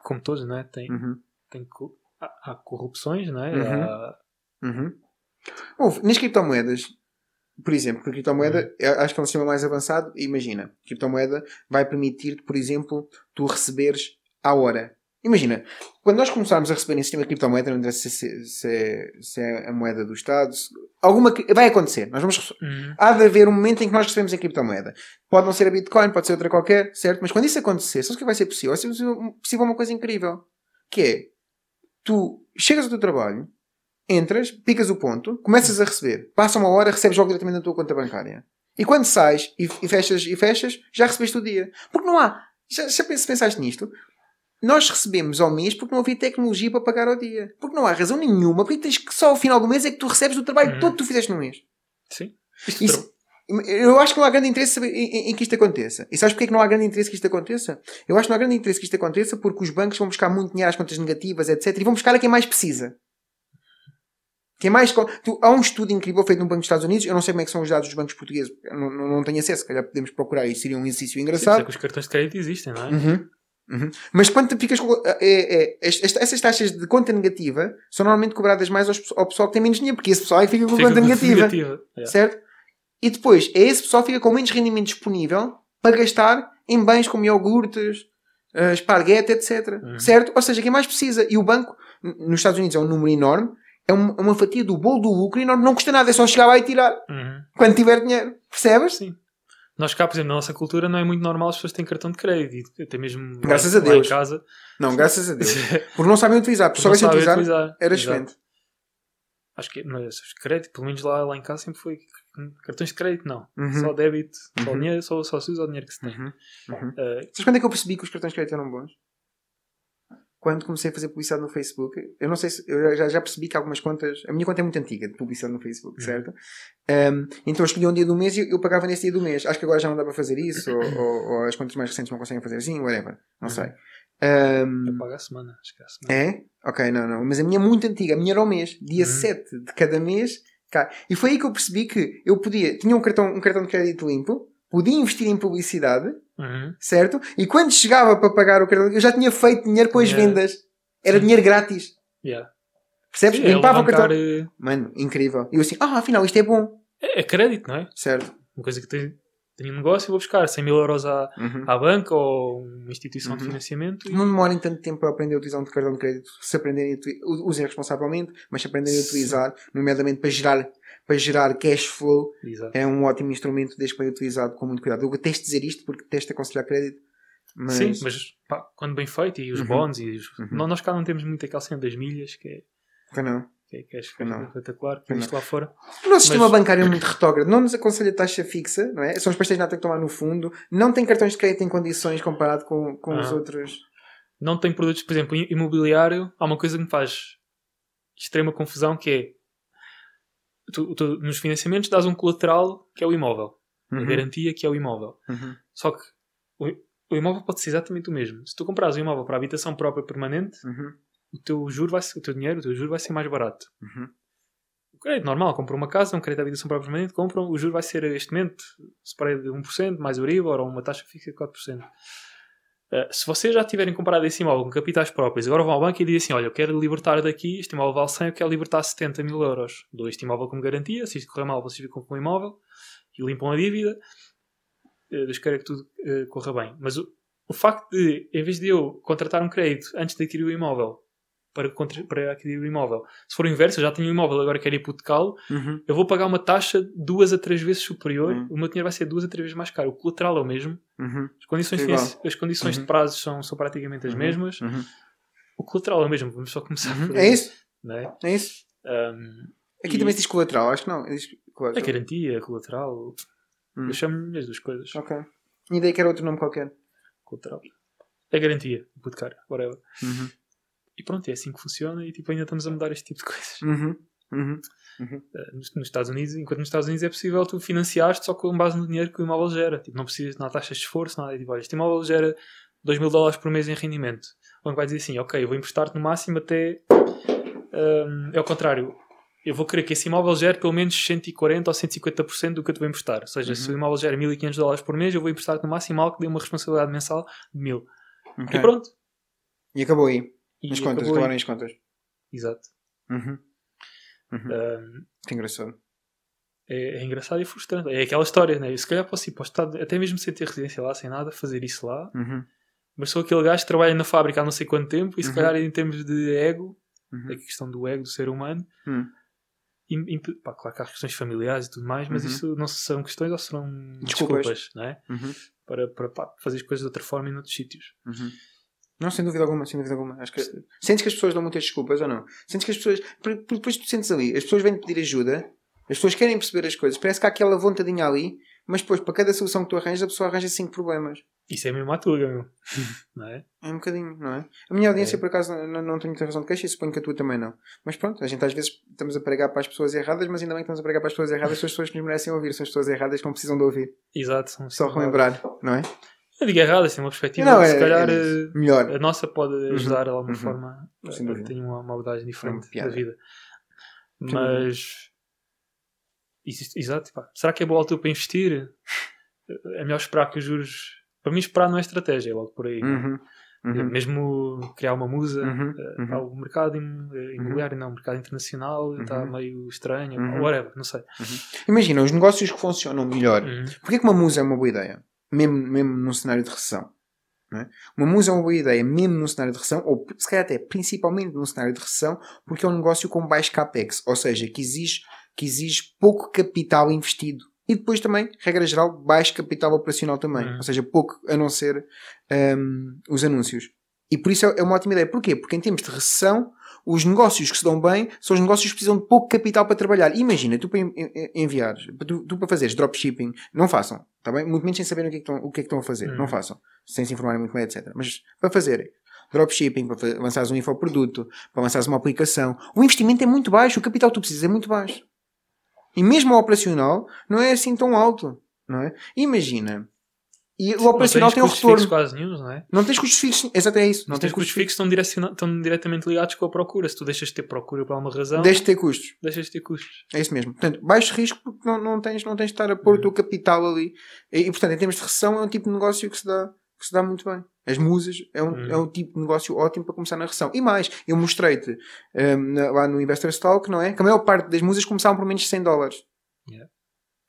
como todos, né, tem, Uhum, tem há, há corrupções, né? Uhum. Há- uhum. Houve, nas criptomoedas, por exemplo, que a criptomoeda, Uhum. eu acho que é um sistema mais avançado. Imagina, a criptomoeda vai permitir-te, por exemplo, tu receberes à hora. Imagina, quando nós começarmos a receber em sistema de criptomoeda, não interessa se, se, se, é- se é a moeda do Estado, se- alguma cri- vai acontecer. Nós vamos Uhum. há de haver um momento em que nós recebemos em criptomoeda. Pode não ser a Bitcoin, pode ser outra qualquer, certo? Mas quando isso acontecer, sabes o que vai ser possível? Vai ser possível uma coisa incrível. Que é, tu chegas ao teu trabalho, entras, picas o ponto, começas a receber. Passa uma hora, recebes logo diretamente na tua conta bancária. E quando sais e, e fechas, e fechas, já recebeste o dia. Porque não há... Já, já pens- pensaste nisto? Nós recebemos ao mês porque não havia tecnologia para pagar ao dia. Porque não há razão nenhuma. Porque tens que só ao final do mês é que tu recebes o trabalho Uhum. todo que tu fizeste no mês. Sim. Isto Isso- eu acho que não há grande interesse em, que isto aconteça. E sabes porque é que não há grande interesse que isto aconteça? Eu acho que não há grande interesse que isto aconteça porque os bancos vão buscar muito dinheiro às contas negativas, etc. E vão buscar a quem mais precisa. Quem mais. Tu, há um estudo incrível feito no Banco dos Estados Unidos. Eu não sei como é que são os dados dos bancos portugueses. Não, não, não tenho acesso. Se calhar podemos procurar. Isso seria um exercício Sim, engraçado. é que os cartões de crédito existem, não é? Uhum. Uhum. Mas quando ficas com. É, é, est- essas taxas de conta negativa são normalmente cobradas mais aos- ao pessoal que tem menos dinheiro, porque esse pessoal é que fica com Fica conta negativa. negativa. Yeah. Certo? E depois, é esse pessoal que fica com menos rendimento disponível para gastar em bens como iogurtes, eh, esparguete, etc. Uhum. Certo? Ou seja, quem mais precisa. E o banco, nos Estados Unidos é um número enorme, é um- é uma fatia do bolo do lucro enorme, não custa nada, é só chegar lá e tirar Uhum. quando tiver dinheiro. Percebes? Sim. Nós cá, por exemplo, na nossa cultura não é muito normal as pessoas terem cartão de crédito. Até mesmo Graças lá, a Deus. em casa. Não, graças a Deus. Porque não sabem utilizar, porque só sabem utilizar, utilizar. era excelente. Acho que mas os crédito, pelo menos lá, lá em casa sempre foi cartões de crédito, não. Uhum. Só débito, só Uhum. dinheiro, só, só se usa o dinheiro que se tem. Uhum. Uhum. Uh, Sabes quando é que eu percebi que os cartões de crédito eram bons? Quando comecei a fazer publicidade no Facebook, eu não sei se eu já, já percebi que algumas contas, a minha conta é muito antiga de publicidade no Facebook, Uhum. certo? Um, então eu escolhi um dia do mês e eu pagava nesse dia do mês. Acho que agora já não dá para fazer isso, ou, ou- ou as contas mais recentes não conseguem fazer assim, whatever, não Uhum. sei. Um, eu pago a semana, acho que é a semana. é? Ok, não, não. Mas a minha é muito antiga. A minha era ao mês. Dia Uhum. 7 de cada mês. Cá. E foi aí que eu percebi que eu podia. Tinha um cartão, um cartão de crédito limpo. Podia investir em publicidade. Uhum. Certo? E quando chegava para pagar o cartão, eu já tinha feito dinheiro com as Yeah. vendas. Era Sim. dinheiro grátis. Yeah. Percebes? Sim, é Limpava o levantar, cartão. eh, Mano, incrível. E eu assim, ah, afinal isto é bom. É, é crédito, não é? Certo. Uma coisa que tem, tenho um negócio e vou buscar 100 mil euros à, Uhum. à banca ou uma instituição de Uhum. financiamento e Não demorem tanto tempo a aprender a utilizar um cartão de crédito. Se aprenderem usem responsavelmente, mas se aprenderem a utilizar, nomeadamente para gerar, para gerar cash flow, Exato. é um ótimo instrumento desde que bem utilizado com muito cuidado. Eu detesto dizer isto porque detesto aconselhar crédito. Mas, Sim, mas pá, quando bem feito, e os Uhum. bons, e os... Uhum. Nó- nós cá não temos muito aquela cena das milhas, que é, que não. que é, que é, espetacular, que existe lá fora. O nosso sistema Mas- bancário é muito retrógrado. Não nos aconselha taxa fixa, não é? São os pastéis de nata que tomar no fundo. Não tem cartões de crédito em condições comparado com, com os Ah. outros. Não tem produtos, por exemplo, im- imobiliário, há uma coisa que me faz extrema confusão que é tu, tu, nos financiamentos dás um colateral que é o imóvel, a garantia que é o imóvel. Uhum. Só que o, o imóvel pode ser exatamente o mesmo. Se tu comprares um imóvel para habitação própria permanente, Uhum. o teu juro vai ser, o teu dinheiro, o teu juro vai ser mais barato. Uhum. O crédito normal, compra uma casa, um crédito de habitação própria permanente, compram, o juro vai ser este momento, spread de 1%, mais Euribor ou uma taxa fixa de 4%. Uh, se vocês já tiverem comprado esse imóvel com capitais próprios, agora vão ao banco e dizem assim: Olha, eu quero libertar daqui, este imóvel vale 100, eu quero libertar 70 mil euros. Dou este imóvel como garantia, se isto correr mal, vocês ficam com o imóvel e limpam a dívida. Uh, Deus queira que tudo uh, corra bem. Mas o, o facto de, em vez de eu contratar um crédito antes de adquirir o imóvel para, para adquirir o imóvel, se for o inverso, eu já tenho o imóvel, agora quero hipotecá-lo, Uhum. eu vou pagar uma taxa duas a três vezes superior, Uhum. o meu dinheiro vai ser duas a três vezes mais caro. O colateral é o mesmo, Uhum. as condições, financi- as condições Uhum. de prazos são, são praticamente as Uhum. mesmas. Uhum. O colateral é o mesmo, vamos só começar por É isso? Não é? É isso? Um, Aqui E- também se diz colateral, acho que não. Diz colateral. garantia, colateral, Hum. eu chamo-lhe as duas coisas. Ok. Tinha ideia que era outro nome qualquer. Colateral. A garantia, hipotecária, whatever. Uhum. E pronto, é assim que funciona e tipo, ainda estamos a mudar este tipo de coisas. Uhum. Uhum. Uh, nos, nos Estados Unidos, enquanto nos Estados Unidos é possível tu financiaste só com base no dinheiro que o imóvel gera. Tipo, não precisas, há taxas de esforço, nada. Tipo, olha, este imóvel gera 2 mil dólares por mês em rendimento. O banco vai dizer assim, ok, eu vou emprestar-te no máximo até... um, é o contrário. Eu vou querer que esse imóvel gere pelo menos 140 ou 150% do que eu te vou emprestar. Ou seja, se o Uhum. imóvel gera 1500 dólares por mês, eu vou emprestar-te no máximo algo que dê uma responsabilidade mensal de 1000. Ok. E pronto. E acabou aí. E As contas, aí. as contas. Exato. Uhum. Uhum. Um, Que engraçado. é, é engraçado e frustrante. É aquela história, né? Eu, se calhar posso ir para o estado, até mesmo sem ter residência lá, sem nada, fazer isso lá. Uhum. Mas sou aquele gajo que trabalha na fábrica há não sei quanto tempo e se Uhum. calhar em termos de ego, Uhum. a questão do ego do ser humano, Hum. im- imp- pá, claro que há questões familiares e tudo mais, mas Uhum. isso não serão questões ou serão Desculpas. desculpas, não é? Uhum. Para, para pá, fazer as coisas de outra forma e noutros sítios. Uhum. Não, sem dúvida alguma, sem dúvida alguma. Acho que... Sentes que as pessoas dão muitas desculpas ou não? Sentes que as pessoas. Porque depois tu sentes ali, as pessoas vêm pedir ajuda, as pessoas querem perceber as coisas, parece que há aquela vontadinha ali, mas depois para cada solução que tu arranjas, a pessoa arranja cinco problemas. Isso é mesmo a tuga, meu. não é? É um bocadinho, não é? A minha audiência, É. por acaso, não, não tenho muita razão de queixa e suponho que a tua também não. Mas pronto, a gente às vezes estamos a pregar para as pessoas erradas, mas ainda bem que estamos a pregar para as pessoas erradas, são as pessoas que nos merecem ouvir, são as pessoas erradas que não precisam de ouvir. Exato. Só relembrar, não é? Eu digo errado, tem uma perspectiva Não, é, se calhar é eh, melhor. a nossa pode ajudar de alguma uhum. forma dúvida. ter uma, uma abordagem diferente piada. da vida. Mas isso- exato, pá. será que é boa altura para investir? É melhor esperar que os juros. Para mim, esperar não é estratégia, é logo por aí. Uhum. Uhum. Mesmo criar uma musa, Uhum. eh, Uhum. pá, o mercado eh, imobiliário, não, o mercado internacional está Uhum. meio estranho, Uhum. whatever, não sei. Imagina, os negócios que funcionam melhor. Uhum. Porquê que uma musa é uma boa ideia? Mesmo, mesmo num cenário de recessão. é? Uma musa é uma boa ideia, mesmo num cenário de recessão, ou se calhar até principalmente num cenário de recessão, porque é um negócio com baixo capex, ou seja, que exige, que exige pouco capital investido. E depois também, regra geral, baixo capital operacional também. Uhum. Ou seja, pouco a não ser hum, os anúncios. E por isso é é uma ótima ideia. Porquê? Porque em tempos de recessão, os negócios que se dão bem são os negócios que precisam de pouco capital para trabalhar. Imagina, tu para en- en- enviares, tu, tu para fazeres dropshipping, não façam, tá bem? Muito menos sem saberem o que é que estão, o que é que estão a fazer. Hum. Não façam. Sem se informarem muito bem, etc. Mas para fazerem dropshipping, para lançares um infoproduto, para lançares uma aplicação, o investimento é muito baixo, o capital que tu precisas é muito baixo. E mesmo o operacional não é assim tão alto, não é? Imagina. E o operacional não tem um tens custos fixos retorno. quase nenhum, não é? Não tens custos fixos. Exato, é isso. Não tens custos fixos estão, direciona- estão diretamente ligados com a procura. Se tu deixas de ter procura por alguma razão, Deixa de ter custos. deixas de ter custos. É isso mesmo. Portanto, baixo risco porque não, não, tens, não tens de estar a pôr o teu capital ali. E, e, portanto, em termos de recessão, é um tipo de negócio que se dá, que se dá muito bem. As musas é um, Uhum. é um tipo de negócio ótimo para começar na recessão. E mais, eu mostrei-te na- lá no Investor Talk, não é? Que a maior parte das musas começavam por menos de 100 dólares. Yeah.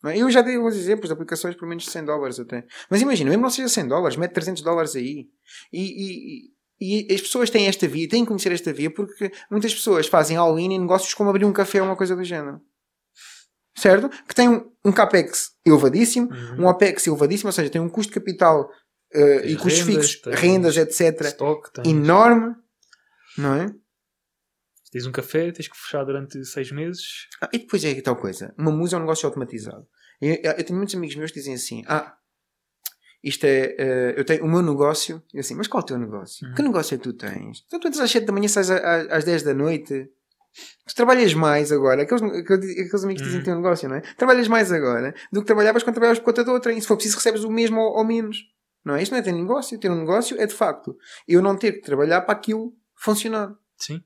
É? Eu já dei alguns exemplos de aplicações por menos de 100 dólares até. Mas imagina, mesmo não seja 100 dólares, mete 300 dólares aí. E, e, e as pessoas têm esta via, têm que conhecer esta via, porque muitas pessoas fazem all-in em negócios como abrir um café ou uma coisa do género. Certo? Que tem um, um capex elevadíssimo, Uhum. um OPEX elevadíssimo, ou seja, tem um custo de capital Tens e custos fixos, rendas, etc. Stock, enorme. Não é? Se tens um café, tens que fechar durante seis meses. Ah, e depois é tal coisa. Uma musa é um negócio automatizado. Eu, eu tenho muitos amigos meus que dizem assim: Ah, isto é. eh, eu tenho o meu negócio. E assim, mas qual é o teu negócio? Uhum. Que negócio é que tu tens? Então tu entras às 7 da manhã, sais às 10 da noite. Tu trabalhas mais agora. Aqueles, aqueles, amigos que dizem Uhum. que têm um negócio, não é? Trabalhas mais agora do que trabalhavas quando trabalhavas por conta de outra. E se for preciso, recebes o mesmo ou, ou menos. Não é? Isto não é ter negócio. Ter um negócio é de facto eu não ter que trabalhar para aquilo funcionar Sim.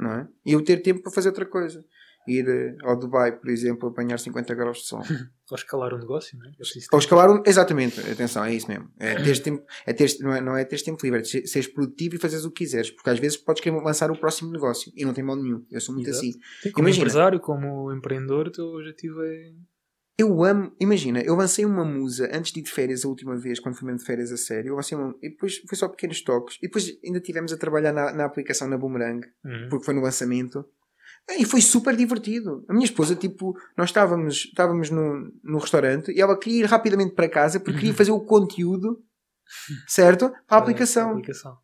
Não é? E eu ter tempo para fazer outra coisa. Ir eh, ao Dubai, por exemplo, apanhar 50 graus de sol. Ou escalar um negócio, não é? Ou escalar um... Exatamente, atenção, é isso mesmo. É teres tempo, é teres, não, é, não é teres tempo livre, é seres produtivo e fazeres o que quiseres. Porque às vezes podes querer lançar o próximo negócio e não tem mal nenhum. Eu sou muito Exato. assim. Sim, como Imagina. empresário, como empreendedor, o teu objetivo é. Eu amo, imagina, eu lancei uma musa antes de ir de férias a última vez, quando fui mesmo de férias a sério. Eu lancei uma, e depois foi só pequenos toques. E depois ainda tivemos a trabalhar na, na aplicação na Boomerang. Uhum. porque foi no lançamento. E foi super divertido. A minha esposa, tipo, nós estávamos, estávamos no, no restaurante e ela queria ir rapidamente para casa porque queria fazer o conteúdo, certo? Para a aplicação. aplicação.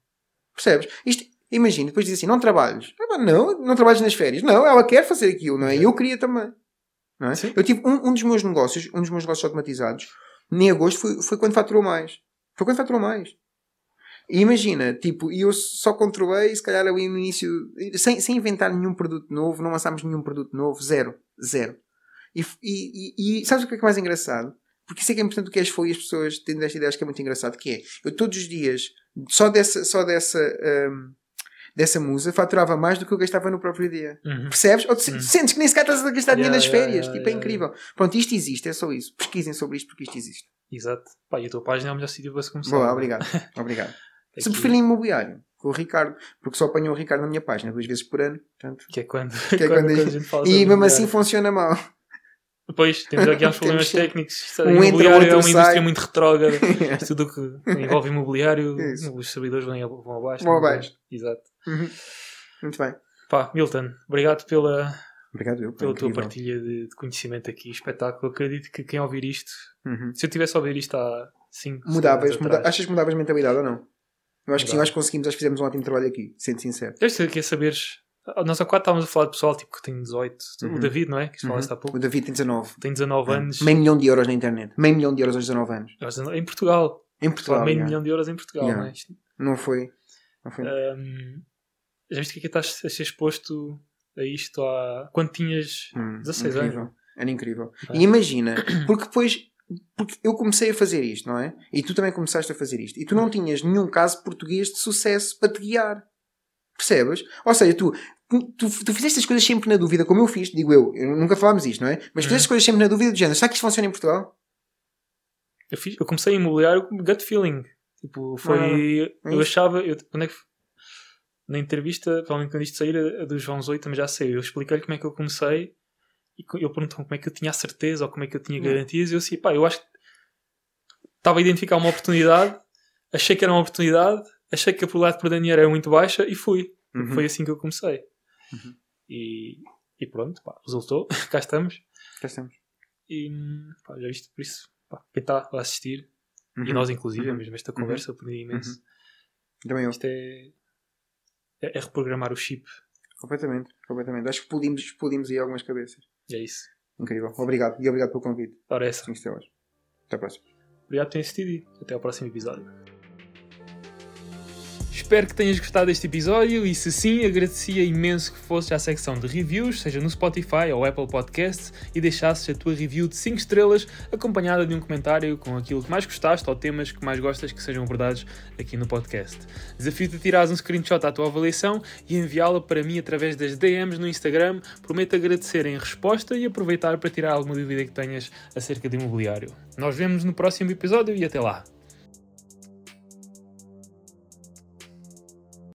Percebes? Isto, imagina, depois diz assim: não trabalhas. Ah, Não, não trabalhas nas férias. Não, ela quer fazer aquilo, não é? E eu queria também. É? Eu tive um, um dos meus negócios, um dos meus negócios automatizados, em agosto foi, foi quando faturou mais. Foi quando faturou mais. E imagina, tipo, e eu só controlei, se calhar ali no início, sem, sem inventar nenhum produto novo, não lançámos nenhum produto novo, zero, zero. E, e, e, e sabes o que é que é mais engraçado? Porque isso é que é importante o que és foi e as pessoas tendo esta ideia, acho que é muito engraçado, que é, eu todos os dias, só dessa, só dessa, hum, dessa musa, faturava mais do que eu gastava no próprio dia. Uhum. Percebes? Ou te Hum. sentes que nem sequer estás a gastar dinheiro Yeah, nas yeah, férias. yeah, tipo, é incrível. Pronto, isto existe, é só isso. Pesquisem sobre isto porque isto existe. Exato. Pá, e a tua página é o melhor sítio para se começar. Boa, é? obrigado. Obrigado. Aqui, Se preferem imobiliário, com o Ricardo, porque só apanham o Ricardo na minha página duas vezes por ano. Portanto, Que é quando, é quando, quando- quando a gente fala e mesmo assim funciona mal. Depois temos aqui uns problemas técnicos. Um imobiliário é uma indústria sai. muito retrógrada. Tudo o que envolve imobiliário, Isso. os servidores vão, vão abaixo. Vão abaixo. Exato. Uhum. Muito bem. Pá, Milton, obrigado pela, Obrigado, eu. pela tua partilha de, de conhecimento aqui. Espetáculo. Acredito que quem ouvir isto, Uhum. se eu tivesse a ouvir isto há 5 Mudavas, muda... achas que mudavas mentalidade ou não? Eu acho que sim, eu acho que conseguimos, acho que fizemos um ótimo trabalho aqui, sendo sincero. Deve ser que é saberes. Nós há quatro estávamos a falar de pessoal tipo, que tem 18. O Uhum. David, não é? Que Uhum. há pouco. O David tem 19. Tem 19 anos. Meio milhão de euros na internet. Meio milhão de euros aos 19 anos. Em Portugal. Em Portugal. meio yeah. milhão de euros em Portugal, Yeah. não é? Não foi. Não foi. Ahm, já viste que aqui estás a ser exposto a isto há. Quando tinhas. Hum, 16 incrível. anos. Era incrível. É. E imagina, porque depois porque eu comecei a fazer isto, não é? E tu também começaste a fazer isto. E tu não tinhas nenhum caso português de sucesso para te guiar. Percebes? Ou seja, tu, tu, tu fizeste as coisas sempre na dúvida, como eu fiz, digo eu, nunca falámos isto, não é? Mas Uhum. fizeste as coisas sempre na dúvida do género. Será que isto funciona em Portugal? Eu, fiz, eu comecei a imobiliário com gut feeling. Tipo, foi. Ah, é eu isso. achava. Eu, quando é que. f- Na entrevista, provavelmente quando isto sair, a, a do João Zoito também já saiu. Eu expliquei-lhe como é que eu comecei e ele perguntou como é que eu tinha a certeza ou como é que eu tinha Hum. garantias. E eu assim, pá, eu acho que estava a identificar uma oportunidade, achei que era uma oportunidade, achei que a probabilidade de perder dinheiro era muito baixa e fui. Uhum. Foi assim que eu comecei. Uhum. E, e pronto, pá, resultou. Cá estamos. Cá estamos. E pá, já viste por isso. Pá, quem está a assistir, e Uhum. nós inclusive, Uhum. mesmo esta conversa, aprendi imenso. Também eu. Isto é, é, é reprogramar o chip. Completamente. Completamente. Acho que explodimos, explodimos aí algumas cabeças. É isso. Incrível. Obrigado. E obrigado pelo convite. Ora, é essa. 5 estrelas. Até a próxima. Obrigado por terem assistido e até ao próximo episódio. Espero que tenhas gostado deste episódio e se sim, agradecia imenso que fosses à secção de reviews, seja no Spotify ou Apple Podcasts, e deixasses a tua review de 5 estrelas acompanhada de um comentário com aquilo que mais gostaste ou temas que mais gostas que sejam abordados aqui no podcast. Desafio-te a tirares um screenshot à tua avaliação e enviá-la para mim através das DMs no Instagram. Prometo agradecer em resposta e aproveitar para tirar alguma dúvida que tenhas acerca de imobiliário. Nós vemos no próximo episódio e até lá!